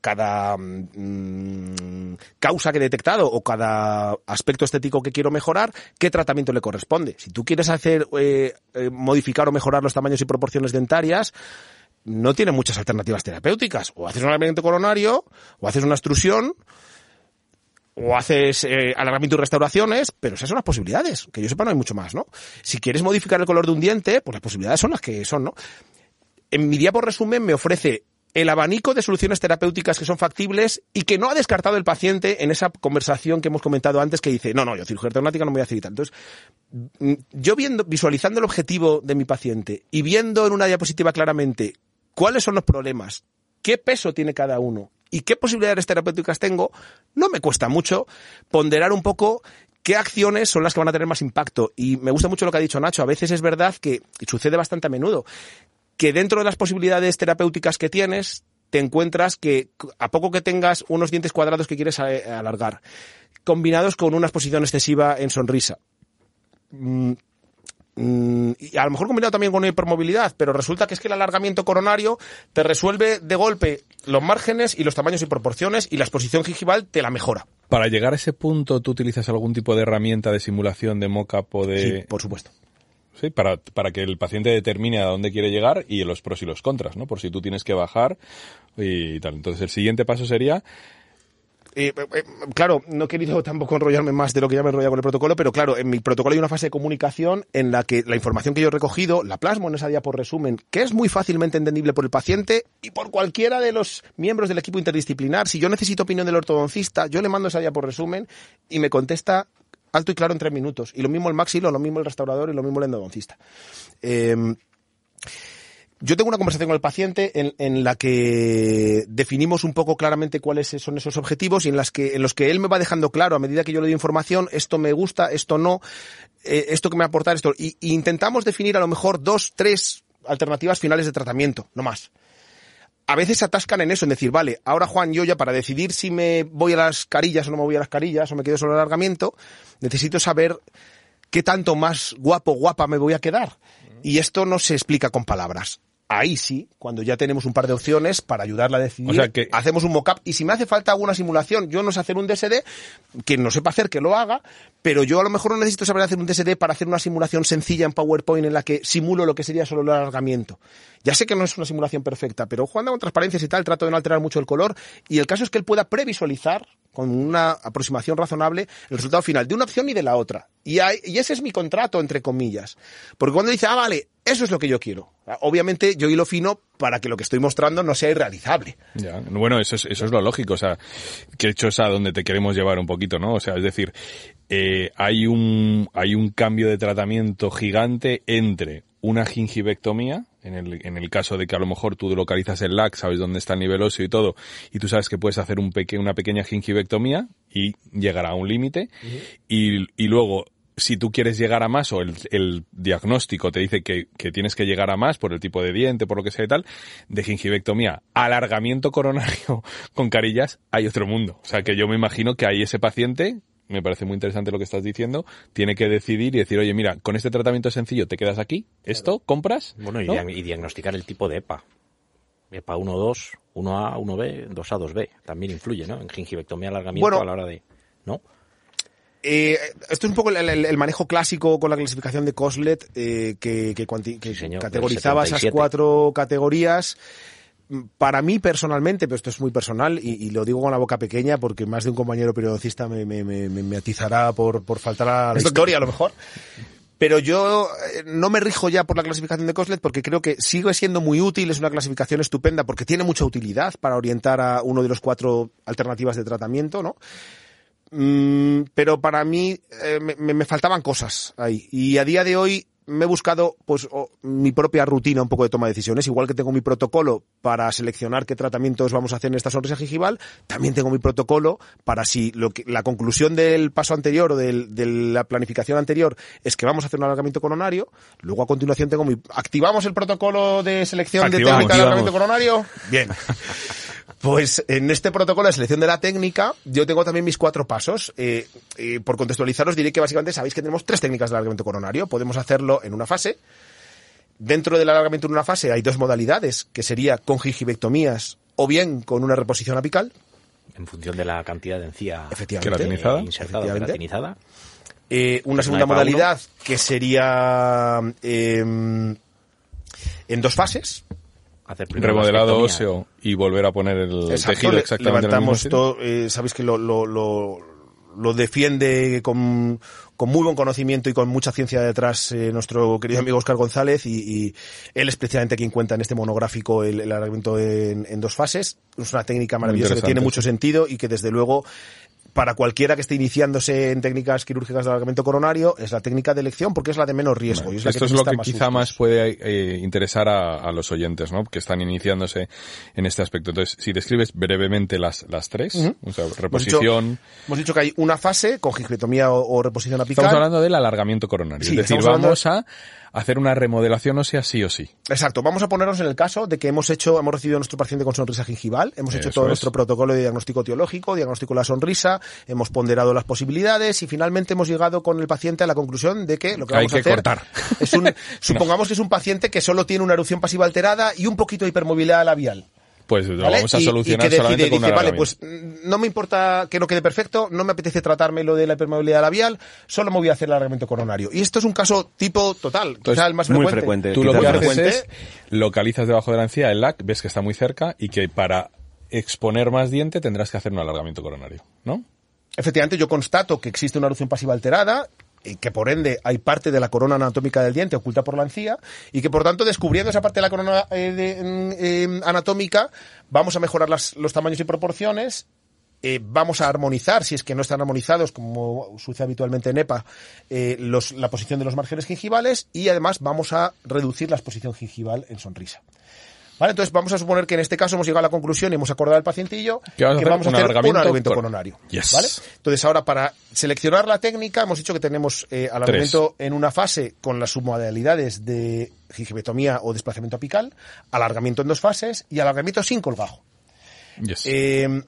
cada mm, causa que he detectado o cada aspecto estético que quiero mejorar, qué tratamiento le corresponde. Si tú quieres hacer, eh, eh, modificar o mejorar los tamaños y proporciones dentarias, no tiene muchas alternativas terapéuticas. O haces un alargamiento coronario, o haces una extrusión, o haces eh, alargamiento y restauraciones, pero esas son las posibilidades. Que yo sepa no hay mucho más, ¿no? Si quieres modificar el color de un diente, pues las posibilidades son las que son, ¿no? En mi día por resumen me ofrece el abanico de soluciones terapéuticas que son factibles y que no ha descartado el paciente en esa conversación que hemos comentado antes que dice, no, no, yo cirugía ortognática no me voy a hacer y tal. Entonces, mm, yo viendo, visualizando el objetivo de mi paciente y viendo en una diapositiva claramente cuáles son los problemas, qué peso tiene cada uno y qué posibilidades terapéuticas tengo, no me cuesta mucho ponderar un poco qué acciones son las que van a tener más impacto. Y me gusta mucho lo que ha dicho Nacho. A veces es verdad que, y sucede bastante a menudo, que dentro de las posibilidades terapéuticas que tienes, te encuentras que a poco que tengas unos dientes cuadrados que quieres eh, alargar, combinados con una exposición excesiva en sonrisa, mm, Mm, y a lo mejor combinado también con una hipermovilidad, pero resulta que es que el alargamiento coronario te resuelve de golpe los márgenes y los tamaños y proporciones y la exposición gingival te la mejora. Para llegar a ese punto, ¿tú utilizas algún tipo de herramienta de simulación de mock-up o de...? Sí, por supuesto. Sí, para, para que el paciente determine a dónde quiere llegar y los pros y los contras, ¿no? Por si tú tienes que bajar y tal. Entonces, el siguiente paso sería eh, eh, eh, claro, no he querido tampoco enrollarme más de lo que ya me he con el protocolo, pero claro, en mi protocolo hay una fase de comunicación en la que la información que yo he recogido la plasmo en esa día por resumen, que es muy fácilmente entendible por el paciente y por cualquiera de los miembros del equipo interdisciplinar. Si yo necesito opinión del ortodoncista, yo le mando esa día por resumen y me contesta alto y claro en tres minutos. Y lo mismo el maxilo, lo mismo el restaurador y lo mismo el endodoncista. Eh, yo tengo una conversación con el paciente en, la que definimos un poco claramente cuáles son esos objetivos y en, las que, en los que él me va dejando claro a medida que yo le doy información, esto me gusta, esto no, eh, esto que me va a aportar, esto. Y, intentamos definir a lo mejor dos, tres alternativas finales de tratamiento, no más. A veces se atascan en eso, en decir, vale, ahora Juan, yo ya para decidir si me voy a las carillas o no me voy a las carillas o me quedo solo el alargamiento, necesito saber qué tanto más guapo, guapa me voy a quedar. Y esto no se explica con palabras ahí sí, cuando ya tenemos un par de opciones para ayudarla a decidir, o sea que... hacemos un mock-up y si me hace falta alguna simulación, yo no sé hacer un DSD, que no sepa hacer que lo haga, pero yo a lo mejor no necesito saber hacer un DSD para hacer una simulación sencilla en PowerPoint en la que simulo lo que sería solo el alargamiento. Ya sé que no es una simulación perfecta, pero jugando con transparencias y tal, trato de no alterar mucho el color y el caso es que él pueda previsualizar con una aproximación razonable el resultado final de una opción y de la otra. Y, y ese es mi contrato, entre comillas. Porque cuando dice, ah, vale, eso es lo que yo quiero. Obviamente yo hilo fino para que lo que estoy mostrando no sea irrealizable. Ya, bueno, eso es, eso es lo lógico, o sea, que hecho es a donde te queremos llevar un poquito, ¿no? O sea, es decir, eh, hay un, hay un cambio de tratamiento gigante entre una gingivectomía, en el, en el caso de que a lo mejor tú localizas el LAC, sabes dónde está el nivel óseo y todo, y tú sabes que puedes hacer un peque, una pequeña gingivectomía y llegar a un límite, y, y luego si tú quieres llegar a más o el, el diagnóstico te dice que, que, tienes que llegar a más por el tipo de diente, por lo que sea y tal, de gingivectomía, alargamiento coronario <laughs> con carillas, hay otro mundo. O sea que yo me imagino que hay ese paciente me parece muy interesante lo que estás diciendo, tiene que decidir y decir, oye, mira, con este tratamiento sencillo te quedas aquí, esto, compras. Bueno, y, diagnosticar el tipo de EPA. EPA 1-2, 1A, 1B, 2A, 2B. También influye, ¿no? En gingivectomía, alargamiento a la hora de... ¿No? Eh, esto es un poco el, manejo clásico con la clasificación de Coslet, eh, que, categorizaba esas cuatro categorías para mí personalmente, pero esto es muy personal y, lo digo con la boca pequeña porque más de un compañero periodista me, me, atizará por, por faltar a la historia a lo mejor. Pero yo eh, no me rijo ya por la clasificación de Coslet porque creo que sigue siendo muy útil, es una clasificación estupenda porque tiene mucha utilidad para orientar a uno de los cuatro alternativas de tratamiento, ¿no? Mm, pero para mí eh, me, faltaban cosas ahí. Y a día de hoy me he buscado pues mi propia rutina un poco de toma de decisiones, igual que tengo mi protocolo para seleccionar qué tratamientos vamos a hacer en esta sonrisa gingival, también tengo mi protocolo para si lo que, la conclusión del paso anterior o del, de la planificación anterior es que vamos a hacer un alargamiento coronario, luego a continuación tengo mi activamos el protocolo de selección de técnica de alargamiento coronario. Bien. <laughs> Pues en este protocolo de selección de la técnica, yo tengo también mis cuatro pasos. Eh, eh, por contextualizaros, diré que básicamente sabéis que tenemos tres técnicas de alargamiento coronario. Podemos hacerlo en una fase, dentro del alargamiento en una fase hay dos modalidades, que sería con gingivectomías o bien con una reposición apical. En función de la cantidad de encía Efectivamente. Queratinizada. eh, insertada o Efectivamente. queratinizada. Eh, una segunda una modalidad que sería eh, en dos fases. Hacer primero Remodelado óseo y volver a poner el Exacto, tejido exactamente en el mismo levantamos todo, eh, sabéis que lo, lo, lo, lo defiende con, con muy buen conocimiento y con mucha ciencia detrás eh, nuestro querido amigo Oscar González y, y él es precisamente quien cuenta en este monográfico el, el alargamiento en, en dos fases. Es una técnica maravillosa que tiene mucho sentido y que desde luego para cualquiera que esté iniciándose en técnicas quirúrgicas de alargamiento coronario es la técnica de elección porque es la de menos riesgo. y es la Esto que es lo que quizá más puede eh, interesar a, a los oyentes, ¿no? Que están iniciándose en este aspecto. Entonces, si describes brevemente las, las tres, o sea, Hemos dicho- reposición, Hemos dicho que hay una fase con gingivectomía o, o reposición apical. estamos hablando del alargamiento coronario. Sí, es decir, vamos a hacer una remodelación ósea sí o sí. Exacto, vamos a ponernos en el caso de que hemos hecho, hemos recibido a nuestro paciente con sonrisa gingival, hemos hecho todo es. nuestro protocolo de diagnóstico teológico, diagnóstico de la sonrisa, hemos ponderado las posibilidades y finalmente hemos llegado con el paciente a la conclusión de que lo que Hay vamos a que hacer cortar. es un, <laughs> supongamos que es un paciente que solo tiene una erupción pasiva alterada y un poquito de hipermovilidad labial. Pues lo ¿vale? vamos a Y- solucionar y que solamente decide, con dice, vale, pues mm, no me importa que no quede perfecto, no me apetece tratarme lo de la hipermovilidad labial, solo me voy a hacer el alargamiento coronario. Y esto es un caso tipo total, quizá el más muy frecuente. frecuente. Tú lo que haces es localizas debajo de la encía el LAC, ves que está muy cerca y que para exponer más diente tendrás que hacer un alargamiento coronario, ¿no? Efectivamente, yo constato que existe una erupción pasiva alterada, y que por ende hay parte de la corona anatómica del diente oculta por la encía, y que por tanto, descubriendo esa parte de la corona eh, mm, eh, anatómica, vamos a mejorar los tamaños y proporciones. eh, vamos a armonizar, si es que no están armonizados, como sucede habitualmente en EPA, eh, la posición de los márgenes gingivales y además vamos a reducir la exposición gingival en sonrisa. ¿Vale? Entonces vamos a suponer que en este caso hemos llegado a la conclusión y hemos acordado al paciente y yo Que vamos a hacer vamos a un hacer alargamiento un alargamiento cor- coronario. Yes. ¿Vale? Entonces ahora para seleccionar la técnica hemos dicho que tenemos eh, alargamiento en una fase con las submodalidades de gingivectomía o desplazamiento apical, alargamiento en dos fases y alargamiento sin colgajo. Yes. Eh,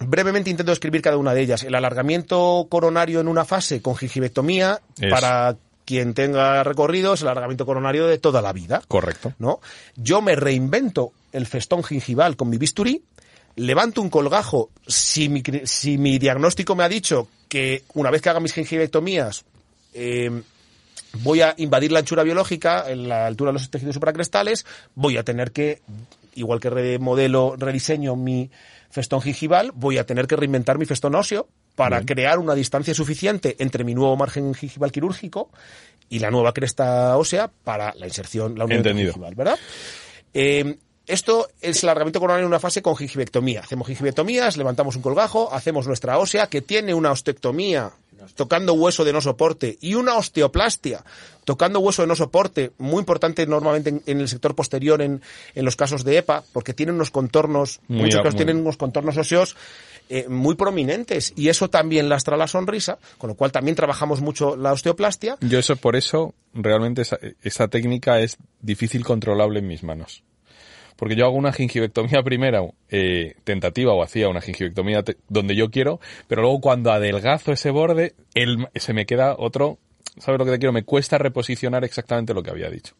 brevemente intento describir cada una de ellas. El alargamiento coronario en una fase con gingivectomía, Es. para quien tenga recorrido, es el alargamiento coronario de toda la vida. Correcto. ¿no? Yo me reinvento el festón gingival con mi bisturí, levanto un colgajo, si mi, si mi diagnóstico me ha dicho que una vez que haga mis gingivectomías, eh, voy a invadir la anchura biológica, en la altura de los tejidos supracrestales, voy a tener que, igual que remodelo, rediseño mi festón gingival, voy a tener que reinventar mi festón óseo para crear una distancia suficiente entre mi nuevo margen gingival quirúrgico y la nueva cresta ósea para la inserción, la unión gingival, ¿verdad? Eh, esto es el alargamiento coronario en una fase con gingivectomía. Hacemos gingivectomías, levantamos un colgajo, hacemos nuestra ósea que tiene una ostectomía tocando hueso de no soporte y una osteoplastia tocando hueso de no soporte, muy importante normalmente en, en el sector posterior en, en los casos de EPA, porque tienen unos contornos, Muy muchos casos muy- tienen unos contornos óseos eh, muy prominentes y eso también lastra la sonrisa, con lo cual también trabajamos mucho la osteoplastia. Yo eso por eso realmente esa, esa técnica es difícil controlable en mis manos. Porque yo hago una gingivectomía primera, eh, tentativa o hacía una gingivectomía donde yo quiero, pero luego cuando adelgazo ese borde, el, se me queda otro, ¿sabes lo que te quiero? Me cuesta reposicionar exactamente lo que había dicho.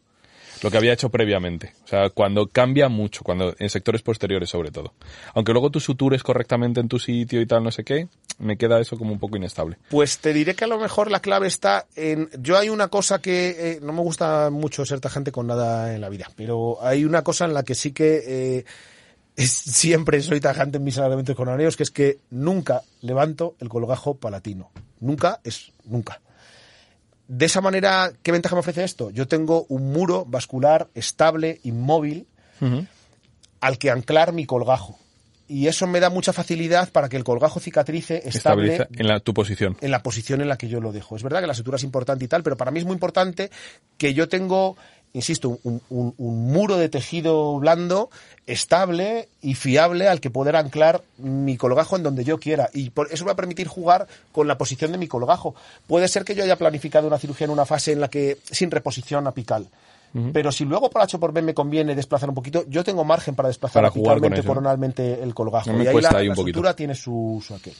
Lo que había hecho previamente. O sea, cuando cambia mucho, cuando en sectores posteriores sobre todo. Aunque luego tú sutures correctamente en tu sitio y tal, no sé qué, me queda eso como un poco inestable. Pues te diré que a lo mejor la clave está en... Yo hay una cosa que eh, no me gusta mucho ser tajante con nada en la vida, pero hay una cosa en la que sí que eh, siempre soy tajante en mis alargamientos coronarios, que es que nunca levanto el colgajo palatino. Nunca es nunca. De esa manera, ¿qué ventaja me ofrece esto? Yo tengo un muro vascular estable, inmóvil, al que anclar mi colgajo. Y eso me da mucha facilidad para que el colgajo cicatrice estable Estabiliza en la, tu posición. en la posición en la que yo lo dejo. Es verdad que la sutura es importante y tal, pero para mí es muy importante que yo tengo, insisto, un, un- un muro de tejido blando, estable y fiable al que poder anclar mi colgajo en donde yo quiera. Y por eso me va a permitir jugar con la posición de mi colgajo. Puede ser que yo haya planificado una cirugía en una fase en la que, sin reposición apical. Pero si luego por H por B me conviene desplazar un poquito, yo tengo margen para desplazar Para apicalmente, coronalmente el colgajo. No me y ahí la, ahí la sutura tiene su, su aquel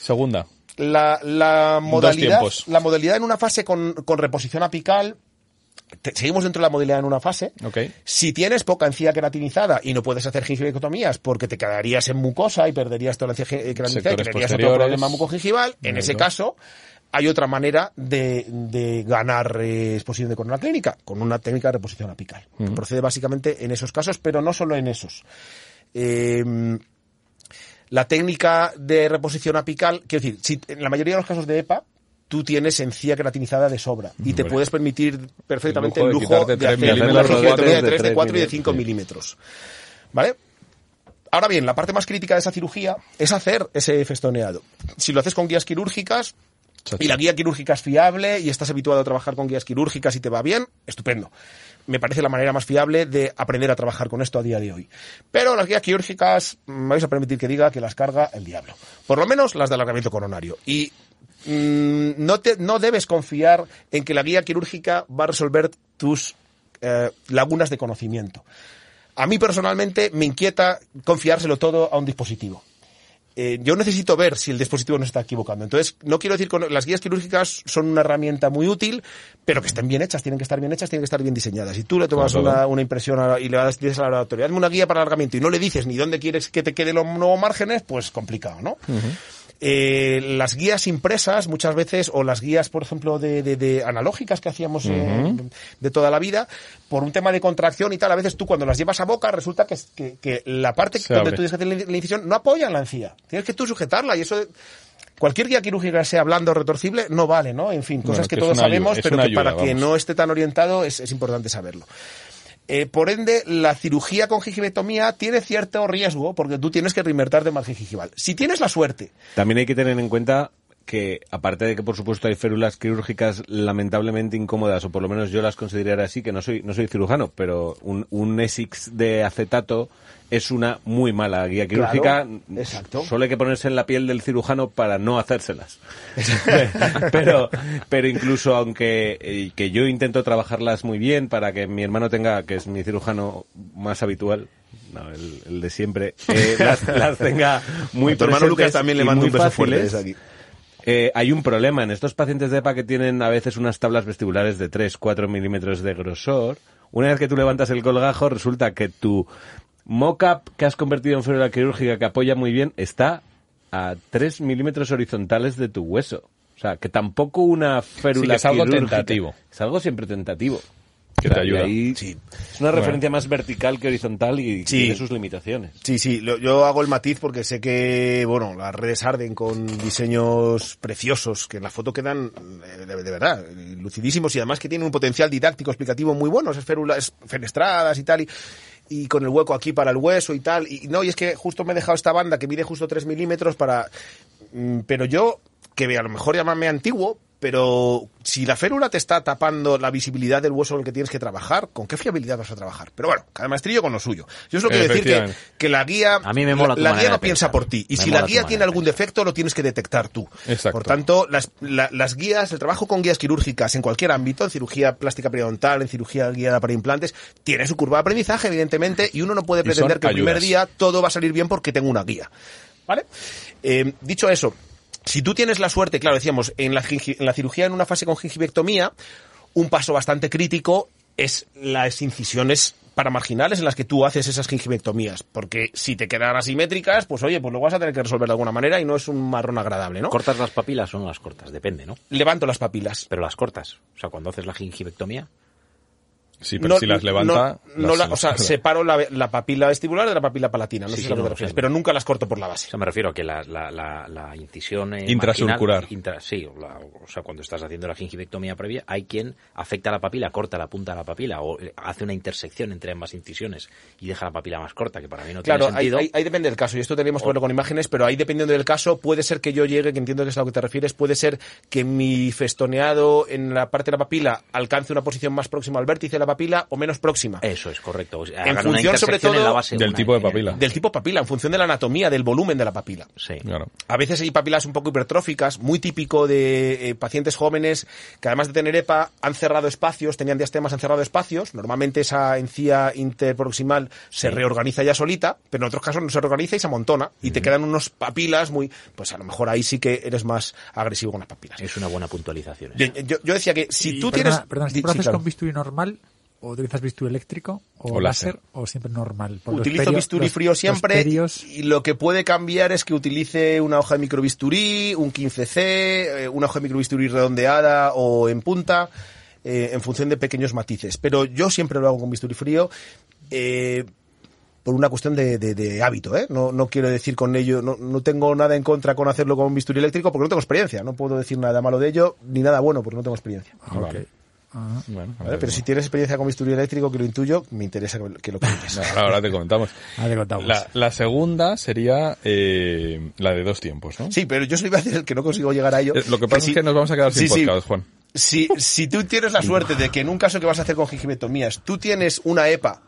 Segunda. la, la modalidad la modalidad en una fase con, con reposición apical te- seguimos dentro de la modalidad en una fase. Si tienes poca encía queratinizada y no puedes hacer gingivectomías porque te quedarías en mucosa y perderías toda la encía queratinizada y Sectores tendrías otro problema mucogingival, en ese caso hay otra manera de, de ganar eh, exposición de corona clínica, con una técnica de reposición apical. que Procede básicamente en esos casos, pero no solo en esos. Eh, la técnica de reposición apical, quiero decir, si en la mayoría de los casos de EPA, tú tienes encía queratinizada de sobra y te puedes permitir perfectamente El lujo de de, hacer de de 3, de tres 4 y de milímetros, 5 sí. milímetros. ¿Vale? Ahora bien, la parte más crítica de esa cirugía es hacer ese festoneado. Si lo haces con guías quirúrgicas y la guía quirúrgica es fiable y estás habituado a trabajar con guías quirúrgicas y te va bien, estupendo. Me parece la manera más fiable de aprender a trabajar con esto a día de hoy. Pero las guías quirúrgicas, me vais a permitir que diga que las carga el diablo. Por lo menos las de alargamiento coronario. Y mm, no, te, no debes confiar en que la guía quirúrgica va a resolver tus eh, lagunas de conocimiento. A mí personalmente me inquieta confiárselo todo a un dispositivo. Eh, yo necesito ver si el dispositivo no está equivocando. Entonces, no quiero decir que las guías quirúrgicas son una herramienta muy útil, pero que estén bien hechas, tienen que estar bien hechas, tienen que estar bien diseñadas. Si tú le tomas una, una impresión a- y le das, dices a la laboratorio, hazme una guía para alargamiento y no le dices ni dónde quieres que te queden los nuevos márgenes, pues complicado, ¿no? Eh, las guías impresas muchas veces o las guías por ejemplo de, de- de analógicas que hacíamos eh, de toda la vida por un tema de contracción y tal a veces tú cuando las llevas a boca resulta que, que, que la parte Se donde abre. tú tienes que hacer la- incisión no apoya en la encía. Tienes que tú sujetarla y eso cualquier guía quirúrgica sea blando o retorcible no vale no en fin Bueno, cosas que, todos ayuda, sabemos pero que para que no esté tan orientado es, es importante saberlo eh, por ende, la cirugía con gingivectomía tiene cierto riesgo porque tú tienes que reinvertir de margen gingival. Si tienes la suerte También hay que tener en cuenta que, aparte de que, por supuesto, hay férulas quirúrgicas lamentablemente incómodas, o por lo menos yo las consideraría así, que no soy, no soy cirujano, pero un, un Essex de acetato es una muy mala guía quirúrgica. Claro, exacto. Solo hay que ponerse en la piel del cirujano para no hacérselas. <laughs> pero, pero incluso aunque eh, que yo intento trabajarlas muy bien para que mi hermano tenga, que es mi cirujano más habitual, no, el, el de siempre, eh, las, las tenga muy tu hermano Lucas también le muy un beso fuerte fáciles. desde aquí. Eh, hay un problema en estos pacientes de EPA que tienen a veces unas tablas vestibulares de 3, 4 milímetros de grosor. Una vez que tú levantas el colgajo, resulta que tu mock-up que has convertido en férula quirúrgica que apoya muy bien está a 3 milímetros horizontales de tu hueso. O sea, que tampoco una férula Sí, que es algo quirúrgica- tentativo. Es algo siempre tentativo. Que te ayuda. ahí Sí. Es una referencia más vertical que horizontal y Sí. tiene sus limitaciones. Sí, sí, lo- yo hago el matiz porque sé que, bueno, las redes arden con diseños preciosos que en la foto quedan eh, de, de verdad lucidísimos y además que tienen un potencial didáctico explicativo muy bueno, esas férulas fenestradas y tal y, y con el hueco aquí para el hueso y tal. Y no, y es que justo me he dejado esta banda que mide justo 3 milímetros para... mm, Pero yo, que a lo mejor llamarme antiguo, pero si la férula te está tapando la visibilidad del hueso en el que tienes que trabajar, ¿con qué fiabilidad vas a trabajar? Pero bueno, cada maestrillo con lo suyo. Yo solo quiero decir que, que la guía, A mí me mola la, guía no piensa por ti. Y Me si la guía tiene algún defecto, lo tienes que detectar tú. Exacto. Por tanto, las, la- las guías, el trabajo con guías quirúrgicas en cualquier ámbito, en cirugía plástica periodontal, en cirugía guiada para implantes, tiene su curva de aprendizaje, evidentemente, y uno no puede pretender que el primer día todo va a salir bien porque tengo una guía. ¿Vale? Eh, dicho eso, si tú tienes la suerte, claro, decíamos, en la, gingi- en la cirugía en una fase con gingivectomía, un paso bastante crítico es las incisiones paramarginales en las que tú haces esas gingivectomías. Porque si te quedan asimétricas, pues oye, pues lo vas a tener que resolver de alguna manera y no es un marrón agradable, ¿no? ¿Cortas las papilas o no las cortas? Depende, ¿no? Levanto las papilas. Pero las cortas. O sea, cuando haces la gingivectomía, Sí, pero si las levanta... no- no las- la- o sea, separo la, la papila vestibular de la papila palatina, no Sí, sé sí, si a lo que te refieres, sí. pero nunca las corto por la base. O sea, me refiero a que la, la, la, la incisión eh, Intrasurcular. marginal- intra- sí, o, la- o sea, cuando estás haciendo la gingivectomía previa, hay quien afecta la papila, corta la punta de la papila o eh, hace una intersección entre ambas incisiones y deja la papila más corta, que para mí no Claro, tiene sentido. ahí- ahí depende del caso, y esto tenemos que verlo con imágenes, pero ahí dependiendo del caso, puede ser que yo llegue, que entiendo que es a lo que te refieres, puede ser que mi festoneado en la parte de la papila alcance una posición más próxima al vértice de la papila o menos próxima. Eso es correcto. O sea, En función, sobre en todo, la base del una tipo de papila. Del tipo papila, en función de la anatomía, del volumen de la papila. Sí. Claro. A veces hay papilas un poco hipertróficas, muy típico de eh, pacientes jóvenes que además de tener EPA han cerrado espacios, tenían diastemas, han cerrado espacios. Normalmente esa encía interproximal se reorganiza ya solita, pero en otros casos no se reorganiza y se amontona y te quedan unos papilas muy, pues a lo mejor ahí sí que eres más agresivo con las papilas. Es una buena puntualización. Yo, yo decía que si Y, tú perdona, tienes... Perdona, ¿si tú lo sí, haces claro. con bisturí normal o utilizas bisturí eléctrico o, O láser. láser o siempre normal? Utilizo perio- bisturí los- frío siempre perios- y lo que puede cambiar es que utilice una hoja de microbisturí, un 15C, eh, una hoja de microbisturí redondeada o en punta, eh, en función de pequeños matices. Pero yo siempre lo hago con bisturí frío. eh, por una cuestión de, de- de hábito, ¿eh? No, no quiero decir con ello, no, no tengo nada en contra con hacerlo con bisturí eléctrico porque no tengo experiencia. No puedo decir nada malo de ello ni nada bueno porque no tengo experiencia. Ok. Vale. Ah. Bueno, ¿vale? Pero si tienes experiencia con bisturí eléctrico, que lo intuyo, me interesa que que lo cuentes. Ahora, <laughs> ahora te comentamos. Ahora te contamos. La, la segunda sería eh, la de dos tiempos, ¿no? Sí, pero yo solo iba a decir el que no consigo llegar a ello. Eh, Lo que pasa sí- es que nos vamos a quedar sin sí, sí. podcast, Juan. Si, si tú tienes la suerte de que en un caso que vas a hacer con gingivectomías, tú tienes una EPA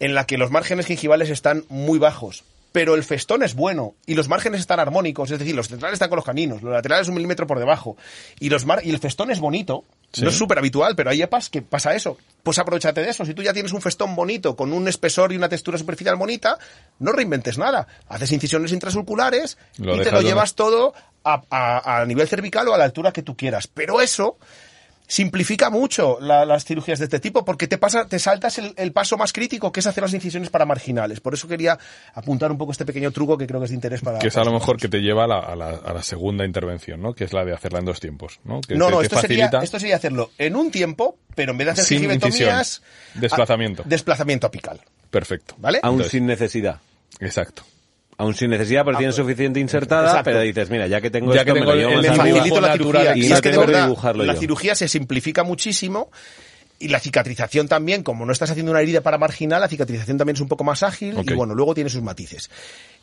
en la que los márgenes gingivales están muy bajos, pero el festón es bueno y los márgenes están armónicos, es decir, los centrales están con los caninos, los laterales un milímetro por debajo y los mar y el festón es bonito. Sí. No es súper habitual, pero hay EPAs que pasa eso. Pues aprovechate de eso. Si tú ya tienes un festón bonito, con un espesor y una textura superficial bonita, no reinventes nada. Haces incisiones intrasurculares Lo y te lo llevas todo a, a- a nivel cervical o a la altura que tú quieras. Pero eso simplifica mucho la- las cirugías de este tipo porque te pasa, te saltas el, el paso más crítico que es hacer las incisiones para marginales. Por eso quería apuntar un poco este pequeño truco que creo que es de interés para. Que es a lo mejor que te lleva a la, a la- a la segunda intervención, ¿no? Que es la de hacerla en dos tiempos, ¿no? Que No, te, no, te esto sería, esto sería hacerlo en un tiempo, pero en vez de hacer Sin incisión. Desplazamiento. a- desplazamiento apical. Perfecto. ¿Vale? Aún Entonces- sin necesidad. Exacto. Aún sin necesidad, porque Ah, tienes pues, suficiente insertada, exacto. pero dices, mira, ya que tengo Ya esto, que me lo el- facilito la cirugía. Y es que de verdad, la yo. cirugía se simplifica muchísimo y la cicatrización también, como no estás haciendo una herida para marginal, la cicatrización también es un poco más ágil y bueno, luego tiene sus matices.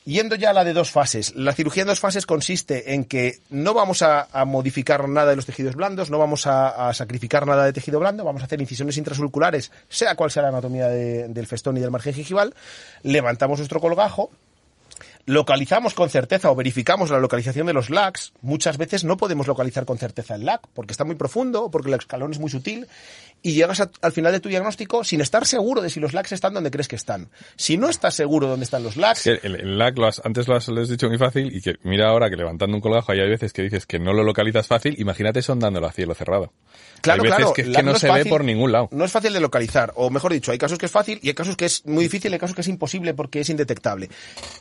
Yendo ya a la de dos fases. La cirugía en dos fases consiste en que no vamos a, a modificar nada de los tejidos blandos, no vamos a, a sacrificar nada de tejido blando, vamos a hacer incisiones intrasurculares, sea cual sea la anatomía de- del festón y del margen gingival, levantamos nuestro colgajo, localizamos con certeza o verificamos la localización de los LACs, muchas veces no podemos localizar con certeza el LAC porque está muy profundo porque el escalón es muy sutil y llegas a- al final de tu diagnóstico sin estar seguro de si los LACs están donde crees que están. Si no estás seguro dónde están los que el, lag lo has- antes lo has, lo has dicho muy fácil y que mira ahora que levantando un colgajo hay veces que dices que no lo localizas fácil, imagínate sondándolo a cielo cerrado. Claro, hay veces claro. que, es LAC que no, es se ve fácil- por ningún lado. No es fácil de localizar, o mejor dicho, hay casos que es fácil y hay casos que es muy difícil y hay casos que es imposible porque es indetectable.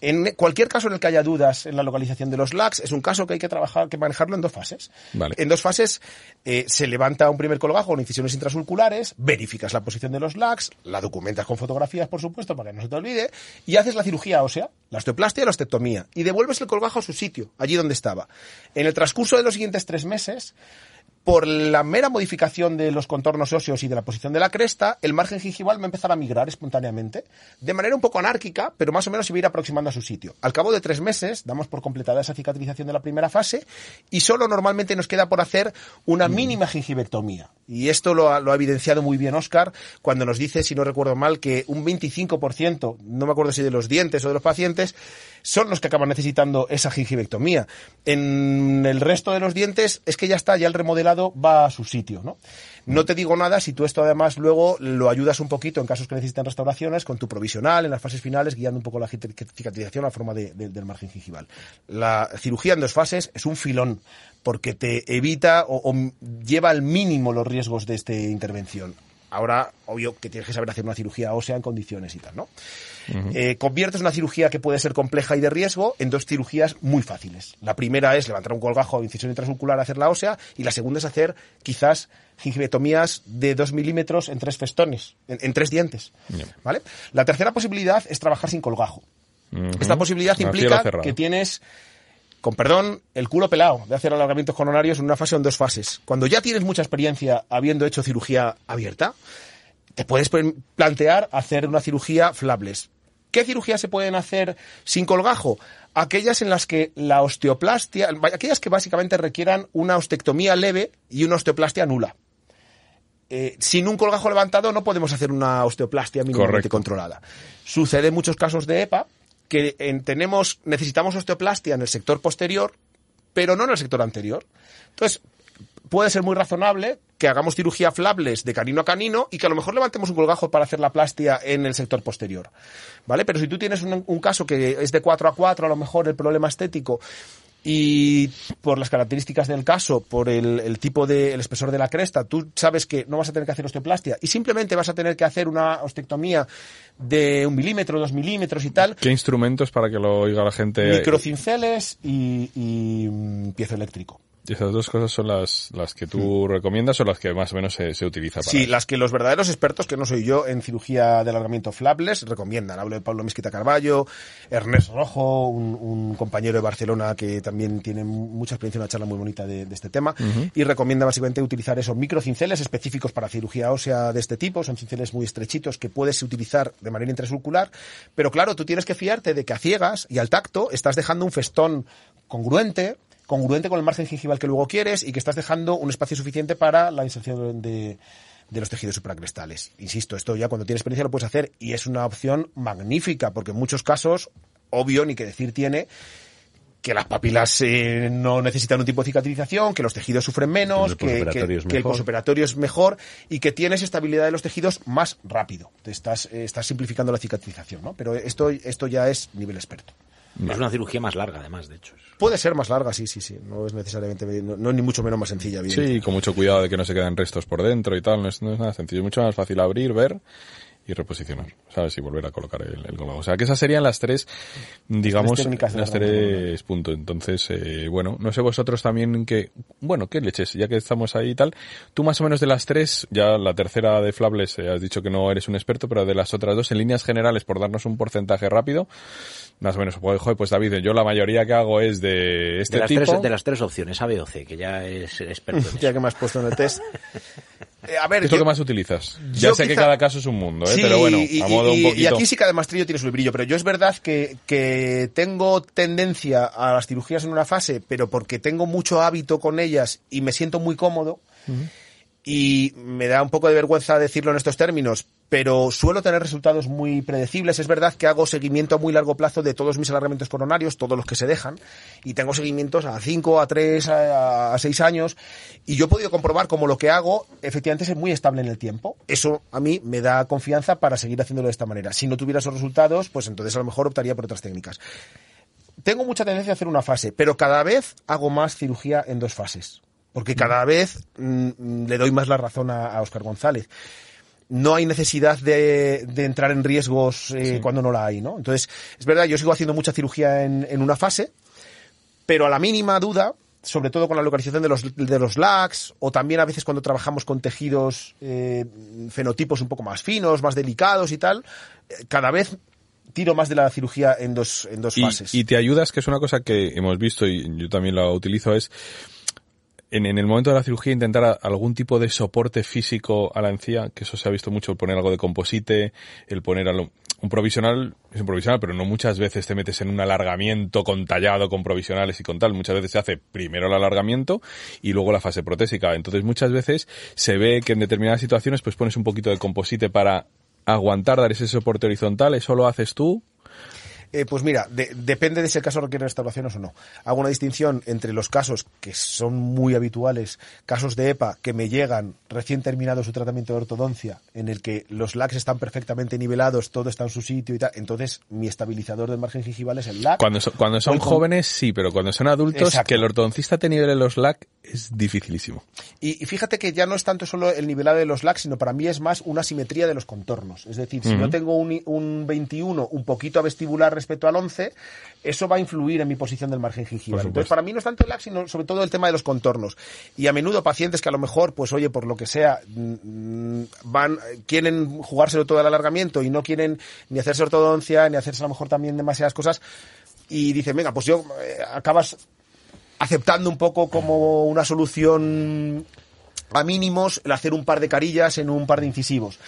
En cualquier caso en el que haya dudas en la localización de los LACs, es un caso que hay que trabajar, que manejarlo en dos fases. Vale. En dos fases eh, se levanta un primer colgajo con incisiones intrasurculares, verificas la posición de los LACs, la documentas con fotografías, por supuesto, para que no se te olvide, y haces la cirugía ósea, la osteoplastia y la ostectomía, y devuelves el colgajo a su sitio, allí donde estaba. En el transcurso de los siguientes tres meses, por la mera modificación de los contornos óseos y de la posición de la cresta, el margen gingival va a empezar a migrar espontáneamente, de manera un poco anárquica, pero más o menos se va a ir aproximando a su sitio. Al cabo de tres meses, damos por completada esa cicatrización de la primera fase y solo normalmente nos queda por hacer una mínima gingivectomía. Y esto lo ha, lo ha evidenciado muy bien Oscar cuando nos dice, si no recuerdo mal, que un 25%, no me acuerdo si de los dientes o de los pacientes, son los que acaban necesitando esa gingivectomía. En el resto de los dientes es que ya está, ya el remodelado va a su sitio, ¿no? No te digo nada si tú esto además luego lo ayudas un poquito en casos que necesiten restauraciones con tu provisional en las fases finales guiando un poco la cicatrización a forma de- de- del margen gingival. La cirugía en dos fases es un filón porque te evita o, o lleva al mínimo los riesgos de esta intervención. Ahora, obvio que tienes que saber hacer una cirugía ósea en condiciones y tal, ¿no? Eh, conviertes una cirugía que puede ser compleja y de riesgo en dos cirugías muy fáciles. La primera es levantar un colgajo o incisión intrasurcular, hacer la ósea, y la segunda es hacer quizás gingivectomías de dos milímetros en tres festones, en, en tres dientes. ¿Vale? La tercera posibilidad es trabajar sin colgajo. Esta posibilidad implica que tienes, con perdón, el culo pelado de hacer alargamientos coronarios en una fase o en dos fases. Cuando ya tienes mucha experiencia habiendo hecho cirugía abierta, te puedes plantear hacer una cirugía flabless. ¿Qué cirugías se pueden hacer sin colgajo? Aquellas en las que la osteoplastia, aquellas que básicamente requieran una ostectomía leve y una osteoplastia nula. eh, sin un colgajo levantado no podemos hacer una osteoplastia mínimamente controlada. Sucede en muchos casos de EPA que en- tenemos, necesitamos osteoplastia en el sector posterior, pero no en el sector anterior. Entonces, puede ser muy razonable que hagamos cirugía flables de canino a canino y que a lo mejor levantemos un colgajo para hacer la plastia en el sector posterior. ¿Vale? Pero si tú tienes un, un caso que es de 4 a 4, a lo mejor el problema estético, y por las características del caso, por el, el tipo de, el espesor de la cresta, tú sabes que no vas a tener que hacer osteoplastia y simplemente vas a tener que hacer una ostectomía de un milímetro, dos milímetros y tal, ¿Qué instrumentos para que lo oiga la gente? microcinceles y, y mm, piezo eléctrico. Esas dos cosas son las, las que tú recomiendas o las que más o menos se, se utiliza para Sí, eso? las que los verdaderos expertos, que no soy yo, en cirugía de alargamiento flables, recomiendan. Hablo de Pablo Misquita Carballo, Ernest Rojo, un, un compañero de Barcelona que también tiene mucha experiencia, una charla muy bonita de, de este tema, y recomienda básicamente utilizar esos microcinceles específicos para cirugía ósea de este tipo. Son cinceles muy estrechitos que puedes utilizar de manera intrasurcular, pero claro, tú tienes que fiarte de que a ciegas y al tacto estás dejando un festón congruente, congruente con el margen gingival que luego quieres y que estás dejando un espacio suficiente para la inserción de, de los tejidos supracrestales. Insisto, esto ya cuando tienes experiencia lo puedes hacer y es una opción magnífica porque en muchos casos, obvio, ni que decir tiene, que las papilas eh, no necesitan un tipo de cicatrización, que los tejidos sufren menos, El que, el posoperatorio es mejor y que tienes estabilidad de los tejidos más rápido. Te estás, eh, estás simplificando la cicatrización, ¿no? Pero esto, esto ya es nivel experto. Es una cirugía más larga, además, de hecho. Puede ser más larga, sí, sí, sí. No es necesariamente, no, no es ni mucho menos más sencilla. bien. Sí, con mucho cuidado de que no se queden restos por dentro y tal. No es, no es nada sencillo. Es mucho más fácil abrir, ver y reposicionar, ¿sabes? Y volver a colocar el, el. O sea, que esas serían las tres, digamos, las tres puntos. Entonces, eh, bueno, no sé vosotros también que, bueno, ¿qué leches? Ya que estamos ahí y tal, tú más o menos de las tres, ya la tercera de Flables, eh, has dicho que no eres un experto, pero de las otras dos, en líneas generales, por darnos un porcentaje rápido, más o menos, pues, joder, pues David, yo la mayoría que hago es de este De las, tipo. tres, de las tres opciones, A, B o C, que ya es experto en <laughs> Ya eso. que me has puesto en el test. <laughs> Eh, a ver, ¿Qué es yo- lo que más utilizas? Ya sé que cada caso es un mundo, ¿eh? Sí, pero bueno, y, a modo y- un y poquito. aquí sí cada maestrillo tiene su brillo, pero yo es verdad que, que tengo tendencia a las cirugías en una fase, pero porque tengo mucho hábito con ellas y me siento muy cómodo, y me da un poco de vergüenza decirlo en estos términos, pero suelo tener resultados muy predecibles. Es verdad que hago seguimiento a muy largo plazo de todos mis alargamientos coronarios, todos los que se dejan, y tengo seguimientos a 5, a 3, a 6 años, y yo he podido comprobar como lo que hago efectivamente es muy estable en el tiempo. Eso a mí me da confianza para seguir haciéndolo de esta manera. Si no tuviera esos resultados, pues entonces a lo mejor optaría por otras técnicas. Tengo mucha tendencia a hacer una fase, pero cada vez hago más cirugía en dos fases. Porque cada vez mm, le doy más la razón a, a Oscar González. No hay necesidad de, de entrar en riesgos eh, cuando no la hay, ¿no? Entonces, es verdad, yo sigo haciendo mucha cirugía en, en una fase, pero a la mínima duda, sobre todo con la localización de los, de los LACs, o también a veces cuando trabajamos con tejidos, eh, fenotipos un poco más finos, más delicados y tal, eh, cada vez tiro más de la cirugía en dos, en dos y, fases. y te ayudas, que es una cosa que hemos visto y yo también la utilizo, es en, en el momento de la cirugía intentar algún tipo de soporte físico a la encía, que eso se ha visto mucho, el poner algo de composite, el poner algo- un provisional, es un provisional, pero no muchas veces te metes en un alargamiento con tallado, con provisionales y con tal. Muchas veces se hace primero el alargamiento y luego la fase protésica. Entonces muchas veces se ve que en determinadas situaciones pues pones un poquito de composite para aguantar, dar ese soporte horizontal. ¿Eso lo haces tú? Eh, pues mira, de- depende de si el caso requiere restauraciones o no. Hago una distinción entre los casos que son muy habituales, casos de EPA que me llegan recién terminado su tratamiento de ortodoncia, en el que los LACs están perfectamente nivelados, todo está en su sitio y tal. Entonces, mi estabilizador del margen gingival es el LAC. Cuando, so- cuando son jóvenes, sí, pero cuando son adultos, Exacto. que el ortodoncista te nivele los LAC es dificilísimo. Y, y fíjate que ya no es tanto solo el nivelado de los LACs, sino para mí es más una simetría de los contornos. Es decir, si yo tengo un, un 21 un poquito a vestibular respecto al 11, eso va a influir en mi posición del margen gingival. Entonces, para mí no es tanto el LAC, sino sobre todo el tema de los contornos. Y a menudo pacientes que a lo mejor, pues oye, por lo que sea, mm, van, quieren jugárselo todo al alargamiento y no quieren ni hacerse ortodoncia, ni hacerse a lo mejor también demasiadas cosas, y dicen, venga, pues yo, eh, acabas aceptando un poco como una solución a mínimos el hacer un par de carillas en un par de incisivos.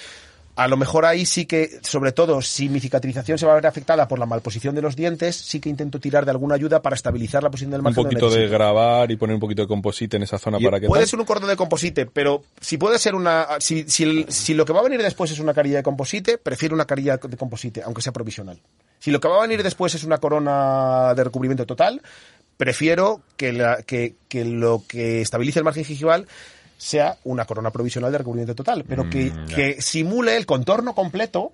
A lo mejor ahí sí que, sobre todo, si mi cicatrización se va a ver afectada por la malposición de los dientes, sí que intento tirar de alguna ayuda para estabilizar la posición del Un margen. donde poquito de grabar y poner un poquito de composite en esa zona para que Puede tal. ser un cordón de composite, pero si puede ser una. Si, si, el- si lo que va a venir después es una carilla de composite, prefiero una carilla de composite, aunque sea provisional. Si lo que va a venir después es una corona de recubrimiento total, prefiero que, la, que, que lo que estabilice el margen gingival sea una corona provisional de recubrimiento total, pero que, Mm, ya. que simule el contorno completo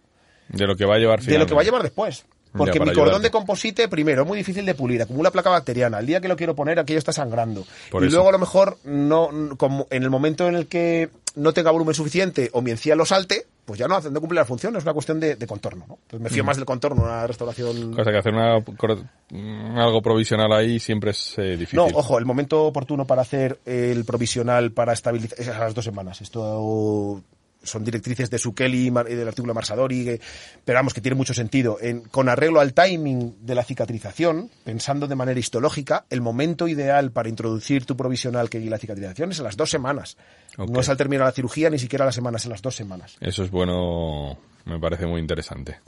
De lo que va a llevar de lo que va a llevar después. Porque mi cordón ayudarte. de composite, primero, es muy difícil de pulir, acumula placa bacteriana. El día que lo quiero poner, aquello está sangrando. Por y eso. luego, a lo mejor, no, como en el momento en el que no tenga volumen suficiente o mi encía lo salte, pues ya no, no cumple la función, es una cuestión de, de contorno. ¿no? Entonces me Mm. fío más del contorno, una restauración. Cosa que hacer una, mm, algo provisional ahí siempre es eh, difícil. No, ojo, el momento oportuno para hacer el provisional para estabilizar es a las dos semanas. Esto son directrices de Sukeli y del artículo Marsadori, que, pero vamos, que tiene mucho sentido. En- con arreglo al timing de la cicatrización, pensando de manera histológica, el momento ideal para introducir tu provisional que guíe la cicatrización es a las dos semanas. No es al terminar la cirugía, ni siquiera a las semanas, en las dos semanas. Eso es bueno, me parece muy interesante.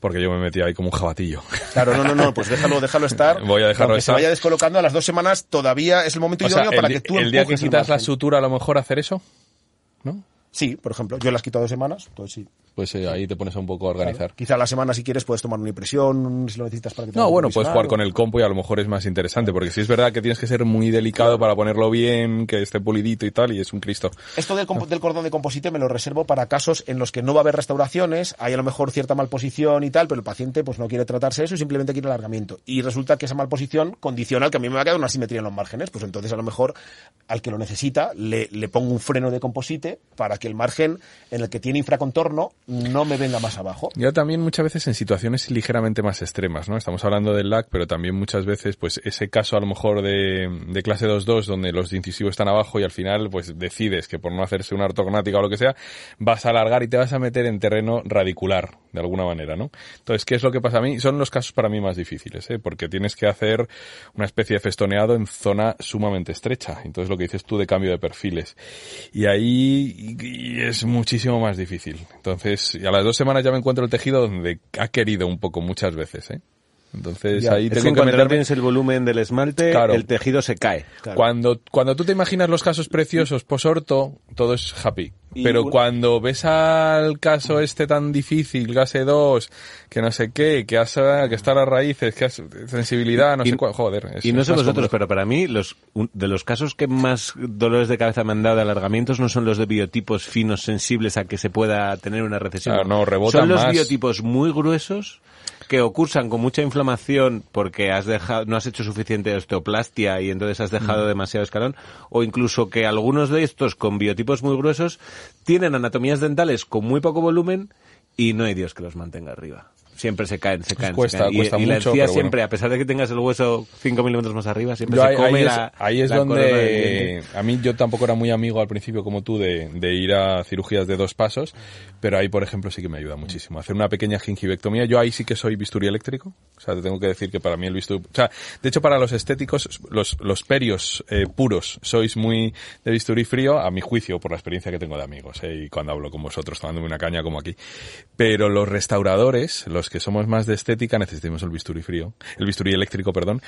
Porque yo me metí ahí como un jabatillo. Claro, no, no, no, pues déjalo, <laughs> déjalo estar. Voy a dejarlo Aunque se estar. vaya descolocando a las dos semanas, todavía es el momento O sea, idóneo el, para que tú el día que quitas la sutura, a lo mejor hacer eso, ¿no? Sí, por ejemplo, yo las quito dos semanas, entonces sí. Pues eh, ahí te pones un poco a organizar. Claro. Quizá a la semana, si quieres, puedes tomar una impresión, si lo necesitas para que te No, bueno, puedes jugar o- con el compo y a lo mejor es más interesante, porque si es verdad que tienes que ser muy delicado para ponerlo bien, que esté pulidito y tal, y es un Cristo. Esto del, comp- del cordón de composite me lo reservo para casos en los que no va a haber restauraciones, hay a lo mejor cierta malposición y tal, pero el paciente pues no quiere tratarse eso y simplemente quiere alargamiento. Y resulta que esa malposición condiciona que a mí me va a quedar una asimetría en los márgenes, pues entonces a lo mejor al que lo necesita le, le pongo un freno de composite para que el margen en el que tiene infracontorno no me venga más abajo. Yo también muchas veces en situaciones ligeramente más extremas, ¿no? Estamos hablando del LAC, pero también muchas veces, pues ese caso a lo mejor de, de clase 2.2 donde los de incisivo están abajo y al final pues decides que por no hacerse una ortognática o lo que sea, vas a alargar y te vas a meter en terreno radicular, de alguna manera, ¿no? Entonces, ¿qué es lo que pasa a mí? Son los casos para mí más difíciles, ¿eh? Porque tienes que hacer una especie de festoneado en zona sumamente estrecha. Entonces, lo que dices tú de cambio de perfiles. Y ahí es muchísimo más difícil. Entonces, y a las dos semanas ya me encuentro el tejido donde ha querido un poco muchas veces, ¿eh? Entonces, Ya, ahí que tengo en que meterme... tienes el volumen del esmalte, Claro. el tejido se cae. Cuando, cuando tú te imaginas los casos preciosos posorto, todo es happy. Pero cuando ves al caso este tan difícil, clase 2, que no sé qué, que, has, que está a las raíces, que has sensibilidad, no Y- sé cuál, joder. es- y no sé vosotros, complejo. pero para mí, los, un- de los casos que más dolores de cabeza me han dado de alargamientos no son los de biotipos finos sensibles a que se pueda tener una recesión. Claro, no, Son los más. biotipos muy gruesos que ocursan con mucha inflamación porque has dejado, no has hecho suficiente osteoplastia y entonces has dejado Mm. demasiado escalón, o incluso que algunos de estos con biotipos muy gruesos tienen anatomías dentales con muy poco volumen y no hay Dios que los mantenga arriba. Siempre se caen, se caen. se cuesta, caen. Y- cuesta y, la mucho, encía pero bueno. siempre, a pesar de que tengas el hueso 5 milímetros más arriba, siempre Yo se ahí, come ahí la es, ahí es la donde a mí yo tampoco era muy amigo al principio como tú de, de ir a cirugías de dos pasos, pero ahí por ejemplo sí que me ayuda muchísimo. Hacer una pequeña gingivectomía, yo ahí sí que soy bisturí eléctrico, o sea, te tengo que decir que para mí el bisturí, o sea, de hecho para los estéticos, los, los perios eh, puros sois muy de bisturí frío, a mi juicio, por la experiencia que tengo de amigos, eh, y cuando hablo con vosotros tomándome una caña como aquí. Pero los restauradores, los que somos más de estética, necesitamos el bisturí frío, el bisturí eléctrico, perdón,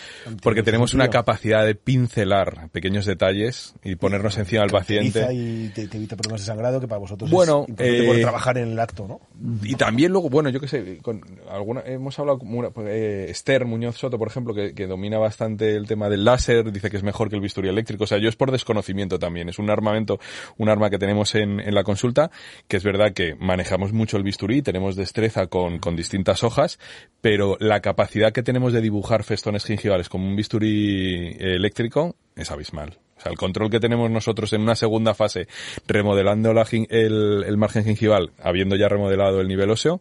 porque tenemos una capacidad de pincelar pequeños detalles y ponernos encima del Utiliza paciente. Y te, te evita problemas de sangrado que para vosotros Bueno, es importante eh, poder trabajar en el acto, ¿no? Y también luego, bueno, yo qué sé, con alguna, hemos hablado con una, eh, Esther Muñoz Soto, por ejemplo, que, que domina bastante el tema del láser, dice que es mejor que el bisturí eléctrico. O sea, yo es por desconocimiento también. Es un armamento, un arma que tenemos en, en la consulta, que es verdad que manejamos mucho el bisturí, tenemos destreza con, con distintas hojas, pero la capacidad que tenemos de dibujar festones gingivales como un bisturí eh, eléctrico es abismal. O sea, el control que tenemos nosotros en una segunda fase, remodelando la el, el margen gingival, habiendo ya remodelado el nivel óseo,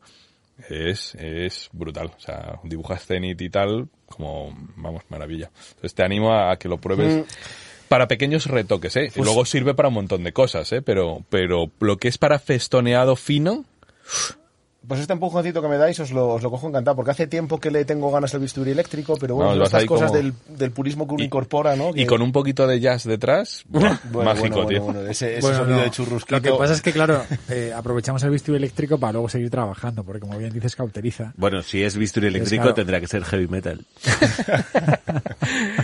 es, es brutal. O sea, dibujas cenit y tal, como, vamos, maravilla. Entonces te animo a, a que lo pruebes. Para pequeños retoques, ¿eh? Y luego sirve para un montón de cosas, ¿eh? Pero, pero lo que es para festoneado fino, Pues este empujoncito que me dais os lo, os lo cojo encantado, porque hace tiempo que le tengo ganas al bisturí eléctrico, pero bueno, estas cosas como- del, del purismo que uno Y- incorpora, ¿no? Y con un poquito de jazz detrás, <laughs> Bueno, <laughs> mágico, bueno, tío. bueno, bueno, ese, ese Bueno, sonido no. de churrusquito. Lo que pasa es que, claro, eh, aprovechamos el bisturí eléctrico para luego seguir trabajando, porque como bien dices, cauteriza. Bueno, si es bisturí eléctrico claro. tendrá que ser heavy metal. <laughs>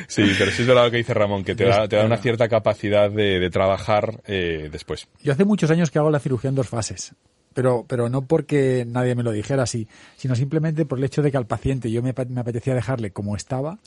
Sí, pero sí es verdad lo que dice Ramón, que te da, te da una cierta capacidad de, de trabajar eh, después. Yo hace muchos años que hago la cirugía en dos fases, pero, pero no porque nadie me lo dijera así, sino simplemente por el hecho de que al paciente yo me, me apetecía dejarle como estaba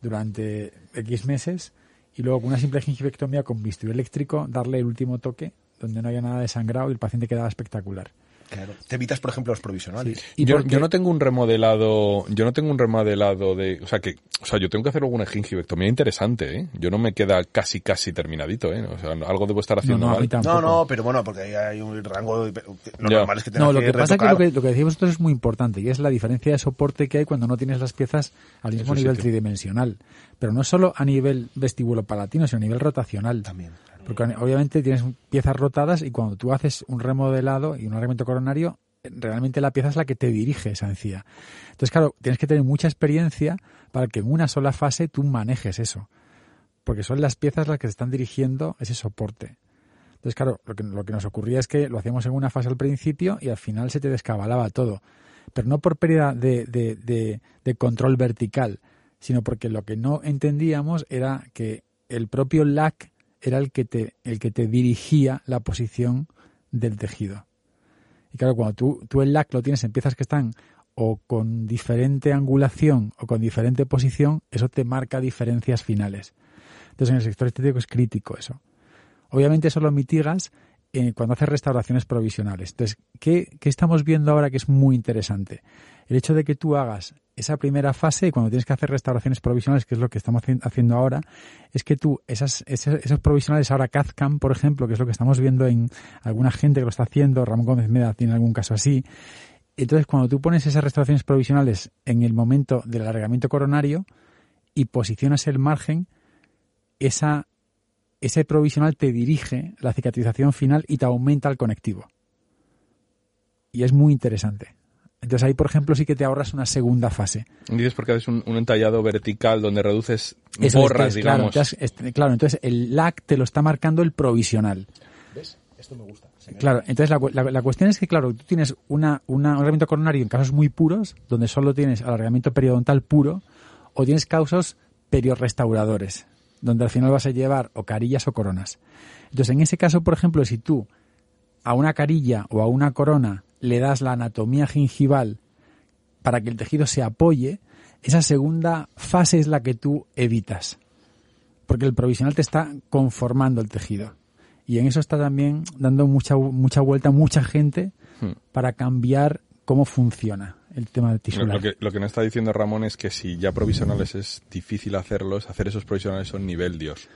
durante X meses y luego con una simple gingivectomía con bisturí eléctrico darle el último toque donde no haya nada de sangrado y el paciente quedaba espectacular. Claro. Te evitas, por ejemplo, los provisionales. Y yo, porque- yo no tengo un remodelado, yo no tengo un remodelado de, o sea que, o sea, yo tengo que hacer alguna gingivectomía interesante, ¿eh? Yo no me queda casi casi terminadito, ¿eh? O sea, algo debo estar haciendo no, mí mal. No, no, pero bueno, porque ahí hay un rango. de- Lo Ya. normal es que tengas No, lo que que pasa es que lo que, lo que decís vosotros es muy importante y es la diferencia de soporte que hay cuando no tienes las piezas al mismo nivel tridimensional. Pero no solo a nivel vestibulopalatino, sino a nivel rotacional. También. Porque obviamente tienes piezas rotadas y cuando tú haces un remodelado y un arreglamento coronario, realmente la pieza es la que te dirige esa encía. Entonces, claro, tienes que tener mucha experiencia para que en una sola fase tú manejes eso. Porque son las piezas las que te están dirigiendo ese soporte. Entonces, claro, lo que, lo que nos ocurría es que lo hacíamos en una fase al principio y al final se te descabalaba todo. Pero no por pérdida de, de- control vertical, sino porque lo que no entendíamos era que el propio LAC era el que te, el que te dirigía la posición del tejido. Y claro, cuando tú, tú el LAC lo tienes en piezas que están o con diferente angulación o con diferente posición, eso te marca diferencias finales. Entonces en el sector estético es crítico eso. Obviamente eso lo mitigas eh, cuando haces restauraciones provisionales. Entonces, ¿qué, ¿qué estamos viendo ahora que es muy interesante? El hecho de que tú hagas esa primera fase cuando tienes que hacer restauraciones provisionales, que es lo que estamos haci- haciendo ahora, es que tú, esas, esas- esos provisionales ahora CAD-CAM, por ejemplo, que es lo que estamos viendo en alguna gente que lo está haciendo, Ramón Gómez Meda tiene algún caso así, entonces cuando tú pones esas restauraciones provisionales en el momento del alargamiento coronario y posicionas el margen, esa, ese provisional te dirige la cicatrización final y te aumenta el conectivo. Y es muy interesante. Entonces ahí, por ejemplo, sí que te ahorras una segunda fase. Dices porque haces un, un entallado vertical donde reduces Eso borras, es, digamos. has- claro, entonces el LAC te lo está marcando el provisional. ¿Ves? Esto me gusta. Claro, entonces la, la- la cuestión es que, claro, tú tienes una, una- un alargamiento coronario en casos muy puros, donde solo tienes alargamiento periodontal puro, o tienes casos periorrestauradores, donde al final vas a llevar o carillas o coronas. Entonces, en ese caso, por ejemplo, si tú a una carilla o a una corona le das la anatomía gingival para que el tejido se apoye, esa segunda fase es la que tú evitas. Porque el provisional te está conformando el tejido. Y en eso está también dando mucha, mucha vuelta mucha gente Hmm. para cambiar cómo funciona el tema del tisular. lo que, lo que nos está diciendo Ramón es que si ya provisionales es difícil hacerlos, hacer esos provisionales son nivel Dios.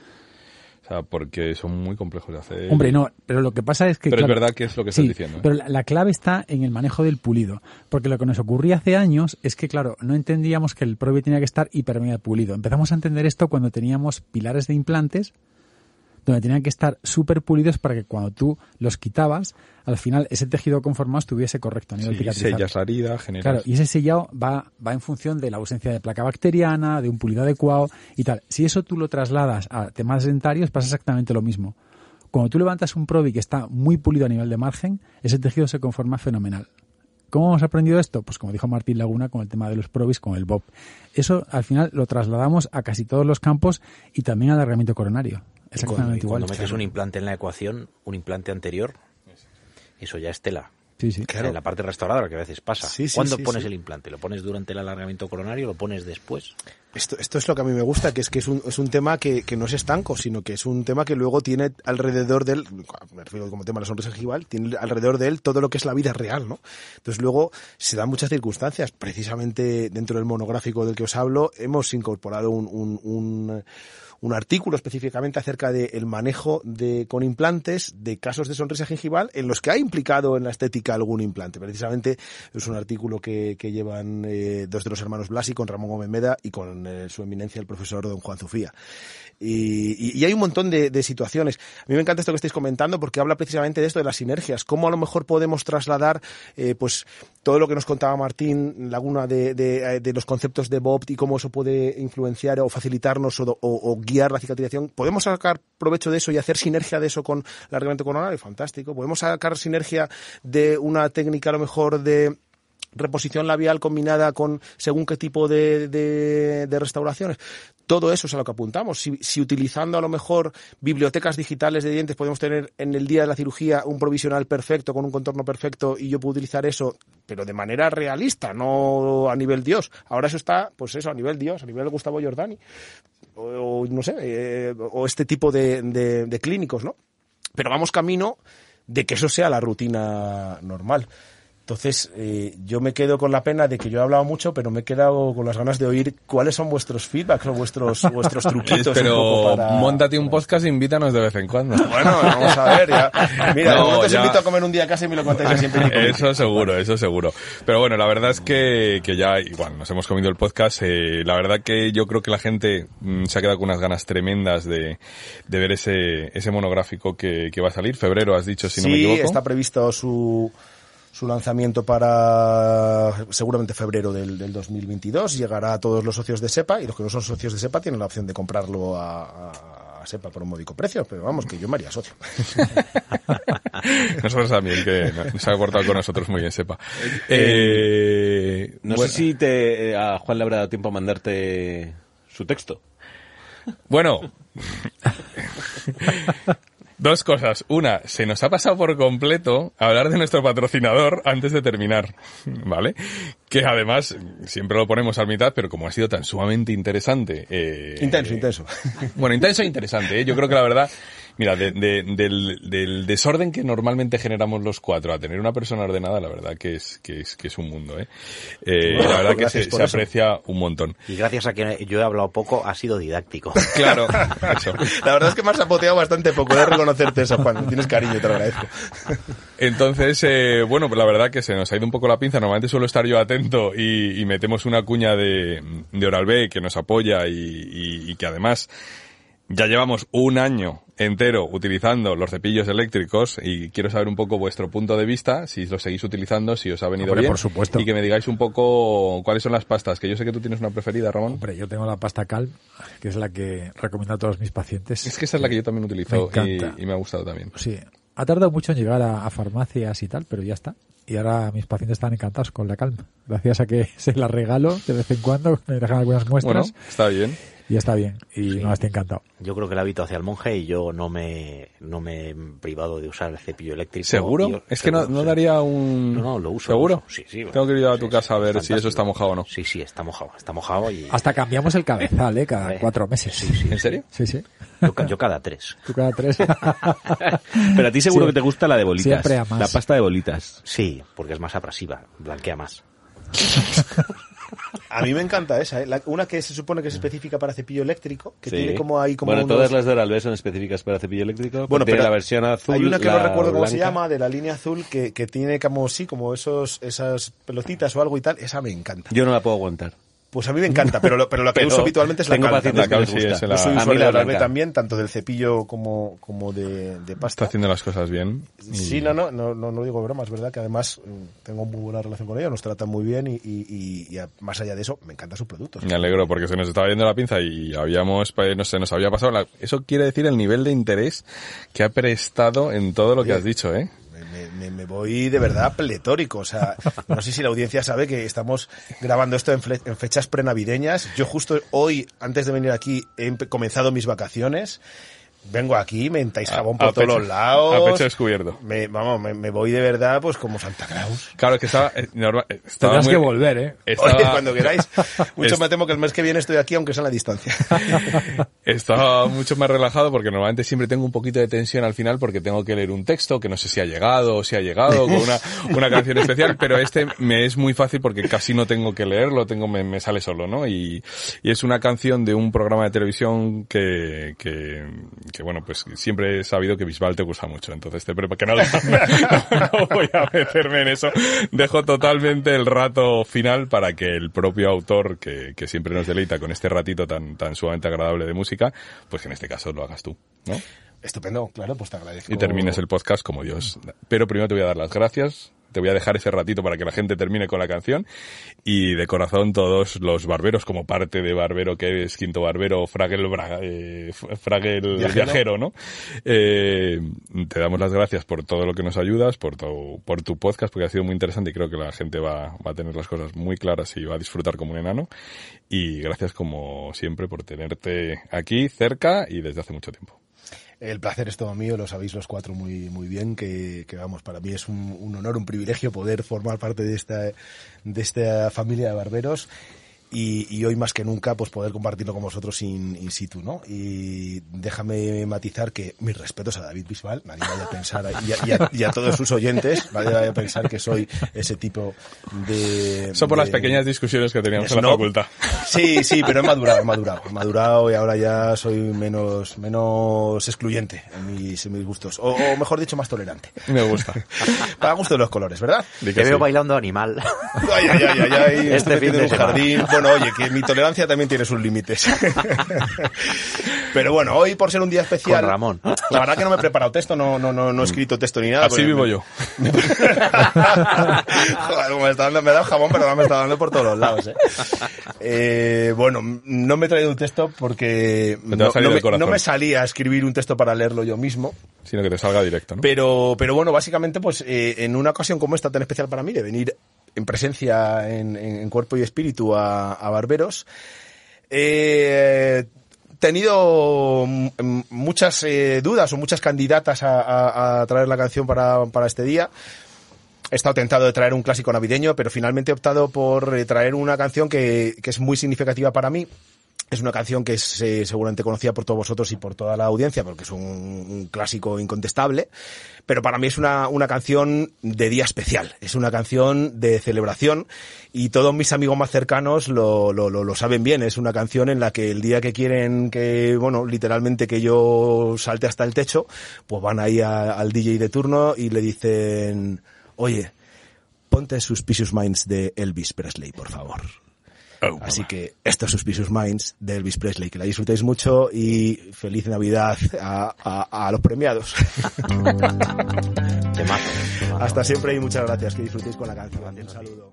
O sea, porque son muy complejos de hacer. Hombre, no, pero lo que pasa es que... Pero es verdad que es lo que estás diciendo. ¿eh? pero la, la clave está en el manejo del pulido. Porque lo que nos ocurría hace años es que, claro, no entendíamos que el probi tenía que estar hiper pulido. Empezamos a entender esto cuando teníamos pilares de implantes donde tenían que estar súper pulidos para que cuando tú los quitabas, al final ese tejido conformado estuviese correcto a nivel Sí, sellas la herida, generas... Claro, y ese sellado va, va en función de la ausencia de placa bacteriana, de un pulido adecuado y tal. Si eso tú lo trasladas a temas dentarios, pasa exactamente lo mismo. Cuando tú levantas un probi que está muy pulido a nivel de margen, ese tejido se conforma fenomenal. ¿Cómo hemos aprendido esto? Pues como dijo Martín Laguna con el tema de los probis, con el BOB. Eso al final lo trasladamos a casi todos los campos y también al alargamiento coronario. Y cuando, Exactamente igual. cuando metes un implante en la ecuación, un implante anterior, eso ya es tela. Sí, sí. O sea, en la parte restauradora que a veces pasa. Sí, sí, ¿Cuándo sí, pones sí. el implante? ¿Lo pones durante el alargamiento coronario o lo pones después? Esto, esto es lo que a mí me gusta, que es que es un, es un tema que, que no es estanco, sino que es un tema que luego tiene alrededor de él, me refiero como tema de la sonrisa gingival, tiene alrededor de él todo lo que es la vida real, ¿no? Entonces luego se dan muchas circunstancias. Precisamente dentro del monográfico del que os hablo, hemos incorporado un, un, un, un artículo específicamente acerca del manejo de, con implantes de casos de sonrisa gingival en los que ha implicado en la estética algún implante. Precisamente es un artículo que, que llevan eh, dos de los hermanos Blasi con Ramón Gómez Meda y con eh, su eminencia el profesor don Juan Zufía. Y, hay un montón de, situaciones. A mí me encanta esto que estáis comentando porque habla precisamente de esto de las sinergias, cómo a lo mejor podemos trasladar eh, pues todo lo que nos contaba Martín Laguna de, de, los conceptos de Bob y cómo eso puede influenciar o facilitarnos o, guiar la cicatrización. Podemos sacar provecho de eso y hacer sinergia de eso con el argumento coronario, fantástico. Podemos sacar sinergia de una técnica a lo mejor de reposición labial combinada con según qué tipo de, de, restauraciones. Todo eso es a lo que apuntamos. Si, utilizando a lo mejor bibliotecas digitales de dientes podemos tener en el día de la cirugía un provisional perfecto con un contorno perfecto y yo puedo utilizar eso, pero de manera realista, no a nivel Dios. Ahora eso está, pues eso, a nivel Dios, a nivel Gustavo Giordani, o, no sé, eh, o este tipo de, de clínicos, ¿no? Pero vamos camino de que eso sea la rutina normal. Entonces, eh, yo me quedo con la pena de que yo he hablado mucho, pero me he quedado con las ganas de oír cuáles son vuestros feedbacks o vuestros, <laughs> vuestros truquitos. pero un para... un podcast e invítanos de vez en cuando. <laughs> Bueno, vamos a ver. Ya. Mira, no, os invito a comer un día a casa y me lo contáis siempre. <laughs> Eso seguro, eso seguro. Pero bueno, la verdad es que, que ya, igual, nos hemos comido el podcast. Eh, la verdad que yo creo que la gente mm, se ha quedado con unas ganas tremendas de, de ver ese, ese monográfico que, que va a salir. Febrero, has dicho, si no me equivoco. Sí, está previsto su su lanzamiento para seguramente febrero del, del, 2022. Llegará a todos los socios de SEPA y los que no son socios de SEPA tienen la opción de comprarlo a, a, SEPA por un módico precio, pero vamos, que yo me haría socio. <laughs> nosotros también, que se ha cortado con nosotros muy bien SEPA. Eh, eh, no sé si te, eh, a Juan le habrá dado tiempo a mandarte su texto. Bueno, <laughs> Dos cosas. Una, se nos ha pasado por completo hablar de nuestro patrocinador antes de terminar, <laughs> ¿vale? Que además siempre lo ponemos a mitad, pero como ha sido tan sumamente interesante. Eh, intenso, intenso. <laughs> Bueno, intenso e interesante, ¿eh? Yo creo que la verdad Mira, de, del, del, desorden que normalmente generamos los cuatro a tener una persona ordenada, la verdad que es, que es, que es un mundo, ¿eh? eh la verdad que se, aprecia un montón. Y gracias a que yo he hablado poco, ha sido didáctico. <laughs> Claro, <laughs> eso. La verdad es que me has apoteado bastante poco, de reconocerte eso, Juan. Tienes cariño, te lo agradezco. Entonces, eh, bueno, pues la verdad que se nos ha ido un poco la pinza. Normalmente suelo estar yo atento y, y metemos una cuña de, de Oral B que nos apoya y, y, y que además ya llevamos un año entero utilizando los cepillos eléctricos y quiero saber un poco vuestro punto de vista, si los seguís utilizando, si os ha venido bien. por supuesto. Y que me digáis un poco cuáles son las pastas, que yo sé que tú tienes una preferida, Ramón. Hombre, yo tengo la pasta Calm, que es la que recomiendo a todos mis pacientes. Es que esa es la que yo también utilizo y, me ha gustado también. Sí, ha tardado mucho en llegar a, farmacias y tal, pero ya está. Y ahora mis pacientes están encantados con la Calm. Gracias a que <laughs> se la regalo de vez en cuando, me dejan algunas muestras. Bueno, está bien y está bien y no estoy encantado. Yo creo que el hábito hacia el monje y yo no me no me he privado de usar el cepillo eléctrico. ¿Seguro? es que no, no, daría un... No, no, lo uso. ¿Seguro? Sí, sí. Tengo que ir a tu casa a ver si eso está mojado o no. Sí, sí, está mojado, está mojado y... Hasta cambiamos el cabezal, ¿eh? Cada cuatro meses. Sí, sí. ¿En serio? Sí, sí. Yo, cada tres. Tú cada tres. <laughs> Pero a ti seguro que te gusta la de bolitas. La pasta de bolitas. Sí, porque es más abrasiva, blanquea más. <laughs> A mí me encanta esa, ¿eh? una que se supone que es específica para cepillo eléctrico, que tiene como ahí como Bueno, todas las de Oral-B son específicas para cepillo eléctrico. Bueno, pero la versión azul. Hay una que no recuerdo cómo se llama, de la línea azul, que, que tiene como sí, como esos esas pelotitas o algo y tal. Esa me encanta. Yo no la puedo aguantar. Pues a mí me encanta, pero lo, pero lo que uso habitualmente es la tengo calma. La cal, sí, es la... Yo soy usuario de la también, tanto del cepillo como, como de, de, pasta. Está haciendo las cosas bien. Sí, no, no, no, no, digo bromas, verdad que además mm, tengo muy buena relación con ella, nos tratan muy bien y, y, y, más allá de eso, me encantan sus productos. Me alegro porque se nos estaba viendo la pinza y habíamos, pues, no sé, nos había pasado. La... Eso quiere decir el nivel de interés que ha prestado en todo lo que has dicho, ¿eh? Me, voy de verdad pletórico. O sea, no sé si la audiencia sabe que estamos grabando esto en, en fechas prenavideñas. Yo justo hoy, antes de venir aquí, he comenzado mis vacaciones vengo aquí, me entáis jabón por todos los lados. A pecho descubierto. Me, vamos, me, voy de verdad, pues como Santa Claus. Claro, que estaba, eh, eh Tendrás que volver, ¿eh? cuando queráis. <laughs> Mucho me temo que el mes que viene estoy aquí, aunque sea en la distancia. <laughs> estaba mucho más relajado porque normalmente siempre tengo un poquito de tensión al final porque tengo que leer un texto que no sé si ha llegado o si ha llegado con una, una canción especial, pero este me es muy fácil porque casi no tengo que leerlo, tengo, me, me sale solo, ¿no? Y, y es una canción de un programa de televisión que, que, que bueno, pues siempre he sabido que Bisbal te gusta mucho, entonces te preparo que <laughs> no, no, voy a meterme en eso. Dejo totalmente el rato final para que el propio autor, que, que siempre nos deleita con este ratito tan, tan sumamente agradable de música, pues en este caso lo hagas tú, ¿no? Estupendo, claro, pues te agradezco. Y termines el podcast como Dios. Pero primero te voy a dar las gracias te voy a dejar ese ratito para que la gente termine con la canción. Y de corazón todos los barberos, como parte de Barbero que es Quinto Barbero, Fragel, eh, Fragel viajero. ¿no? Eh, te damos las gracias por todo lo que nos ayudas, por tu, por tu podcast, porque ha sido muy interesante y creo que la gente va, va a tener las cosas muy claras y va a disfrutar como un enano. Y gracias como siempre por tenerte aquí cerca y desde hace mucho tiempo. El placer es todo mío, lo sabéis los cuatro muy, muy bien, que, vamos, para mí es un, un, honor, un privilegio poder formar parte de esta, de esta familia de barberos y, y, hoy más que nunca pues poder compartirlo con vosotros in, in, situ, ¿no? Y déjame matizar que mis respetos a David Bisbal, nadie vaya a pensar, y a, y a, y a todos sus oyentes, nadie vaya a pensar que soy ese tipo de... Son por de, las pequeñas discusiones que teníamos en la facultad. Sí, sí, pero he madurado, he madurado, he madurado y ahora ya soy menos, menos excluyente en mis, en mis gustos, o, o, mejor dicho, más tolerante. Me gusta. Para gusto de los colores, ¿verdad? Te veo sí. bailando animal. Ay, ay, ay, ay, ay este fin de un jardín. Bueno, oye, que mi tolerancia también tiene sus límites. <laughs> Pero bueno, hoy por ser un día especial. Con Ramón. La verdad que no me he preparado texto, no, no, no, no he escrito texto ni nada. Así vivo me... yo. <laughs> Joder, me, está dando, me da jamón, pero me está dando por todos los lados. ¿eh? Eh, bueno, no me he traído un texto porque no, no, me, no, me, salía a escribir un texto para leerlo yo mismo. Sino que te salga directo, ¿no? Pero, pero bueno, básicamente, pues eh, en una ocasión como esta tan especial para mí, de venir en presencia en, cuerpo y espíritu a, Barberos. Eh, tenido muchas eh, dudas o muchas candidatas a, traer la canción para, este día. He estado tentado de traer un clásico navideño, pero finalmente he optado por eh, traer una canción que es muy significativa para mí, es una canción que es eh, seguramente conocida por todos vosotros y por toda la audiencia, porque es un, clásico incontestable, pero para mí es una, una, canción de día especial, es una canción de celebración y todos mis amigos más cercanos lo, lo, lo, saben bien, es una canción en la que el día que quieren que, bueno, literalmente que yo salte hasta el techo, pues van ahí al DJ de turno y le dicen, oye, ponte Suspicious Minds de Elvis Presley, por favor. Oh, Así que esto es Suspicious Minds de Elvis Presley. Que la disfrutéis mucho y feliz Navidad a, a, a los premiados. <laughs> Te mato, te mato. Hasta siempre y muchas gracias. Que disfrutéis con la canción. Un saludo.